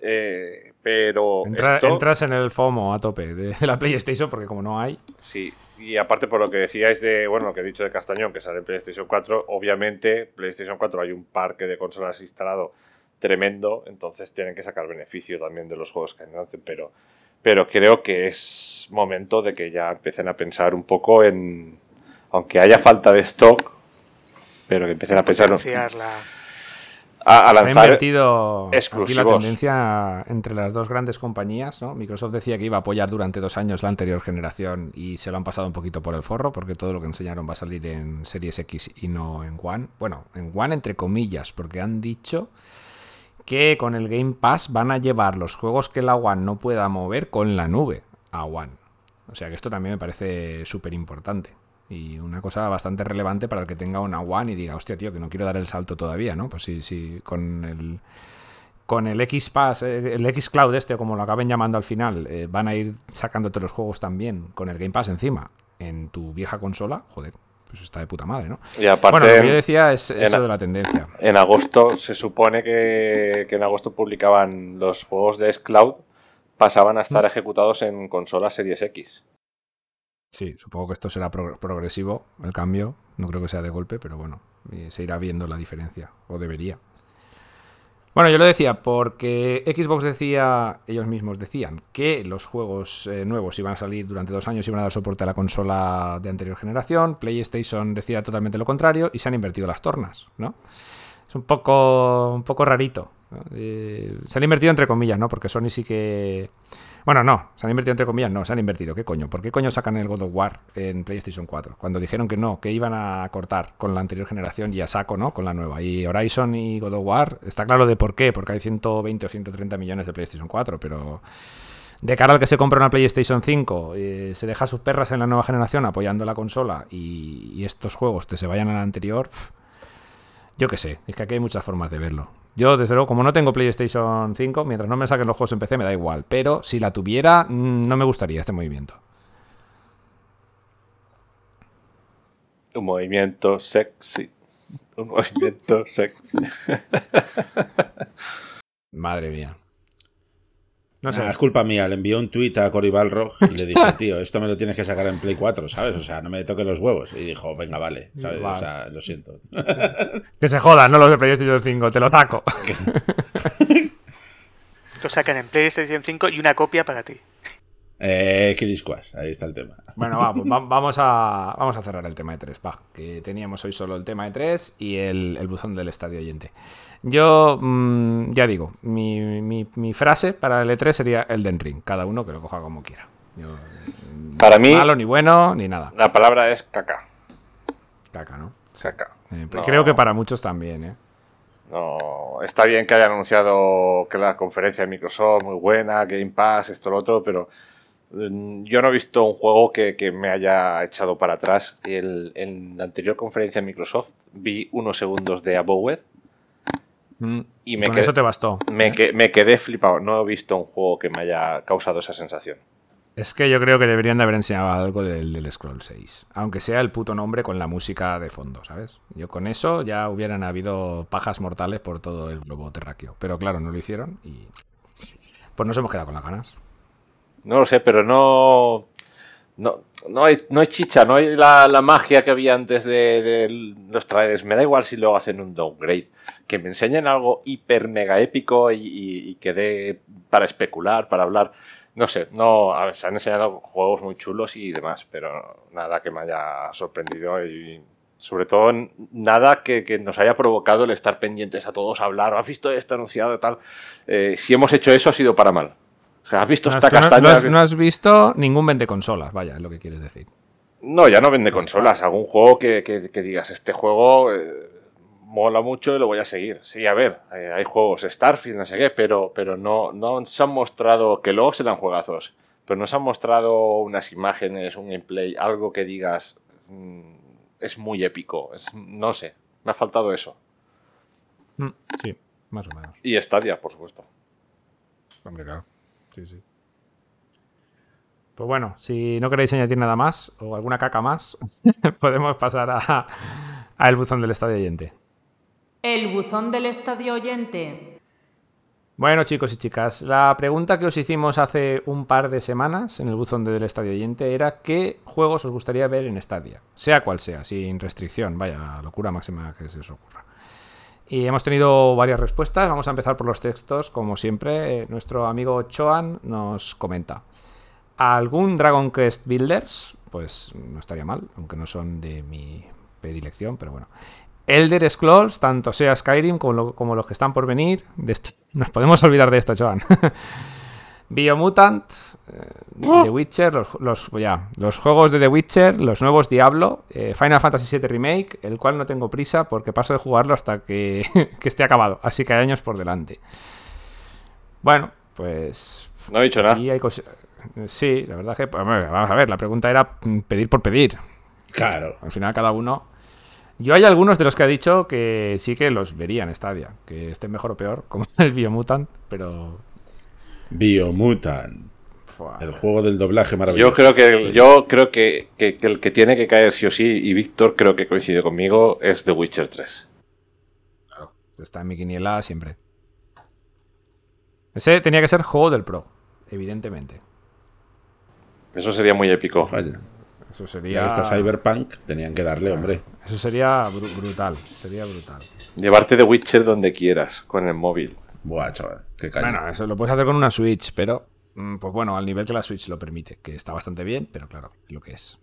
Eh, pero Entra- esto- Entras en el FOMO a tope de, de la PlayStation porque como no hay... Sí, y aparte por lo que decíais de, bueno, lo que he dicho de Castañón, que sale en PlayStation 4, obviamente PlayStation 4 hay un parque de consolas instalado tremendo, entonces tienen que sacar beneficio también de los juegos que lancen, pero, pero creo que es momento de que ya empiecen a pensar un poco en, aunque haya falta de stock, pero que empiecen a pensar la- a, a Ha lanzar invertido aquí la tendencia entre las dos grandes compañías, ¿no? Microsoft decía que iba a apoyar durante dos años la anterior generación y se lo han pasado un poquito por el forro porque todo lo que enseñaron va a salir en Series X y no en One. Bueno, en One entre comillas, porque han dicho que con el Game Pass van a llevar los juegos que la One no pueda mover con la nube a One. O sea que esto también me parece súper importante. Y una cosa bastante relevante para el que tenga una One y diga, hostia, tío, que no quiero dar el salto todavía, ¿no? Pues sí, sí, con el con el X Pass, eh, el X Cloud este, como lo acaben llamando al final, eh, van a ir sacándote los juegos también con el Game Pass encima en tu vieja consola, joder, pues está de puta madre, ¿no? Y aparte, bueno, lo que yo decía es en- eso de la tendencia. En agosto se supone que, que en agosto publicaban los juegos de Xcloud pasaban a estar ejecutados en consolas Series X. Sí, supongo que esto será pro- progresivo, el cambio, no creo que sea de golpe, pero bueno, se irá viendo la diferencia, o debería. Bueno, yo lo decía porque Xbox decía, ellos mismos decían, que los juegos eh, nuevos iban a salir durante dos años y iban a dar soporte a la consola de anterior generación. PlayStation decía totalmente lo contrario y se han invertido las tornas, ¿no? Es un poco, un poco rarito. Eh, se han invertido entre comillas, ¿no? Porque Sony sí que... Bueno, no, se han invertido entre comillas, no, se han invertido. ¿Qué coño? ¿Por qué coño sacan el God of War en PlayStation 4? Cuando dijeron que no, que iban a cortar con la anterior generación y a saco, ¿no? Con la nueva. Y Horizon y God of War, está claro de por qué, porque hay 120 o 130 millones de PlayStation 4, pero de cara al que se compra una PlayStation 5, eh, se deja sus perras en la nueva generación apoyando la consola y, estos juegos te se vayan a la anterior, yo qué sé, es que aquí hay muchas formas de verlo. Yo, desde luego, como no tengo PlayStation 5, mientras no me saquen los juegos en PC me da igual. Pero si la tuviera, mm, no me gustaría este movimiento. Un movimiento sexy. Un movimiento sexy. Madre mía. No sé. Nah, es culpa mía, le envió un tuit a Cory Balrog y le dije, tío, esto me lo tienes que sacar en Play 4, ¿sabes? O sea, no me toques los huevos. Y dijo, venga, vale, ¿sabes? Vale. O sea, lo siento. Que se jodan, no los de PlayStation 5, te lo saco. Lo sacan en PlayStation 5 y una copia para ti. Eh, Kid Squash, ahí está el tema. Bueno, va, pues va- vamos, a, vamos a cerrar el tema de 3, va. Que teníamos hoy solo el tema de 3 y el, el buzón del estadio oyente. Yo, mm, ya digo, mi, mi- mi frase para el E3 sería Elden Ring. Cada uno que lo coja como quiera. Yo, mm, Para mí- Ni malo, ni bueno, ni nada. La palabra es caca. Caca, ¿no? Caca. Eh, No. Creo que para muchos también, ¿eh? No, está bien que haya anunciado que la conferencia de Microsoft muy buena, Game Pass, esto, lo otro, pero yo no he visto un juego que, que me haya echado para atrás. El- en la anterior conferencia de Microsoft vi unos segundos de Abowed y me Con quedé, eso te bastó. me, que- me quedé flipado. No he visto un juego que me haya causado esa sensación. Es que yo creo que deberían de haber enseñado algo del, del Scroll 6. Aunque sea el puto nombre con la música de fondo, ¿sabes? Yo con eso ya hubieran habido pajas mortales por todo el globo terráqueo. Pero claro, no lo hicieron y. Pues nos hemos quedado con las ganas. No lo sé, pero no. No, no, hay, no hay chicha, no hay la, la magia que había antes de, los trailers. Me da igual si luego hacen un downgrade. Que me enseñen algo hiper mega épico y, y- que dé para especular, para hablar. No sé, no, a ver, se han enseñado juegos muy chulos y demás, pero nada que me haya sorprendido y sobre todo nada que, que nos haya provocado el estar pendientes a todos a hablar. ¿Has visto esto anunciado tal? Eh, si hemos hecho eso ha sido para mal. ¿Has visto No, esta no- castaña? no has, no has visto ningún vende consolas, vaya, es lo que quieres decir. No, ya no vende consolas. Algún juego que, que- que digas, este juego eh, mola mucho y lo voy a seguir. Sí, a ver, eh, hay juegos Starfield, no sé qué, pero, pero no, no se han mostrado, que luego serán juegazos, pero no se han mostrado unas imágenes, un gameplay, algo que digas, mm, es muy épico. Es, no sé, me ha faltado eso. Mm, sí, más o menos. Y Stadia, por supuesto. Hombre, claro. Sí, sí. Pues bueno, si no queréis añadir nada más o alguna caca más, podemos pasar a, a el buzón del estadio oyente. El buzón del estadio oyente. Bueno, chicos y chicas, la pregunta que os hicimos hace un par de semanas en el buzón del Estadio Oyente era qué juegos os gustaría ver en Stadia, sea cual sea, sin restricción, vaya, la locura máxima que se os ocurra. Y hemos tenido varias respuestas, vamos a empezar por los textos, como siempre, eh, nuestro amigo Choan nos comenta. ¿Algún Dragon Quest Builders? Pues no estaría mal, aunque no son de mi predilección, pero bueno. Elder Scrolls, tanto sea Skyrim como, lo- como los que están por venir. Nos podemos olvidar de esto, Joan. Biomutant, eh, The Witcher, los, los- ya, los juegos de The Witcher, los nuevos Diablo, eh, Final Fantasy VII Remake, el cual no tengo prisa porque paso de jugarlo hasta que, que esté acabado. Así que hay años por delante. Bueno, pues No he dicho nada. Hay, Sí, la verdad que. Vamos a ver, la pregunta era pedir por pedir. Claro. Al final, cada uno. Yo hay algunos de los que ha dicho que sí que los vería en Stadia, que estén mejor o peor, como el Biomutant, pero. Biomutant. El juego del doblaje maravilloso. Yo creo que yo creo que, que- que el que tiene que caer sí o sí, y Víctor creo que coincide conmigo, es The Witcher 3. Está en mi quiniela siempre. Ese tenía que ser juego del Pro, evidentemente. Eso sería muy épico. Falla. Eso sería. está Cyberpunk, tenían que darle, hombre. Eso sería bru- brutal. Sería brutal. Llevarte The Witcher donde quieras, con el móvil. Buah, chaval, qué caña. Bueno, eso lo puedes hacer con una Switch, pero. mm, Pues bueno, al nivel que la Switch lo permite, que está bastante bien, pero claro, lo que es.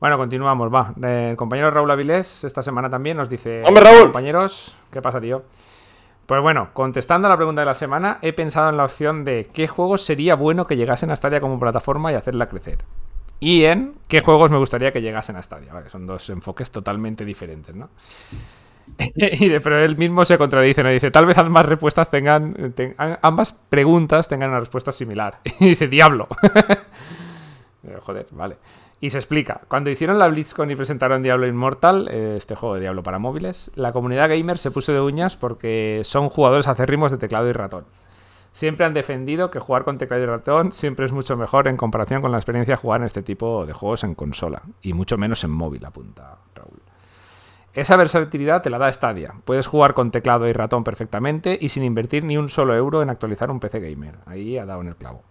Bueno, continuamos, va. El compañero Raúl Avilés esta semana también nos dice... ¡Hombre, Raúl! Compañeros, ¿qué pasa, tío? Pues bueno, contestando a la pregunta de la semana, he pensado en la opción de qué juegos sería bueno que llegasen a Stadia como plataforma y hacerla crecer. Y en qué juegos me gustaría que llegasen a Stadia. Vale, son dos enfoques totalmente diferentes, ¿no? y de- pero él mismo se contradice, ¿no? Dice, tal vez ambas respuestas tengan, ambas preguntas tengan una respuesta similar. Y dice, diablo. Eh, Joder, vale. Y se explica. Cuando hicieron la BlizzCon y presentaron Diablo Immortal, eh, este juego de Diablo para móviles, la comunidad gamer se puso de uñas porque son jugadores acérrimos de teclado y ratón. Siempre han defendido que jugar con teclado y ratón siempre es mucho mejor en comparación con la experiencia de jugar en este tipo de juegos en consola. Y mucho menos en móvil, apunta Raúl. Esa versatilidad te la da Stadia. Puedes jugar con teclado y ratón perfectamente y sin invertir ni un solo euro en actualizar un PC gamer. Ahí ha dado en el clavo.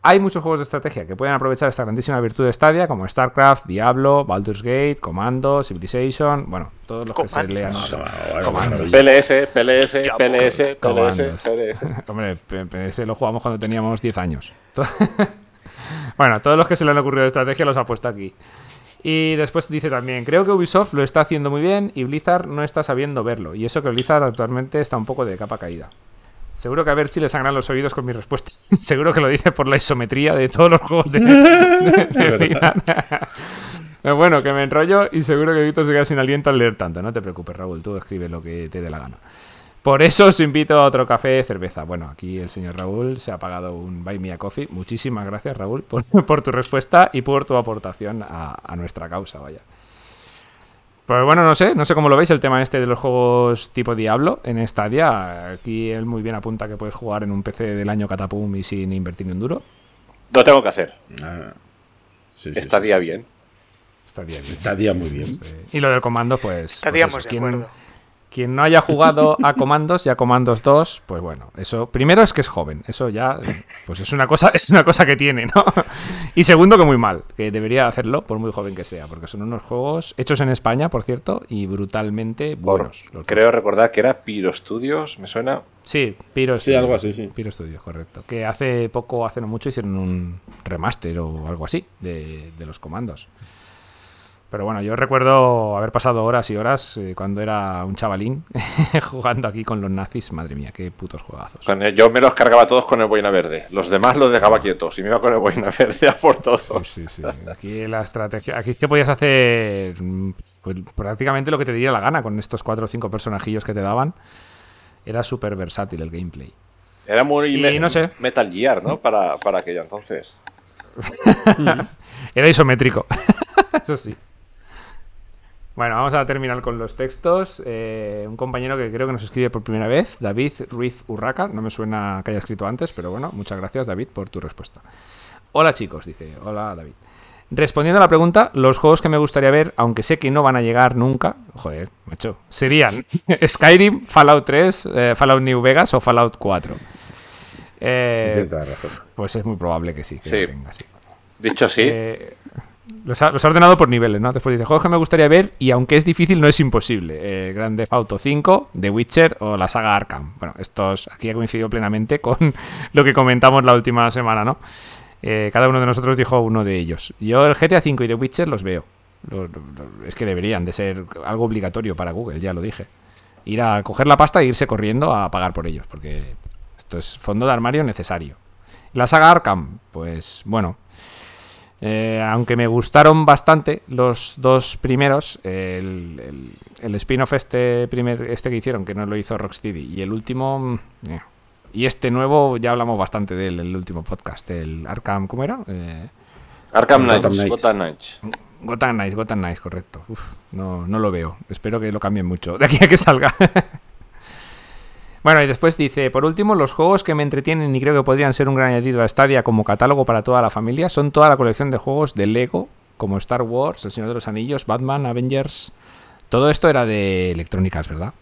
Hay muchos juegos de estrategia que pueden aprovechar esta grandísima virtud de Stadia, como StarCraft, Diablo, Baldur's Gate, Commando, Civilization, bueno, todos los que se Comandos. lean. PLS, PLS, PLS, PLS. PLS. Hombre, P- PS lo jugamos cuando teníamos 10 años. bueno, todos los que se le han ocurrido de estrategia los ha puesto aquí. Y después dice también, creo que Ubisoft lo está haciendo muy bien y Blizzard no está sabiendo verlo. Y eso que Blizzard actualmente está un poco de capa caída. Seguro que a ver si le sangran los oídos con mis respuestas. Seguro que lo dice por la isometría de todos los juegos de, de- de bueno, que me enrollo y seguro que Víctor se queda sin aliento al leer tanto. No te preocupes, Raúl, tú escribe lo que te dé la gana. Por eso os invito a otro café, cerveza. Bueno, aquí el señor Raúl se ha pagado un Buy Me a Coffee. Muchísimas gracias, Raúl, por, por tu respuesta y por tu aportación a, a nuestra causa, vaya. Pues bueno, no sé, no sé cómo lo veis el tema este de los juegos tipo Diablo en Stadia. Aquí él muy bien apunta que puedes jugar en un PC del año Catapum y sin invertir ni un duro. Lo tengo que hacer. Ah, sí, sí, sí, bien. Stadia bien. Está día muy bien. Y lo del comando, pues. pues Estaríamos eso, de ¿quién- acuerdo. Quien no haya jugado a Comandos y a Comandos 2, pues bueno, eso primero es que es joven, eso ya pues es una cosa es una cosa que tiene, ¿no? Y segundo que muy mal, que debería hacerlo por muy joven que sea, porque son unos juegos hechos en España, por cierto, y brutalmente Por- buenos. los dos. creo recordar que era Piro Studios, me suena. Sí, Piro Sí, algo así, sí. Piro Studio, correcto. Que hace poco, hace no mucho, hicieron un remaster o algo así de, de los comandos. Pero bueno, yo recuerdo haber pasado horas y horas eh, cuando era un chavalín jugando aquí con los nazis. Madre mía, qué putos juegazos. Yo me los cargaba todos con el boina verde. Los demás los dejaba quietos y me iba con el boina verde a por todos. Sí, sí, sí. Aquí la estrategia. Aquí es que podías hacer pues, prácticamente lo que te diera la gana con estos cuatro o cinco personajillos que te daban. Era súper versátil el gameplay. Era muy Y me- no sé. Metal Gear, ¿no? Para, para aquella entonces. Era isométrico. Eso sí. Bueno, vamos a terminar con los textos. Eh, un compañero que creo que nos escribe por primera vez, David Ruiz Urraca. No me suena que haya escrito antes, pero bueno, muchas gracias, David, por tu respuesta. Hola, chicos, dice. Hola, David. Respondiendo a la pregunta, los juegos que me gustaría ver, aunque sé que no van a llegar nunca, joder, macho, serían Skyrim, Fallout 3, eh, Fallout New Vegas o Fallout 4. Eh, razón. pues es muy probable que sí, que Sí. lo tenga, sí. Dicho así, Eh, los, ha, ordenado por niveles, ¿no? Después dice, juegos que me gustaría ver y aunque es difícil, no es imposible. Eh, Grande Auto 5, The Witcher o la saga Arkham. Bueno, estos aquí ha coincidido plenamente con lo que comentamos la última semana, ¿no? Eh, cada uno de nosotros dijo uno de ellos. Yo el GTA 5 y The Witcher los veo. Es que deberían de ser algo obligatorio para Google, ya lo dije. Ir a coger la pasta e irse corriendo a pagar por ellos, porque esto es fondo de armario necesario. La saga Arkham, pues bueno, eh, aunque me gustaron bastante los dos primeros, el, el- el spin-off este, primer, este que hicieron, que no lo hizo Rocksteady, y el último, mm, eh, Y este nuevo, ya hablamos bastante de él en el último podcast, el Arkham, ¿cómo era? Eh, Arkham Knights. Gotham Knights. Gotham Knights, Gotham Knights, correcto. Uf, no, no lo veo. Espero que lo cambien mucho de aquí a que salga. bueno, y después dice, por último, los juegos que me entretienen y creo que podrían ser un gran añadido a Stadia como catálogo para toda la familia son toda la colección de juegos de Lego, como Star Wars, El Señor de los Anillos, Batman, Avengers. Todo esto era de electrónicas, ¿verdad?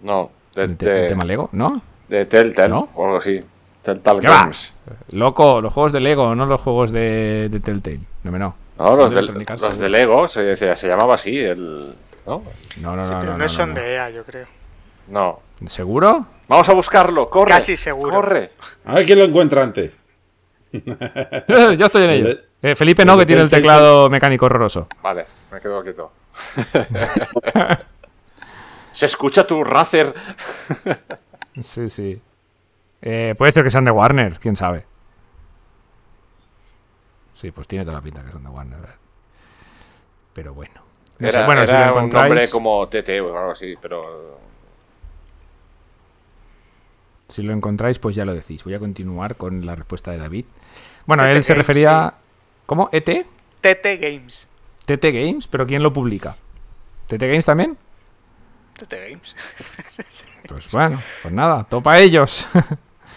No, de, El, tema Lego, ¿no? de Telltale ¿No? o algo así. Telltale ¿Qué va? Games. Loco, los juegos de Lego, no los juegos de, de Telltale. No, me no. No, Son los de los de. Lego se, se- se llamaba así, el... ¿no? No, no, Sí, no, pero no, no, no, son no. de EA, yo creo. No. ¿Seguro? Vamos a buscarlo, corre. Casi seguro. Corre. A ver quién lo encuentra antes. Yo estoy en ello. Eh, Felipe no, que tiene el teclado mecánico horroroso. Vale, me quedo quieto. Se escucha tu Razer. Sí, sí. Eh, puede ser que sean de Warner, quién sabe. Sí, pues tiene toda la pinta que son de Warner. eh. Pero bueno. No sé, Era, bueno, si era lo un nombre encontráis, como TT o algo así, pero... si lo encontráis, pues ya lo decís. Voy a continuar con la respuesta de David. Bueno, TT él se Games, refería. ¿Cómo? ¿ET? TT Games. ¿TT Games? ¿Pero quién lo publica? ¿TT Games también? TT Games. Pues bueno, pues nada, topa ellos.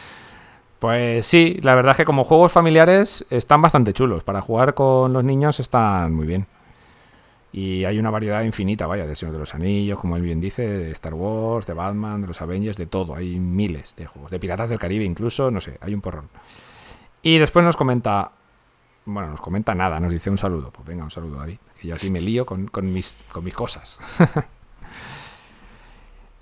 pues sí, la verdad es que como juegos familiares están bastante chulos. Para jugar con los niños están muy bien. Y hay una variedad infinita, vaya, de Señor de los Anillos, como él bien dice, de Star Wars, de Batman, de los Avengers, de todo. Hay miles de juegos. De Piratas del Caribe incluso, no sé, hay un porrón. Y después nos comenta... Bueno, nos comenta nada, nos dice un saludo. Pues venga, un saludo, David. Que yo aquí me lío con, con mis, con mis cosas.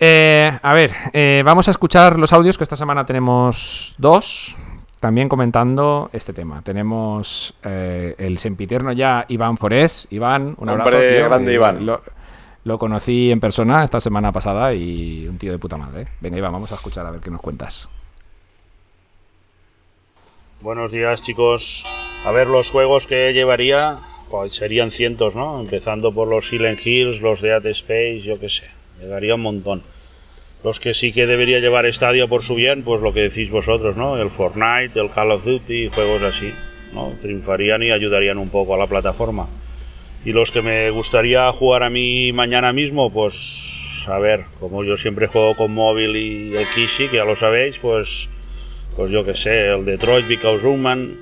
Eh, a ver, eh, vamos a escuchar los audios que esta semana tenemos dos, también comentando este tema. Tenemos eh, el sempiterno ya Iván Forés. Iván, un abrazo. Hombre, tío. grande Eh, Iván. Lo, lo conocí en persona esta semana pasada y un tío de puta madre. ¿eh? Venga, Iván, vamos a escuchar a ver qué nos cuentas. Buenos días chicos. A ver, los juegos que llevaría pues, serían cientos, ¿no? Empezando por los Silent Hills, los Dead Space, yo qué sé. Llevaría un montón. Los que sí que debería llevar Stadia por su bien, pues lo que decís vosotros, ¿no? El Fortnite, el Call of Duty, juegos así, ¿no? Triunfarían y ayudarían un poco a la plataforma. Y los que me gustaría jugar a mí mañana mismo, pues a ver, como yo siempre juego con móvil y el Kishi, que ya lo sabéis, pues pues yo que sé, el Detroit Because Human,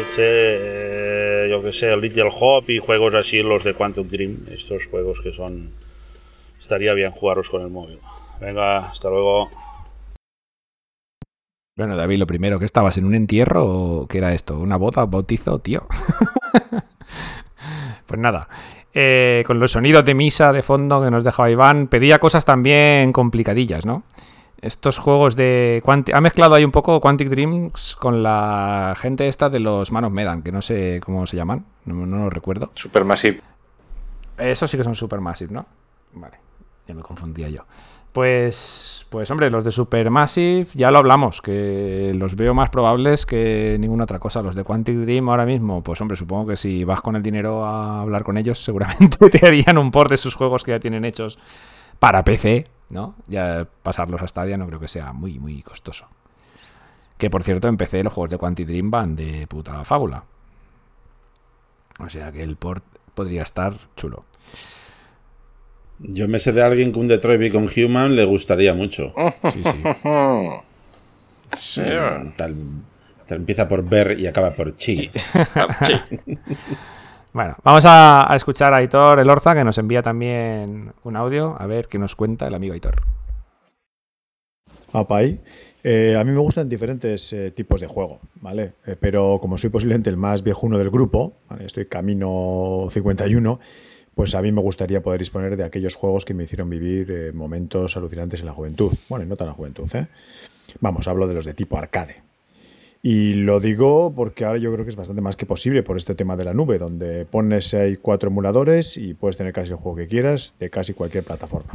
ese, eh, yo que sé, el Little Hop y juegos así, los de Quantum Dream, estos juegos que son, estaría bien jugarlos con el móvil. Venga, hasta luego. Bueno, David, lo primero, ¿que estabas en un entierro o qué era esto? ¿Una boda, bautizo, tío? pues nada, eh, con los sonidos de misa de fondo que nos dejaba Iván, pedía cosas también complicadillas, ¿no? Estos juegos de... Quanti- ha mezclado ahí un poco Quantic Dreams con la gente esta de los Manos Medan, que no sé cómo se llaman, no, no lo recuerdo. Supermassive. Esos sí que son Supermassive, ¿no? Vale, ya me confundía yo. Pues, pues hombre, los de Supermassive ya lo hablamos, que los veo más probables que ninguna otra cosa. Los de Quantic Dream ahora mismo, pues hombre, supongo que si vas con el dinero a hablar con ellos, seguramente te harían un port de sus juegos que ya tienen hechos para PC, ¿no? Ya pasarlos a Stadia no creo que sea muy, muy costoso. Que por cierto, en PC los juegos de Quantic Dream van de puta fábula. O sea que el port podría estar chulo. Yo me sé de alguien que un Detroit Become Human le gustaría mucho. Sí, sí. Sí. Mm, Tal, tal empieza por ver y acaba por chi. sí. Bueno, vamos a, a escuchar a Aitor Elorza, que nos envía también un audio, a ver qué nos cuenta el amigo Aitor. Apai. Eh, a mí me gustan diferentes eh, tipos de juego, ¿vale? Eh, pero como soy posiblemente el más viejuno del grupo, ¿vale? estoy camino 51, pues a mí me gustaría poder disponer de aquellos juegos que me hicieron vivir eh, momentos alucinantes en la juventud. Bueno, no tan la juventud, ¿eh? Vamos, hablo de los de tipo arcade. Y lo digo porque ahora yo creo que es bastante más que posible por este tema de la nube, donde pones ahí cuatro emuladores y puedes tener casi el juego que quieras de casi cualquier plataforma.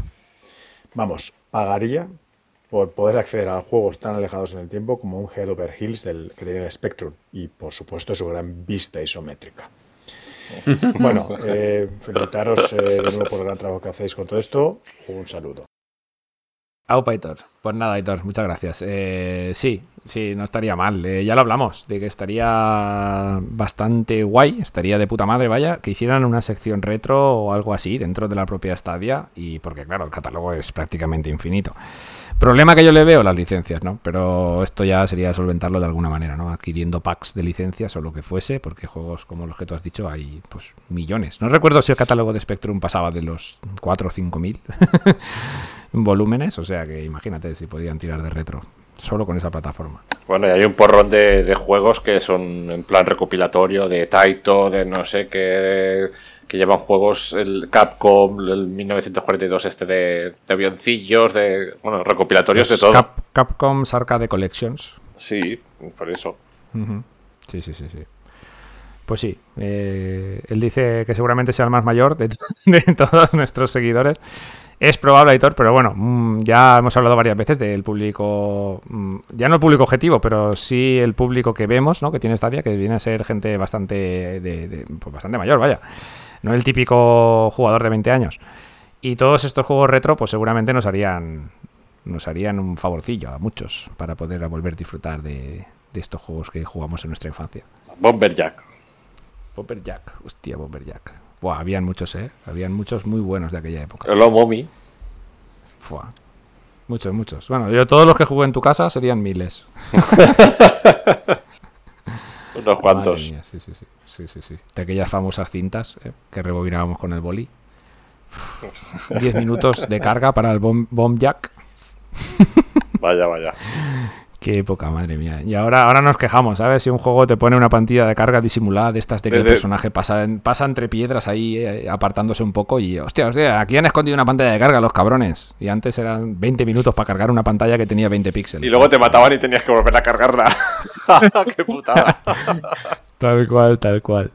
Vamos, pagaría por poder acceder a juegos tan alejados en el tiempo como un Head Over Hills del, que tiene el Spectrum y por supuesto su gran vista isométrica. Bueno, eh, felicitaros eh, de nuevo por el gran trabajo que hacéis con todo esto. Un saludo. Aupa, Aitor. Pues nada, Aitor, muchas gracias. Eh, sí, sí, no estaría mal. Eh, ya lo hablamos, de que estaría bastante guay, estaría de puta madre, vaya, que hicieran una sección retro o algo así dentro de la propia Stadia, y porque claro, el catálogo es prácticamente infinito. Problema que yo le veo, las licencias, ¿no? Pero esto ya sería solventarlo de alguna manera, ¿no? Adquiriendo packs de licencias o lo que fuese, porque juegos como los que tú has dicho hay, pues, millones. No recuerdo si el catálogo de Spectrum pasaba de los 4 o 5 mil volúmenes, o sea que imagínate si podían tirar de retro solo con esa plataforma. Bueno, y hay un porrón de, de juegos que son en plan recopilatorio, de Taito, de no sé qué, que llevan juegos, el Capcom, el 1942 este de, de avioncillos, de, bueno, recopilatorios de todo. Cap- Capcom's Arcade Collections. Sí, por eso. Sí, sí, sí, sí. Pues sí, eh, él dice que seguramente sea el más mayor de, de todos nuestros seguidores. Es probable, Aitor, pero bueno, mm, ya hemos hablado varias veces del público, mm, ya no el público objetivo, pero sí el público que vemos, ¿no? Que tiene Stadia, que viene a ser gente bastante, de, de- pues bastante mayor, vaya. No el típico jugador de 20 años. Y todos estos juegos retro, pues seguramente nos harían, nos harían un favorcillo a muchos para poder volver a disfrutar de, de estos juegos que jugamos en nuestra infancia. Bomber Jack. Bomber Jack, hostia, Bomber Jack. Buah, habían muchos, ¿eh? Habían muchos muy buenos de aquella época. El Momi. Fua. Muchos, muchos. Bueno, yo todos los que jugué en tu casa serían miles. Unos cuantos. Mía, sí, sí, sí, sí, sí, sí. De aquellas famosas cintas ¿eh? que rebobinábamos con el boli. 10 minutos de carga para el Bomb, bomb Jack. Vaya, vaya. Qué época, madre mía. Y ahora, ahora nos quejamos, ¿sabes? Si un juego te pone una pantalla de carga disimulada de estas de que el personaje pasa, pasa entre piedras ahí, eh, apartándose un poco y, hostia, hostia, aquí han escondido una pantalla de carga los cabrones. Y antes eran 20 minutos para cargar una pantalla que tenía 20 píxeles. Y luego te mataban y tenías que volver a cargarla. ¡Qué putada! Tal cual, tal cual.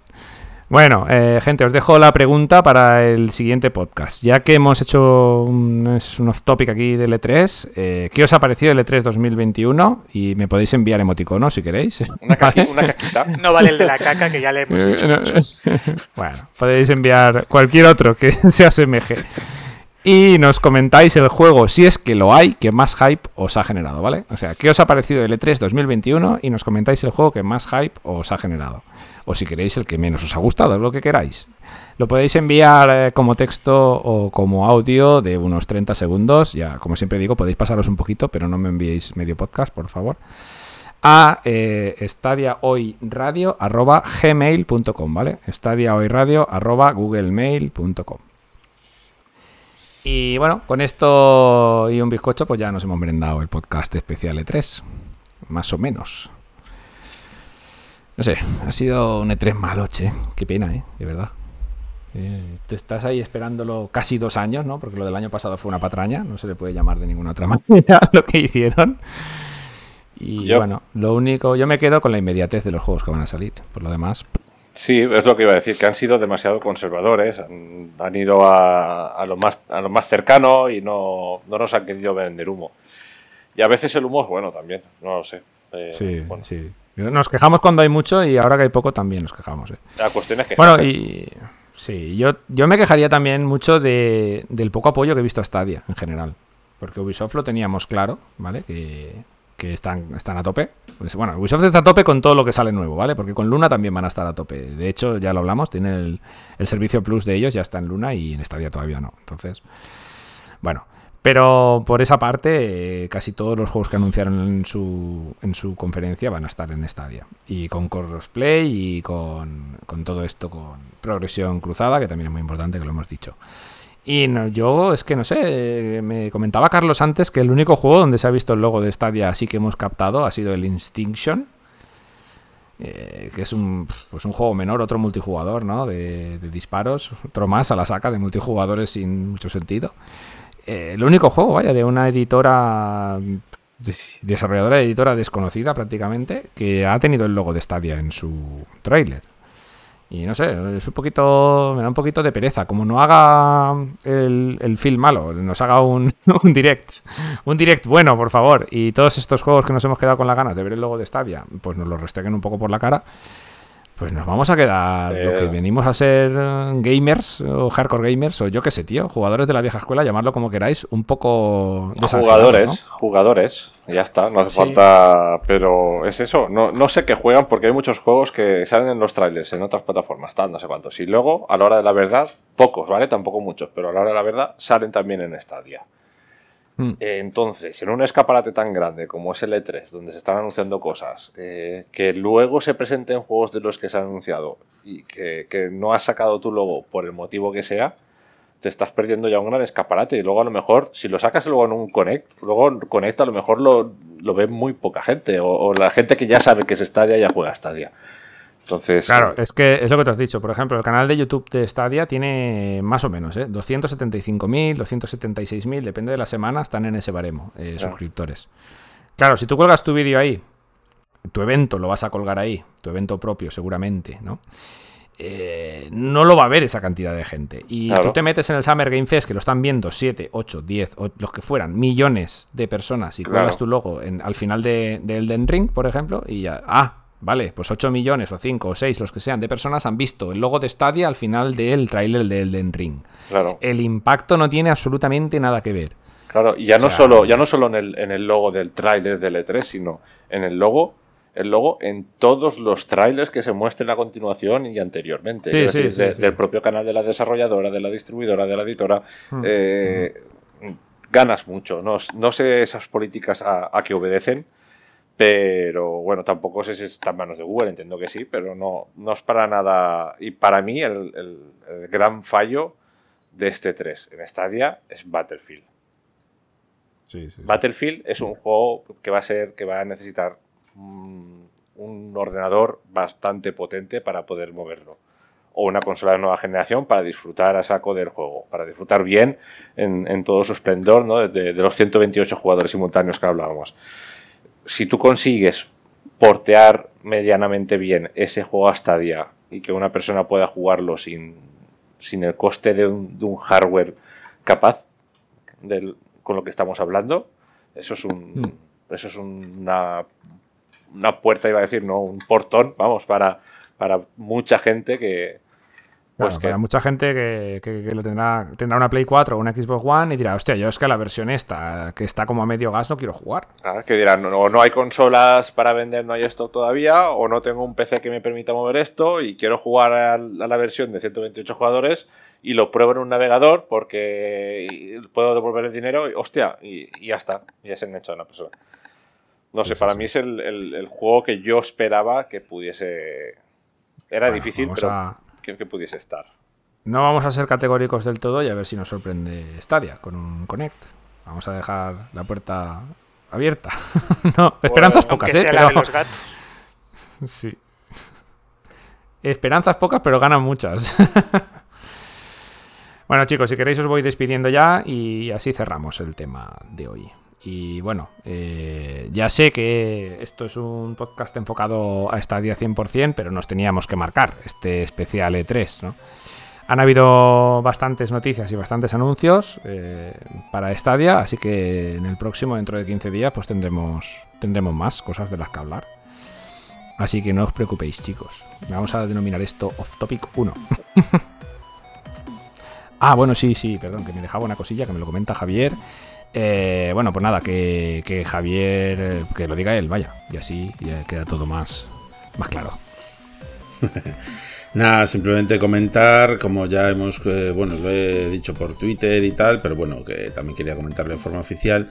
Bueno, eh, gente, os dejo la pregunta para el siguiente podcast. Ya que hemos hecho un, es un off-topic aquí del E3, eh, ¿qué os ha parecido el E3 2021? Y me podéis enviar emoticonos si queréis. Una, caqui- una caquita. No vale el de la caca que ya le hemos Eh, dicho. no, bueno, podéis enviar cualquier otro que se asemeje. Y nos comentáis el juego, si es que lo hay, que más hype os ha generado, ¿vale? O sea, ¿qué os ha parecido el E3 2021? Y nos comentáis el juego que más hype os ha generado. O si queréis el que menos os ha gustado, lo que queráis. Lo podéis enviar eh, como texto o como audio de unos 30 segundos. Ya, como siempre digo, podéis pasaros un poquito, pero no me enviéis medio podcast, por favor a eh, estadiahoyradio.gmail.com, ¿vale? estadiahoyradio.googlemail.com Y bueno, con esto y un bizcocho, pues ya nos hemos merendado el podcast especial E3. Más o menos. No sé, ha sido un E3 maloche. Qué pena, ¿eh? De verdad. Eh, te estás ahí esperándolo casi dos años, ¿no? Porque lo del año pasado fue una patraña, no se le puede llamar de ninguna otra manera lo que hicieron. Y Yo- bueno, lo único, yo me quedo con la inmediatez de los juegos que van a salir. Por lo demás, Sí, es lo que iba a decir, que han sido demasiado conservadores, han, han ido a, a lo más, a lo más cercano y no, no nos han querido vender humo. Y a veces el humo es bueno también, no lo sé. Eh, sí, bueno, sí. Nos quejamos cuando hay mucho y ahora que hay poco también nos quejamos. ¿eh? La cuestión es que Bueno, y sí, yo, yo me quejaría también mucho de, del poco apoyo que he visto a Stadia en general. Porque Ubisoft lo teníamos claro, ¿vale? Que, que están, están a tope. Pues, bueno, Ubisoft está a tope con todo lo que sale nuevo, ¿vale? Porque con Luna también van a estar a tope. De hecho, ya lo hablamos, tiene el, servicio Plus de ellos, ya está en Luna y en Stadia todavía no. Entonces, bueno. Pero por esa parte, eh, casi todos los juegos que anunciaron en su, en su conferencia van a estar en Stadia. Y con crossplay y con, con todo esto, con progresión cruzada, que también es muy importante, que lo hemos dicho. Y yo es que no sé, eh, me comentaba Carlos antes que el único juego donde se ha visto el logo de Stadia así que hemos captado ha sido el Instinction. eh, que es un, pues un juego menor, otro multijugador, ¿no? De, disparos, otro más a la saca de multijugadores sin mucho sentido. Eh, el único juego, vaya, de una editora, des- desarrolladora de editora desconocida prácticamente, que ha tenido el logo de Stadia en su tráiler. Y no sé, es un poquito, me da un poquito de pereza. Como no haga el, el film malo, nos haga un, un direct, un direct bueno, por favor. Y todos estos juegos que nos hemos quedado con las ganas de ver el logo de Stadia, pues nos los restreguen un poco por la cara. Pues nos vamos a quedar lo que venimos a ser gamers o hardcore gamers o yo qué sé, tío, jugadores de la vieja escuela, llamarlo como queráis, un poco Jugadores, ¿no? jugadores, ya está, no hace Sí. falta, pero es eso, no, no sé qué juegan porque hay muchos juegos que salen en los trailers en otras plataformas, tal, no sé cuántos, y luego a la hora de la verdad, pocos, ¿vale? Tampoco muchos, pero a la hora de la verdad salen también en Stadia. Mm. Eh, Entonces, en un escaparate tan grande como es el E3, donde se están anunciando cosas, eh, que luego se presenten juegos de los que se han anunciado y que, que no has sacado tu logo por el motivo que sea, te estás perdiendo ya un gran escaparate. Y luego a lo mejor, si lo sacas luego en un Connect, luego Connect a lo mejor lo, ve muy poca gente, o, la gente que ya sabe que es Stadia ya juega Stadia. Entonces, Claro, es que es lo que te has dicho. Por ejemplo, el canal de YouTube de Stadia tiene más o menos, ¿eh? 275.000, 276.000, depende de la semana, están en ese baremo, eh, Claro. suscriptores. Claro, si tú cuelgas tu vídeo ahí, tu evento lo vas a colgar ahí, tu evento propio seguramente, ¿no? Eh, no lo va a ver esa cantidad de gente. Y Claro. tú te metes en el Summer Game Fest, que lo están viendo 7, 8, 10, o los que fueran, millones de personas, y cuelgas Claro. tu logo en- al final de, de Elden Ring, por ejemplo, y ya, ah, vale, pues 8 millones o 5 o 6, los que sean, de personas han visto el logo de Stadia al final del tráiler de Elden Ring. claro. El impacto no tiene absolutamente nada que ver. Claro, y ya no O sea, solo, ya no solo en el, en el logo del tráiler del E3, sino en el logo, el logo en todos los trailers que se muestren a continuación y anteriormente. Sí, Es sí, decir, sí, de- sí. Del propio canal de la desarrolladora, de la distribuidora, de la editora. Mm. eh, Ganas mucho. No, no sé esas políticas a, a que obedecen, pero bueno, tampoco sé si está en manos de Google, entiendo que sí, pero no, no es para nada. Y para mí, el, el- el gran fallo de este 3 en Stadia es Battlefield. Battlefield es un juego que va a ser que va a necesitar un ordenador bastante potente para poder moverlo o una consola de nueva generación para disfrutar a saco del juego, para disfrutar bien en, en todo su esplendor, ¿no? de, de los 128 jugadores simultáneos que hablábamos. Si tú consigues portear medianamente bien ese juego a Stadia y que una persona pueda jugarlo sin, sin el coste de un, de un hardware capaz del- con lo que estamos hablando, eso es un Mm. eso es una una puerta iba a decir, no, un portón, vamos, para para mucha gente que pues Claro, que para mucha gente que, que- que lo tendrá, tendrá una Play 4 o una Xbox One y dirá, hostia, yo es que la versión esta, que está como a medio gas, no quiero jugar. Ah, que dirán, o no hay consolas para vender, no hay esto todavía, o no tengo un PC que me permita mover esto y quiero jugar a, a la versión de 128 jugadores y lo pruebo en un navegador porque puedo devolver el dinero y hostia, y, y ya está, ya se enganchado una persona. No sé, Sí, para sí. mí es el, el- el juego que yo esperaba que pudiese... Era Bueno, difícil, pero a- que, que pudiese estar. No vamos a ser categóricos del todo y a ver si nos sorprende Stadia con un Connect. Vamos a dejar la puerta abierta. no, esperanzas Bueno, pocas, ¿eh? Pero- los gatos. Sí. Esperanzas pocas, pero ganan muchas. bueno, chicos, si queréis os voy despidiendo ya y así cerramos el tema de hoy. Y bueno, eh, ya sé que esto es un podcast enfocado a Stadia 100%, pero nos teníamos que marcar este especial E3, ¿no? Han habido bastantes noticias y bastantes anuncios eh, para Stadia, así que en el próximo, dentro de 15 días, pues tendremos, tendremos más cosas de las que hablar. Así que no os preocupéis, chicos. Vamos a denominar esto Off Topic 1. ah, bueno, sí, sí, perdón, que me dejaba una cosilla que me lo comenta Javier. Eh, bueno, pues nada, que, Javier, eh, que lo diga él, vaya. Y así ya queda todo más, más claro. Nada, simplemente comentar, como ya hemos, eh, bueno, lo he dicho por Twitter y tal, pero bueno, que también quería comentarlo de forma oficial,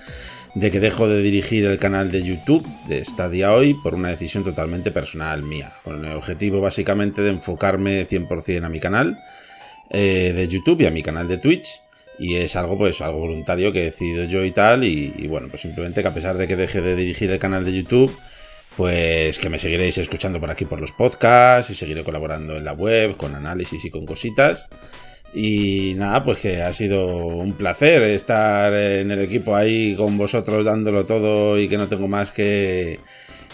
de que dejo de dirigir el canal de YouTube de Stadia hoy por una decisión totalmente personal mía, con el objetivo básicamente de enfocarme 100% a mi canal de YouTube y a mi canal de Twitch. Y es algo, pues, algo voluntario que he decidido yo y tal. Y, bueno, pues simplemente que a pesar de que deje de dirigir el canal de YouTube, pues que me seguiréis escuchando por aquí por los podcasts y seguiré colaborando en la web con análisis y con cositas. Y nada, pues que ha sido un placer estar en el equipo ahí con vosotros dándolo todo y que no tengo más que...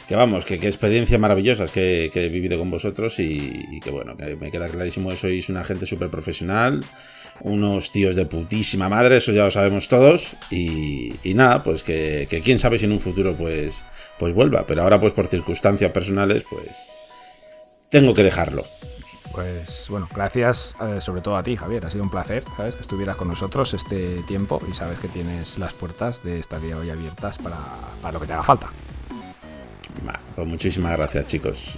Que vamos, que qué experiencias maravillosas que, que he vivido con vosotros y, y que bueno, que me queda clarísimo que sois una gente súper profesional, unos tíos de putísima madre, eso ya lo sabemos todos. Y, y nada, pues que, que quién sabe si en un futuro pues, pues vuelva. Pero ahora pues por circunstancias personales pues, tengo que dejarlo. Pues bueno, gracias eh, sobre todo a ti, Javier. Ha sido un placer, ¿sabes? Que estuvieras con nosotros este tiempo y sabes que tienes las puertas de esta día hoy abiertas para, para lo que te haga falta. Pues muchísimas gracias, chicos.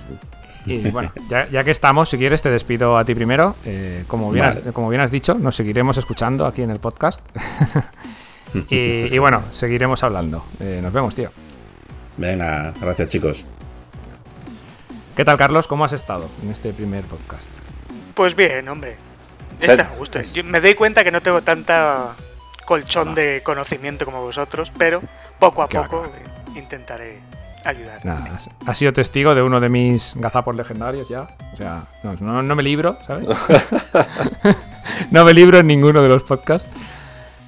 Y bueno, ya, ya que estamos, si quieres, te despido a ti primero. Eh, como, bien Vale. has, como bien has dicho, nos seguiremos escuchando aquí en el podcast. y, y bueno, seguiremos hablando. Eh, nos vemos, tío. Venga, gracias, chicos. ¿Qué tal, Carlos? ¿Cómo has estado en este primer podcast? Pues bien, hombre. Está a gusto. Yo me doy cuenta que no tengo tanta colchón de conocimiento como vosotros, pero poco a poco intentaré ayudar. Nada, has- sido testigo de uno de mis gazapos legendarios ya. O sea, no, no- no me libro, ¿sabes? no me libro en ninguno de los podcasts.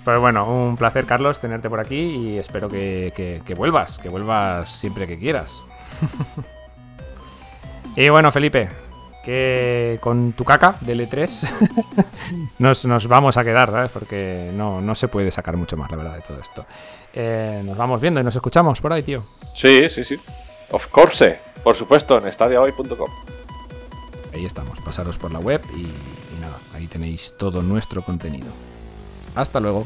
Pero bueno, un placer, Carlos, tenerte por aquí y espero que, que- que vuelvas, que vuelvas siempre que quieras. y bueno, Felipe, que con tu caca del E3 nos, nos vamos a quedar, ¿sabes? Porque no, no se puede sacar mucho más, la verdad, de todo esto. Eh, nos vamos viendo y nos escuchamos por ahí, tío. Sí, sí, sí. Of course. Por supuesto, en estadiahoy.com. Ahí estamos, pasaros por la web y, y nada, ahí tenéis todo nuestro contenido. Hasta luego.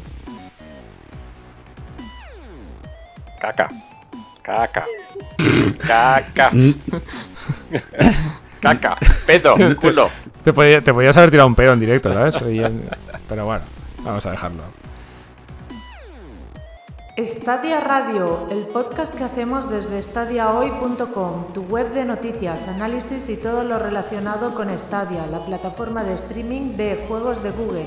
Caca. Caca. Caca. Caca. Pedo. Culo. Te, podía- te podías haber tirado un pedo en directo, ¿sabes? Pero bueno, vamos a dejarlo. Stadia Radio, el podcast que hacemos desde stadiahoy.com, tu web de noticias, análisis y todo lo relacionado con Stadia, la plataforma de streaming de juegos de Google.